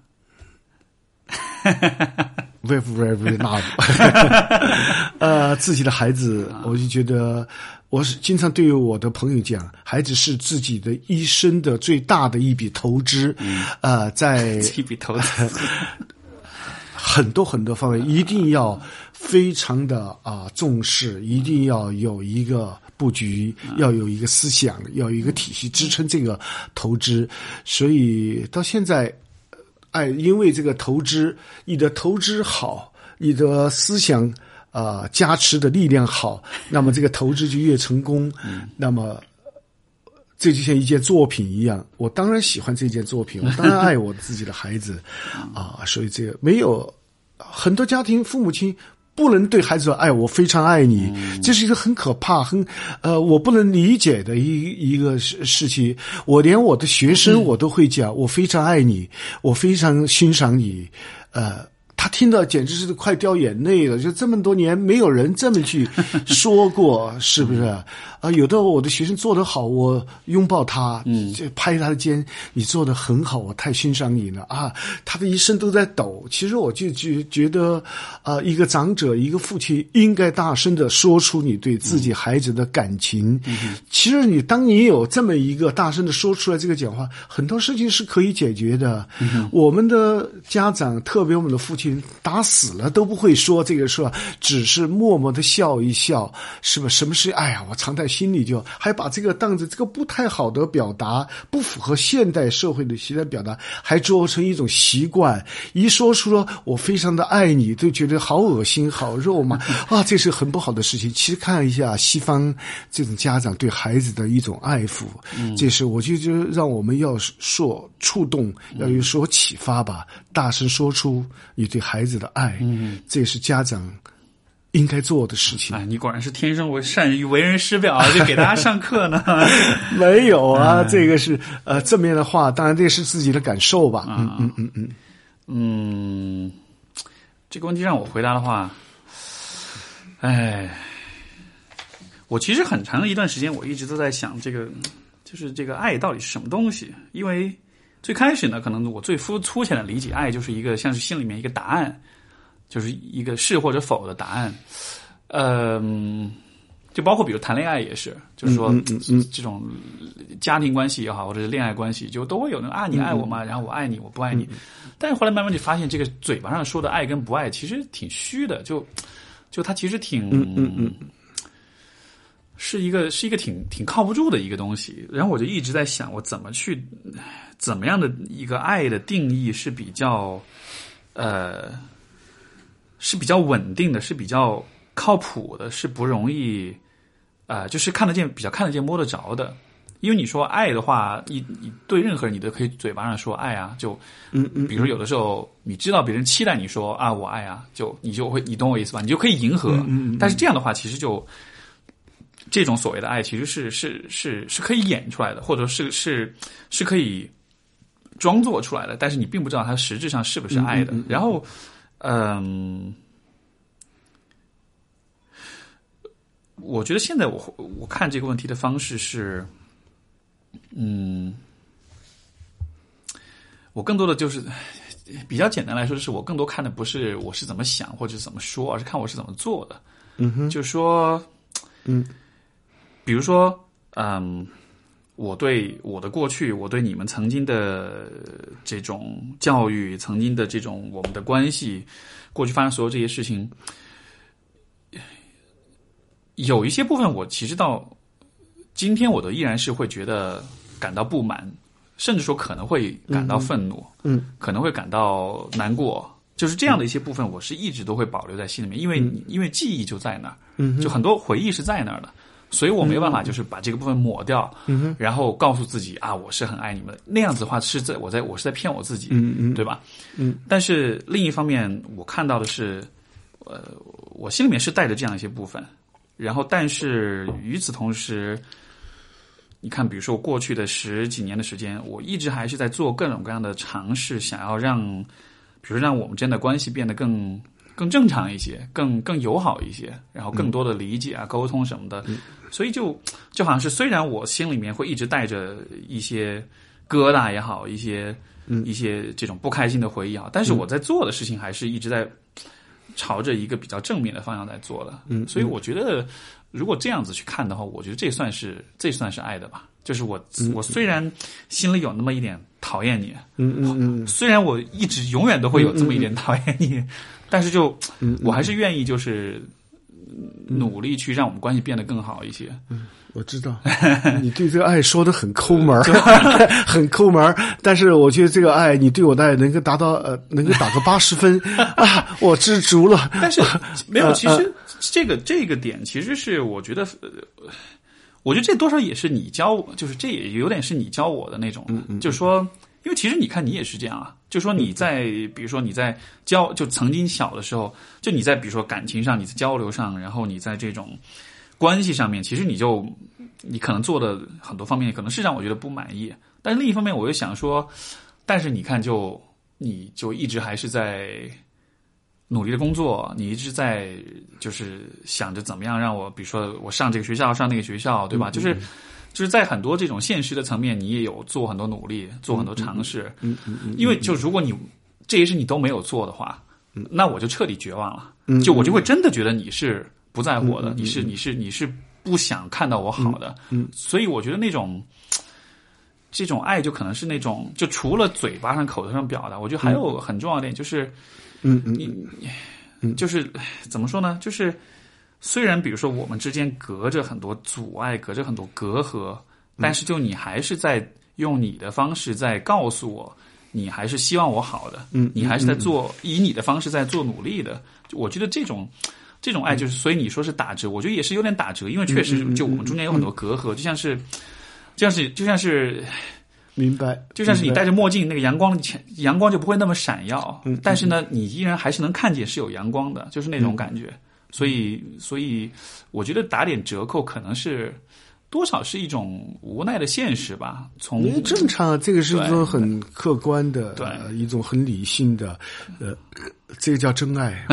？very very very love，呃，自己的孩子，我就觉得，我是经常对我的朋友讲，孩子是自己的一生的最大的一笔投资，呃，在 一笔投资，很多很多方面一定要非常的啊、重视，一定要有一个布局，要有一个思想，要有一个体系支撑这个投资。所以到现在，哎，因为这个投资，你的投资好，你的思想啊、加持的力量好，那么这个投资就越成功。那么。这就像一件作品一样，我当然喜欢这件作品，我当然爱我自己的孩子，啊，所以这个没有很多家庭父母亲不能对孩子说：“哎，我非常爱你。这是一个很可怕、很呃，我不能理解的一一个事事情。我连我的学生我都会讲：“我非常爱你，我非常欣赏你。”呃，他听到简直是快掉眼泪了。就这么多年，没有人这么去 说过，是不是？啊，有的我的学生做得好，我拥抱他，嗯，就拍他的肩，你做得很好，我太欣赏你了啊！他的一生都在抖。其实我就觉觉得，啊，一个长者，一个父亲，应该大声的说出你对自己孩子的感情。其实你当你有这么一个大声的说出来这个讲话，很多事情是可以解决的。我们的家长，特别我们的父亲，打死了都不会说这个事儿，只是默默的笑一笑，是吧？什么事？哎呀，我藏在心里就，还把这个当着这个不太好的表达，不符合现代社会的习惯表达，还做成一种习惯。一说出了我非常的爱你，就觉得好恶心、好肉麻啊，这是很不好的事情。其实看一下西方这种家长对孩子的一种爱抚，这是我就觉得让我们要说触动，要有所启发吧，大声说出你对孩子的爱，嗯这也是家长应该做的事情。哎，你果然是天生为善于为人师表，就给大家上课呢。没有啊，这个是呃正面的话，当然这是自己的感受吧。嗯嗯嗯嗯，嗯，这个问题让我回答的话，哎，我其实很长的一段时间，我一直都在想这个，就是这个爱到底是什么东西？因为最开始呢，可能我最肤粗浅的理解，爱就是一个像是心里面一个答案，就是一个是或者否的答案。嗯，就包括比如谈恋爱也是，就是说这种家庭关系也好，或者是恋爱关系，就都会有那种啊，你爱我吗？然后我爱你，我不爱你。但是后来慢慢就发现，这个嘴巴上说的爱跟不爱，其实挺虚的，就就它其实挺嗯嗯是一个是一个挺挺靠不住的一个东西。然后我就一直在想，我怎么去怎么样的一个爱的定义是比较呃是比较稳定的，是比较靠谱的，是不容易啊、呃就是看得见、比较看得见、摸得着的。因为你说爱的话，你你对任何人你都可以嘴巴上说爱啊，就嗯嗯比如有的时候你知道别人期待你说啊我爱啊，就你就会你懂我意思吧？你就可以迎合。嗯但是这样的话，其实就这种所谓的爱，其实是是是是可以演出来的，或者是是是可以装作出来的，但是你并不知道它实质上是不是爱的。然后，嗯。我觉得现在我我看这个问题的方式是，嗯，我更多的就是比较简单来说，就是我更多看的不是我是怎么想或者是怎么说，而是看我是怎么做的。嗯哼，就说，嗯，比如说，嗯，我对我的过去，我对你们曾经的这种教育，曾经的这种我们的关系，过去发生所有这些事情，有一些部分我其实到今天我都依然是会觉得感到不满，甚至说可能会感到愤怒，嗯，可能会感到难过。就是这样的一些部分，我是一直都会保留在心里面，因为、因为记忆就在那儿，嗯就很多回忆是在那儿的，所以我没有办法就是把这个部分抹掉，嗯然后告诉自己啊，我是很爱你们的。那样子的话，是在我在我是在骗我自己，嗯嗯对吧？嗯。但是另一方面，我看到的是，呃，我心里面是带着这样一些部分，然后但是与此同时，你看，比如说过去的十几年的时间，我一直还是在做各种各样的尝试，想要让，比如让我们之间的关系变得更更正常一些，更更友好一些，然后更多的理解啊、沟通什么的。所以就就好像是，虽然我心里面会一直带着一些疙瘩也好，一些一些这种不开心的回忆也好，但是我在做的事情还是一直在朝着一个比较正面的方向在做的。嗯，所以我觉得，如果这样子去看的话，我觉得这算是这算是爱的吧。就是我我虽然心里有那么一点讨厌你，嗯嗯嗯。虽然我一直永远都会有这么一点讨厌你，但是就嗯我还是愿意就是努力去让我们关系变得更好一些。嗯我知道，你对这个爱说的很抠门儿，很抠门。但是我觉得这个爱，你对我的爱能够达到呃，能够打个八十分啊，我知足了。但是没有，呃其实这个这个点其实是我觉得，呃我觉得这多少也是你教我，就是这也有点是你教我的那种，就是说，因为其实你看你也是这样啊，就说你在比如说你在交就曾经小的时候，就你在比如说感情上，你在交流上，然后你在这种关系上面，其实你就你可能做的很多方面可能是让我觉得不满意，但是另一方面我又想说，但是你看就你就一直还是在。努力的工作，你一直在就是想着怎么样让我，比如说我上这个学校，上那个学校，对吧？就是就是在很多这种现实的层面，你也有做很多努力，做很多尝试。嗯嗯嗯，因为就如果你这些事你都没有做的话，那我就彻底绝望了。就我就会真的觉得你是不在乎我的，你是你是你是不想看到我好的。嗯所以我觉得那种这种爱就可能是那种，就除了嘴巴上、口头上表达，我觉得还有很重要一点就是，嗯嗯你你就是怎么说呢？就是虽然比如说我们之间隔着很多阻碍，隔着很多隔阂，但是就你还是在用你的方式在告诉我，你还是希望我好的，嗯你还是在做以你的方式在做努力的。我觉得这种。这种爱就是，所以你说是打折，我觉得也是有点打折，因为确实就我们中间有很多隔阂，就像是，就像是，就像是，明白，就像是你戴着墨镜，那个阳光前阳光就不会那么闪耀，但是呢，你依然还是能看见是有阳光的，就是那种感觉。所以，所以我觉得打点折扣可能是多少是一种无奈的现实吧。从因为正常，这个是一种很客观的，对呃一种很理性的，呃，这个叫真爱。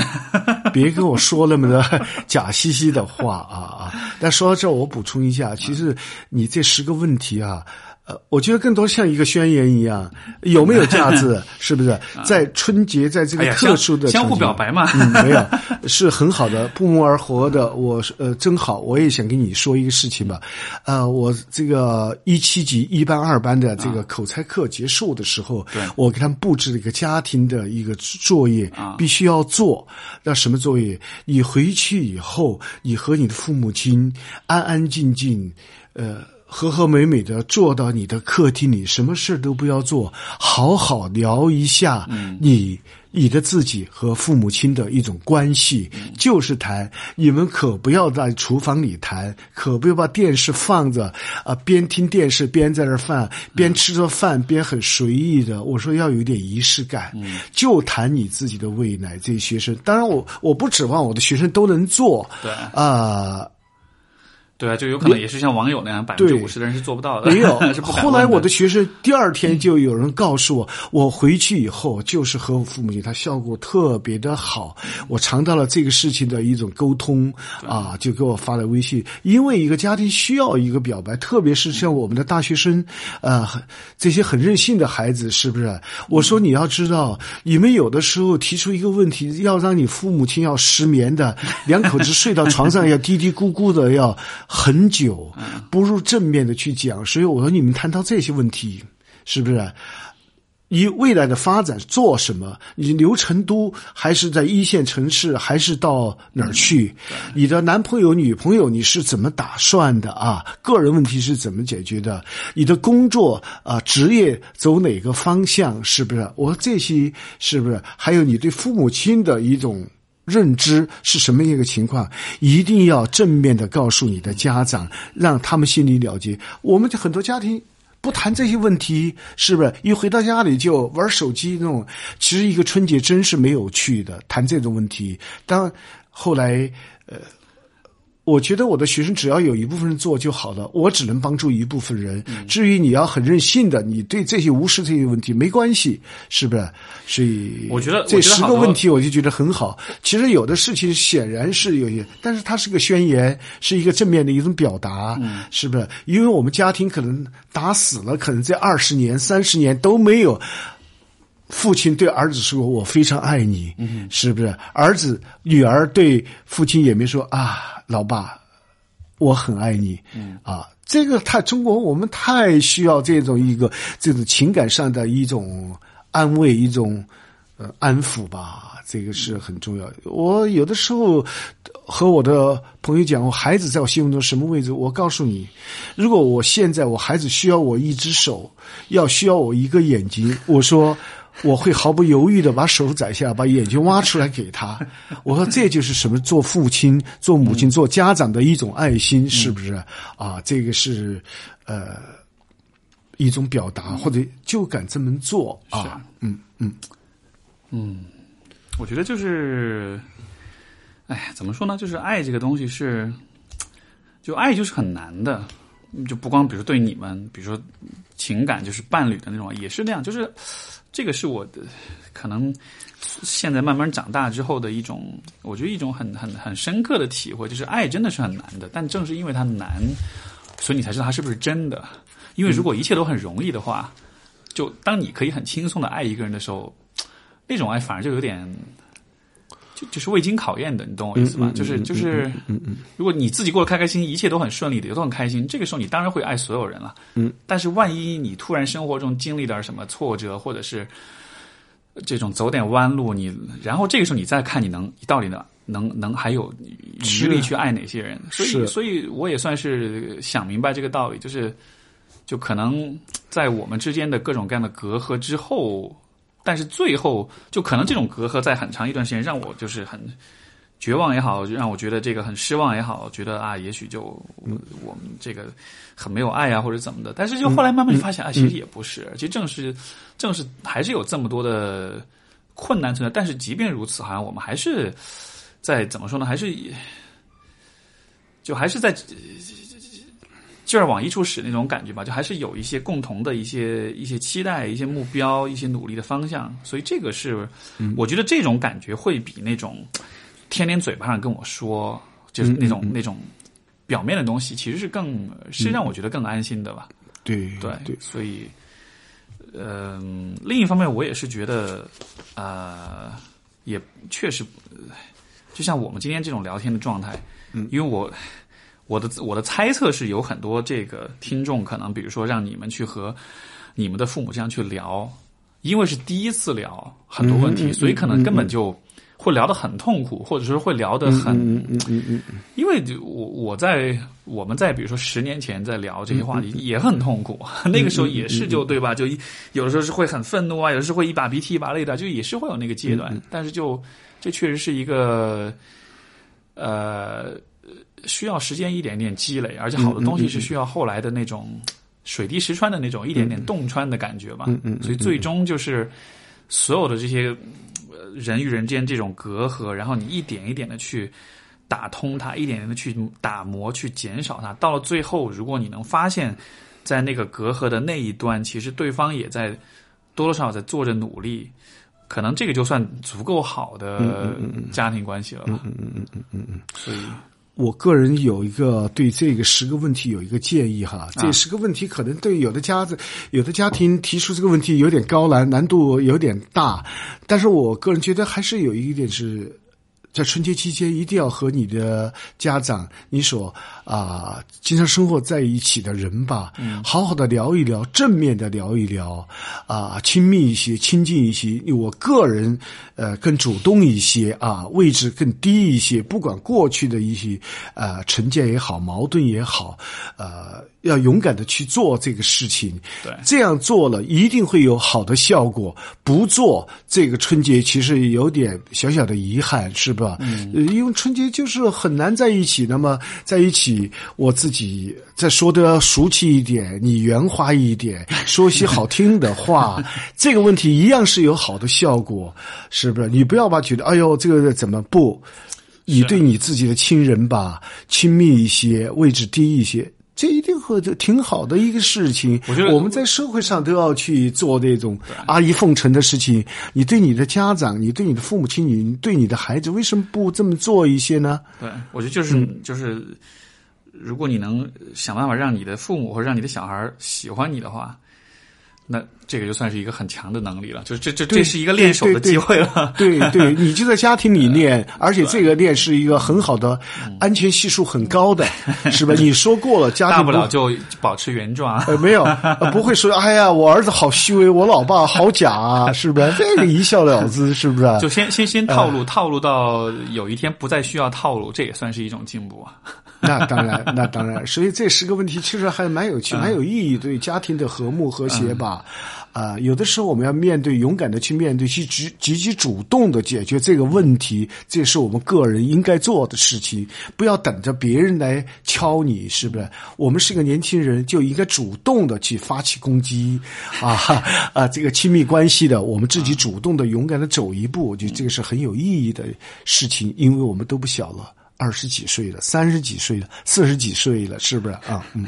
别跟我说那么的 假兮兮的话啊啊！但说到这儿，我补充一下，其实你这十个问题啊。呃，我觉得更多像一个宣言一样，有没有价值？是不是在春节，在这个特殊的相相互表白嘛嗯，没有，是很好的，不谋而合的。我是呃真好，我也想跟你说一个事情吧。呃，我这个一七级一班、二班的这个口才课结束的时候，对我给他们布置了一个家庭的一个作业，必须要做。那什么作业？你回去以后，你和你的父母亲安安静静，呃。和和美美的坐到你的客厅里，什么事都不要做，好好聊一下你、你的自己和父母亲的一种关系，就是谈。你们可不要在厨房里谈，可不要把电视放着啊、边听电视边在那儿饭，边吃着饭边很随意的。我说要有点仪式感，就谈你自己的未来。这些学生，当然我我不指望我的学生都能做，对啊、对啊，就有可能也是像网友那样，百分之五十的人是做不到的，没有。后来我的学生第二天就有人告诉我，我回去以后就是和我父母亲，他效果特别的好。我尝到了这个事情的一种沟通啊，就给我发了微信。因为一个家庭需要一个表白，特别是像我们的大学生，呃，这些很任性的孩子，是不是？我说你要知道，你们有的时候提出一个问题，要让你父母亲要失眠的，两口子睡到床上要嘀嘀咕咕的，要很久，不如正面的去讲。所以我说，你们谈到这些问题，是不是？你未来的发展做什么？你留成都还是在一线城市，还是到哪儿去？你的男朋友、女朋友你是怎么打算的啊？个人问题是怎么解决的？你的工作啊、职业走哪个方向？是不是？我说这些是不是？还有你对父母亲的一种。认知是什么一个情况，一定要正面的告诉你的家长，让他们心里了结。我们很多家庭不谈这些问题，是不是？一回到家里就玩手机那种，其实一个春节真是没有趣的。谈这种问题，当后来呃。我觉得我的学生只要有一部分人做就好了，我只能帮助一部分人。至于你要很任性的，你对这些无视这些问题没关系，是不是？所以我觉得这十个问题我就觉得很好。其实有的事情显然是有些，但是它是个宣言，是一个正面的一种表达，是不是？因为我们家庭可能打死了，可能这二十年、三十年都没有。父亲对儿子说：“我非常爱你，是不是？”儿子、女儿对父亲也没说：“啊，老爸，我很爱你。”嗯啊，这个太中国，我们太需要这种一个这种情感上的一种安慰，一种呃安抚吧。这个是很重要。我有的时候和我的朋友讲，我孩子在我心目中什么位置？我告诉你，如果我现在我孩子需要我一只手，要需要我一个眼睛，我说。我会毫不犹豫的把手摘下，把眼睛挖出来给他。我说这就是什么？做父亲、做母亲、做家长的一种爱心，是不是？啊，这个是呃一种表达，或者就敢这么做啊。嗯嗯嗯，我觉得就是，哎，怎么说呢？就是爱这个东西是，就爱就是很难的。就不光比如对你们，比如说情感就是伴侣的那种，也是那样，就是这个是我的可能现在慢慢长大之后的一种，我觉得一种很很很深刻的体会，就是爱真的是很难的，但正是因为它难，所以你才知道它是不是真的。因为如果一切都很容易的话，就当你可以很轻松的爱一个人的时候，那种爱反而就有点。就就是未经考验的，你懂我意思吗？就是就是，如果你自己过得开开心心，一切都很顺利的，也都很开心，这个时候你当然会爱所有人了。嗯，但是万一你突然生活中经历点什么挫折，或者是这种走点弯路，你然后这个时候你再看你能你到底能能能还有余力去爱哪些人？所以所以我也算是想明白这个道理，就是就可能在我们之间的各种各样的隔阂之后。但是最后，就可能这种隔阂在很长一段时间让我就是很绝望也好，让我觉得这个很失望也好，觉得啊，也许就我们这个很没有爱啊，或者怎么的。但是就后来慢慢发现啊，其实也不是，其实正是正是还是有这么多的困难存在。但是即便如此，好像我们还是在怎么说呢？还是就还是在。劲儿往一处使那种感觉吧，就还是有一些共同的一些一些期待、一些目标、一些努力的方向，所以这个是，我觉得这种感觉会比那种天天嘴巴上跟我说，就是那种、那种表面的东西，其实是更是让我觉得更安心的吧。对对对，所以，嗯、另一方面，我也是觉得，呃，也确实，呃就像我们今天这种聊天的状态，嗯，因为我。我的我的猜测是有很多这个听众可能，比如说让你们去和你们的父母这样去聊，因为是第一次聊很多问题，所以可能根本就会聊得很痛苦，或者说会聊得很，嗯嗯嗯因为就我我在我们在比如说十年前在聊这些话题嗯也很痛苦，那个时候也是就对吧？就一有的时候是会很愤怒啊，有的时候会一把鼻涕一把泪的，就也是会有那个阶嗯段。但是就这确实是一个呃需要时间一点点积累，而且好的东西是需要后来的那种水滴石穿的那种一点点洞穿的感觉吧。嗯嗯嗯所以最终就是所有的这些呃人与人之间这种隔阂，然后你一点一点的去打通它，一点点的去打磨、去减少它，到了最后，如果你能发现，在那个隔阂的那一端，其实对方也在多多少少在做着努力。可能这个就算足够好的家庭关系了吧。嗯嗯嗯嗯嗯嗯。所以，我个人有一个对这个十个问题有一个建议哈，这十个问题可能对有的家子、有的家庭提出这个问题有点高难，难度有点大，但是我个人觉得还是有一点是。在春节期间，一定要和你的家长、你所啊、经常生活在一起的人吧，好好的聊一聊，正面的聊一聊，啊、亲密一些，亲近一些。我个人呃更主动一些啊，位置更低一些。不管过去的一些呃成见也好，矛盾也好，呃，要勇敢的去做这个事情。对这样做了一定会有好的效果。不做这个春节，其实有点小小的遗憾，是吧？嗯，因为春节就是很难在一起。那么在一起，我自己再说的俗气一点，你圆滑一点，说些好听的话，这个问题一样是有好的效果，是不是？你不要吧，觉得哎呦，这个怎么不？你对你自己的亲人吧，亲密一些，位置低一些，这一定会挺好的一个事情。我觉得我们在社会上都要去做那种阿谀奉承的事情。你对你的家长，你对你的父母亲，你对你的孩子，为什么不这么做一些呢？对，我觉得就是、就是，如果你能想办法让你的父母或者让你的小孩喜欢你的话，那这个就算是一个很强的能力了。就是这这这是一个练手的机会了。对对，你就在家庭里练，而且这个练是一个很好的，安全系数很高的，是吧？你说过了，家庭大不了就保持原状。呃，没有，呃不会说，哎呀，我儿子好虚伪，我老爸好假啊，是不是？这个一笑了之，是不是？就先先先套路，套路到有一天不再需要套路，这也算是一种进步啊。那当然，那当然，所以这十个问题其实还蛮有趣、蛮有意义，对家庭的和睦和谐吧。啊、有的时候我们要面对，勇敢的去面对，去积积极主动的解决这个问题，这是我们个人应该做的事情。不要等着别人来敲你，是不是？我们是个年轻人，就应该主动的去发起攻击啊啊！这个亲密关系的，我们自己主动的、勇敢的走一步，我觉得这个是很有意义的事情，因为我们都不小了。二十几岁了，三十几岁了，四十几岁了，是不是啊？嗯，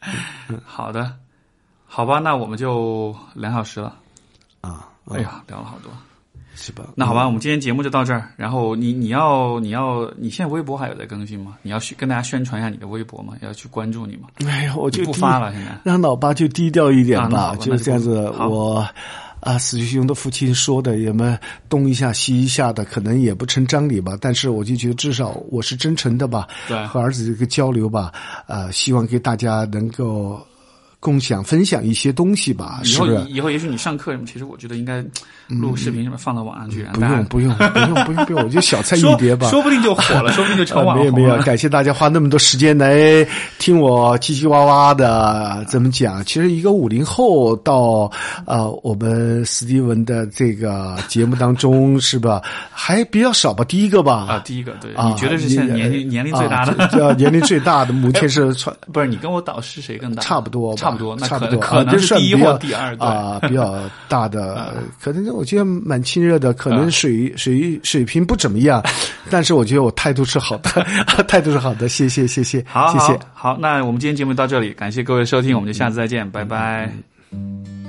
好的，好吧，那我们就两小时了。啊，哎呀，聊了好多。是吧？那好吧，我们今天节目就到这儿。然后你你要你要你现在微博还有在更新吗？你要去跟大家宣传一下你的微博吗？要去关注你吗？哎呀，我就不发了，现在。让老爸就低调一点吧，就是这样子。我啊，死去熊的父亲说的，也么东一下西一下的，可能也不成章理吧。但是我就觉得，至少我是真诚的吧，对和儿子这个交流吧，呃，希望给大家能够共享分享一些东西吧，以后是不是？以后也许你上课什么，其实我觉得应该录视频什么放到网上去，不用不用不用不用不用，我就小菜一碟吧。说不定就火了，说不定就 成呃网没有没有，感谢大家花那么多时间来听我叽叽哇哇的怎么讲。其实一个五零后到呃我们斯蒂文的这个节目当中是吧，还比较少吧？第一个吧？啊，第一个对，啊你觉得是现在年龄年龄最大的？啊年龄最大的目前是传不是你跟我导师谁更大？差不多吧，差不多，那差不多可能可能是第一或第二，对。啊，比较大的，可能我觉得蛮亲热的，可能水水水平不怎么样，但是我觉得我态度是好的，态度是好的，谢谢谢谢好，谢谢好，。好，那我们今天节目到这里，感谢各位收听，我们就下次再见，拜拜。嗯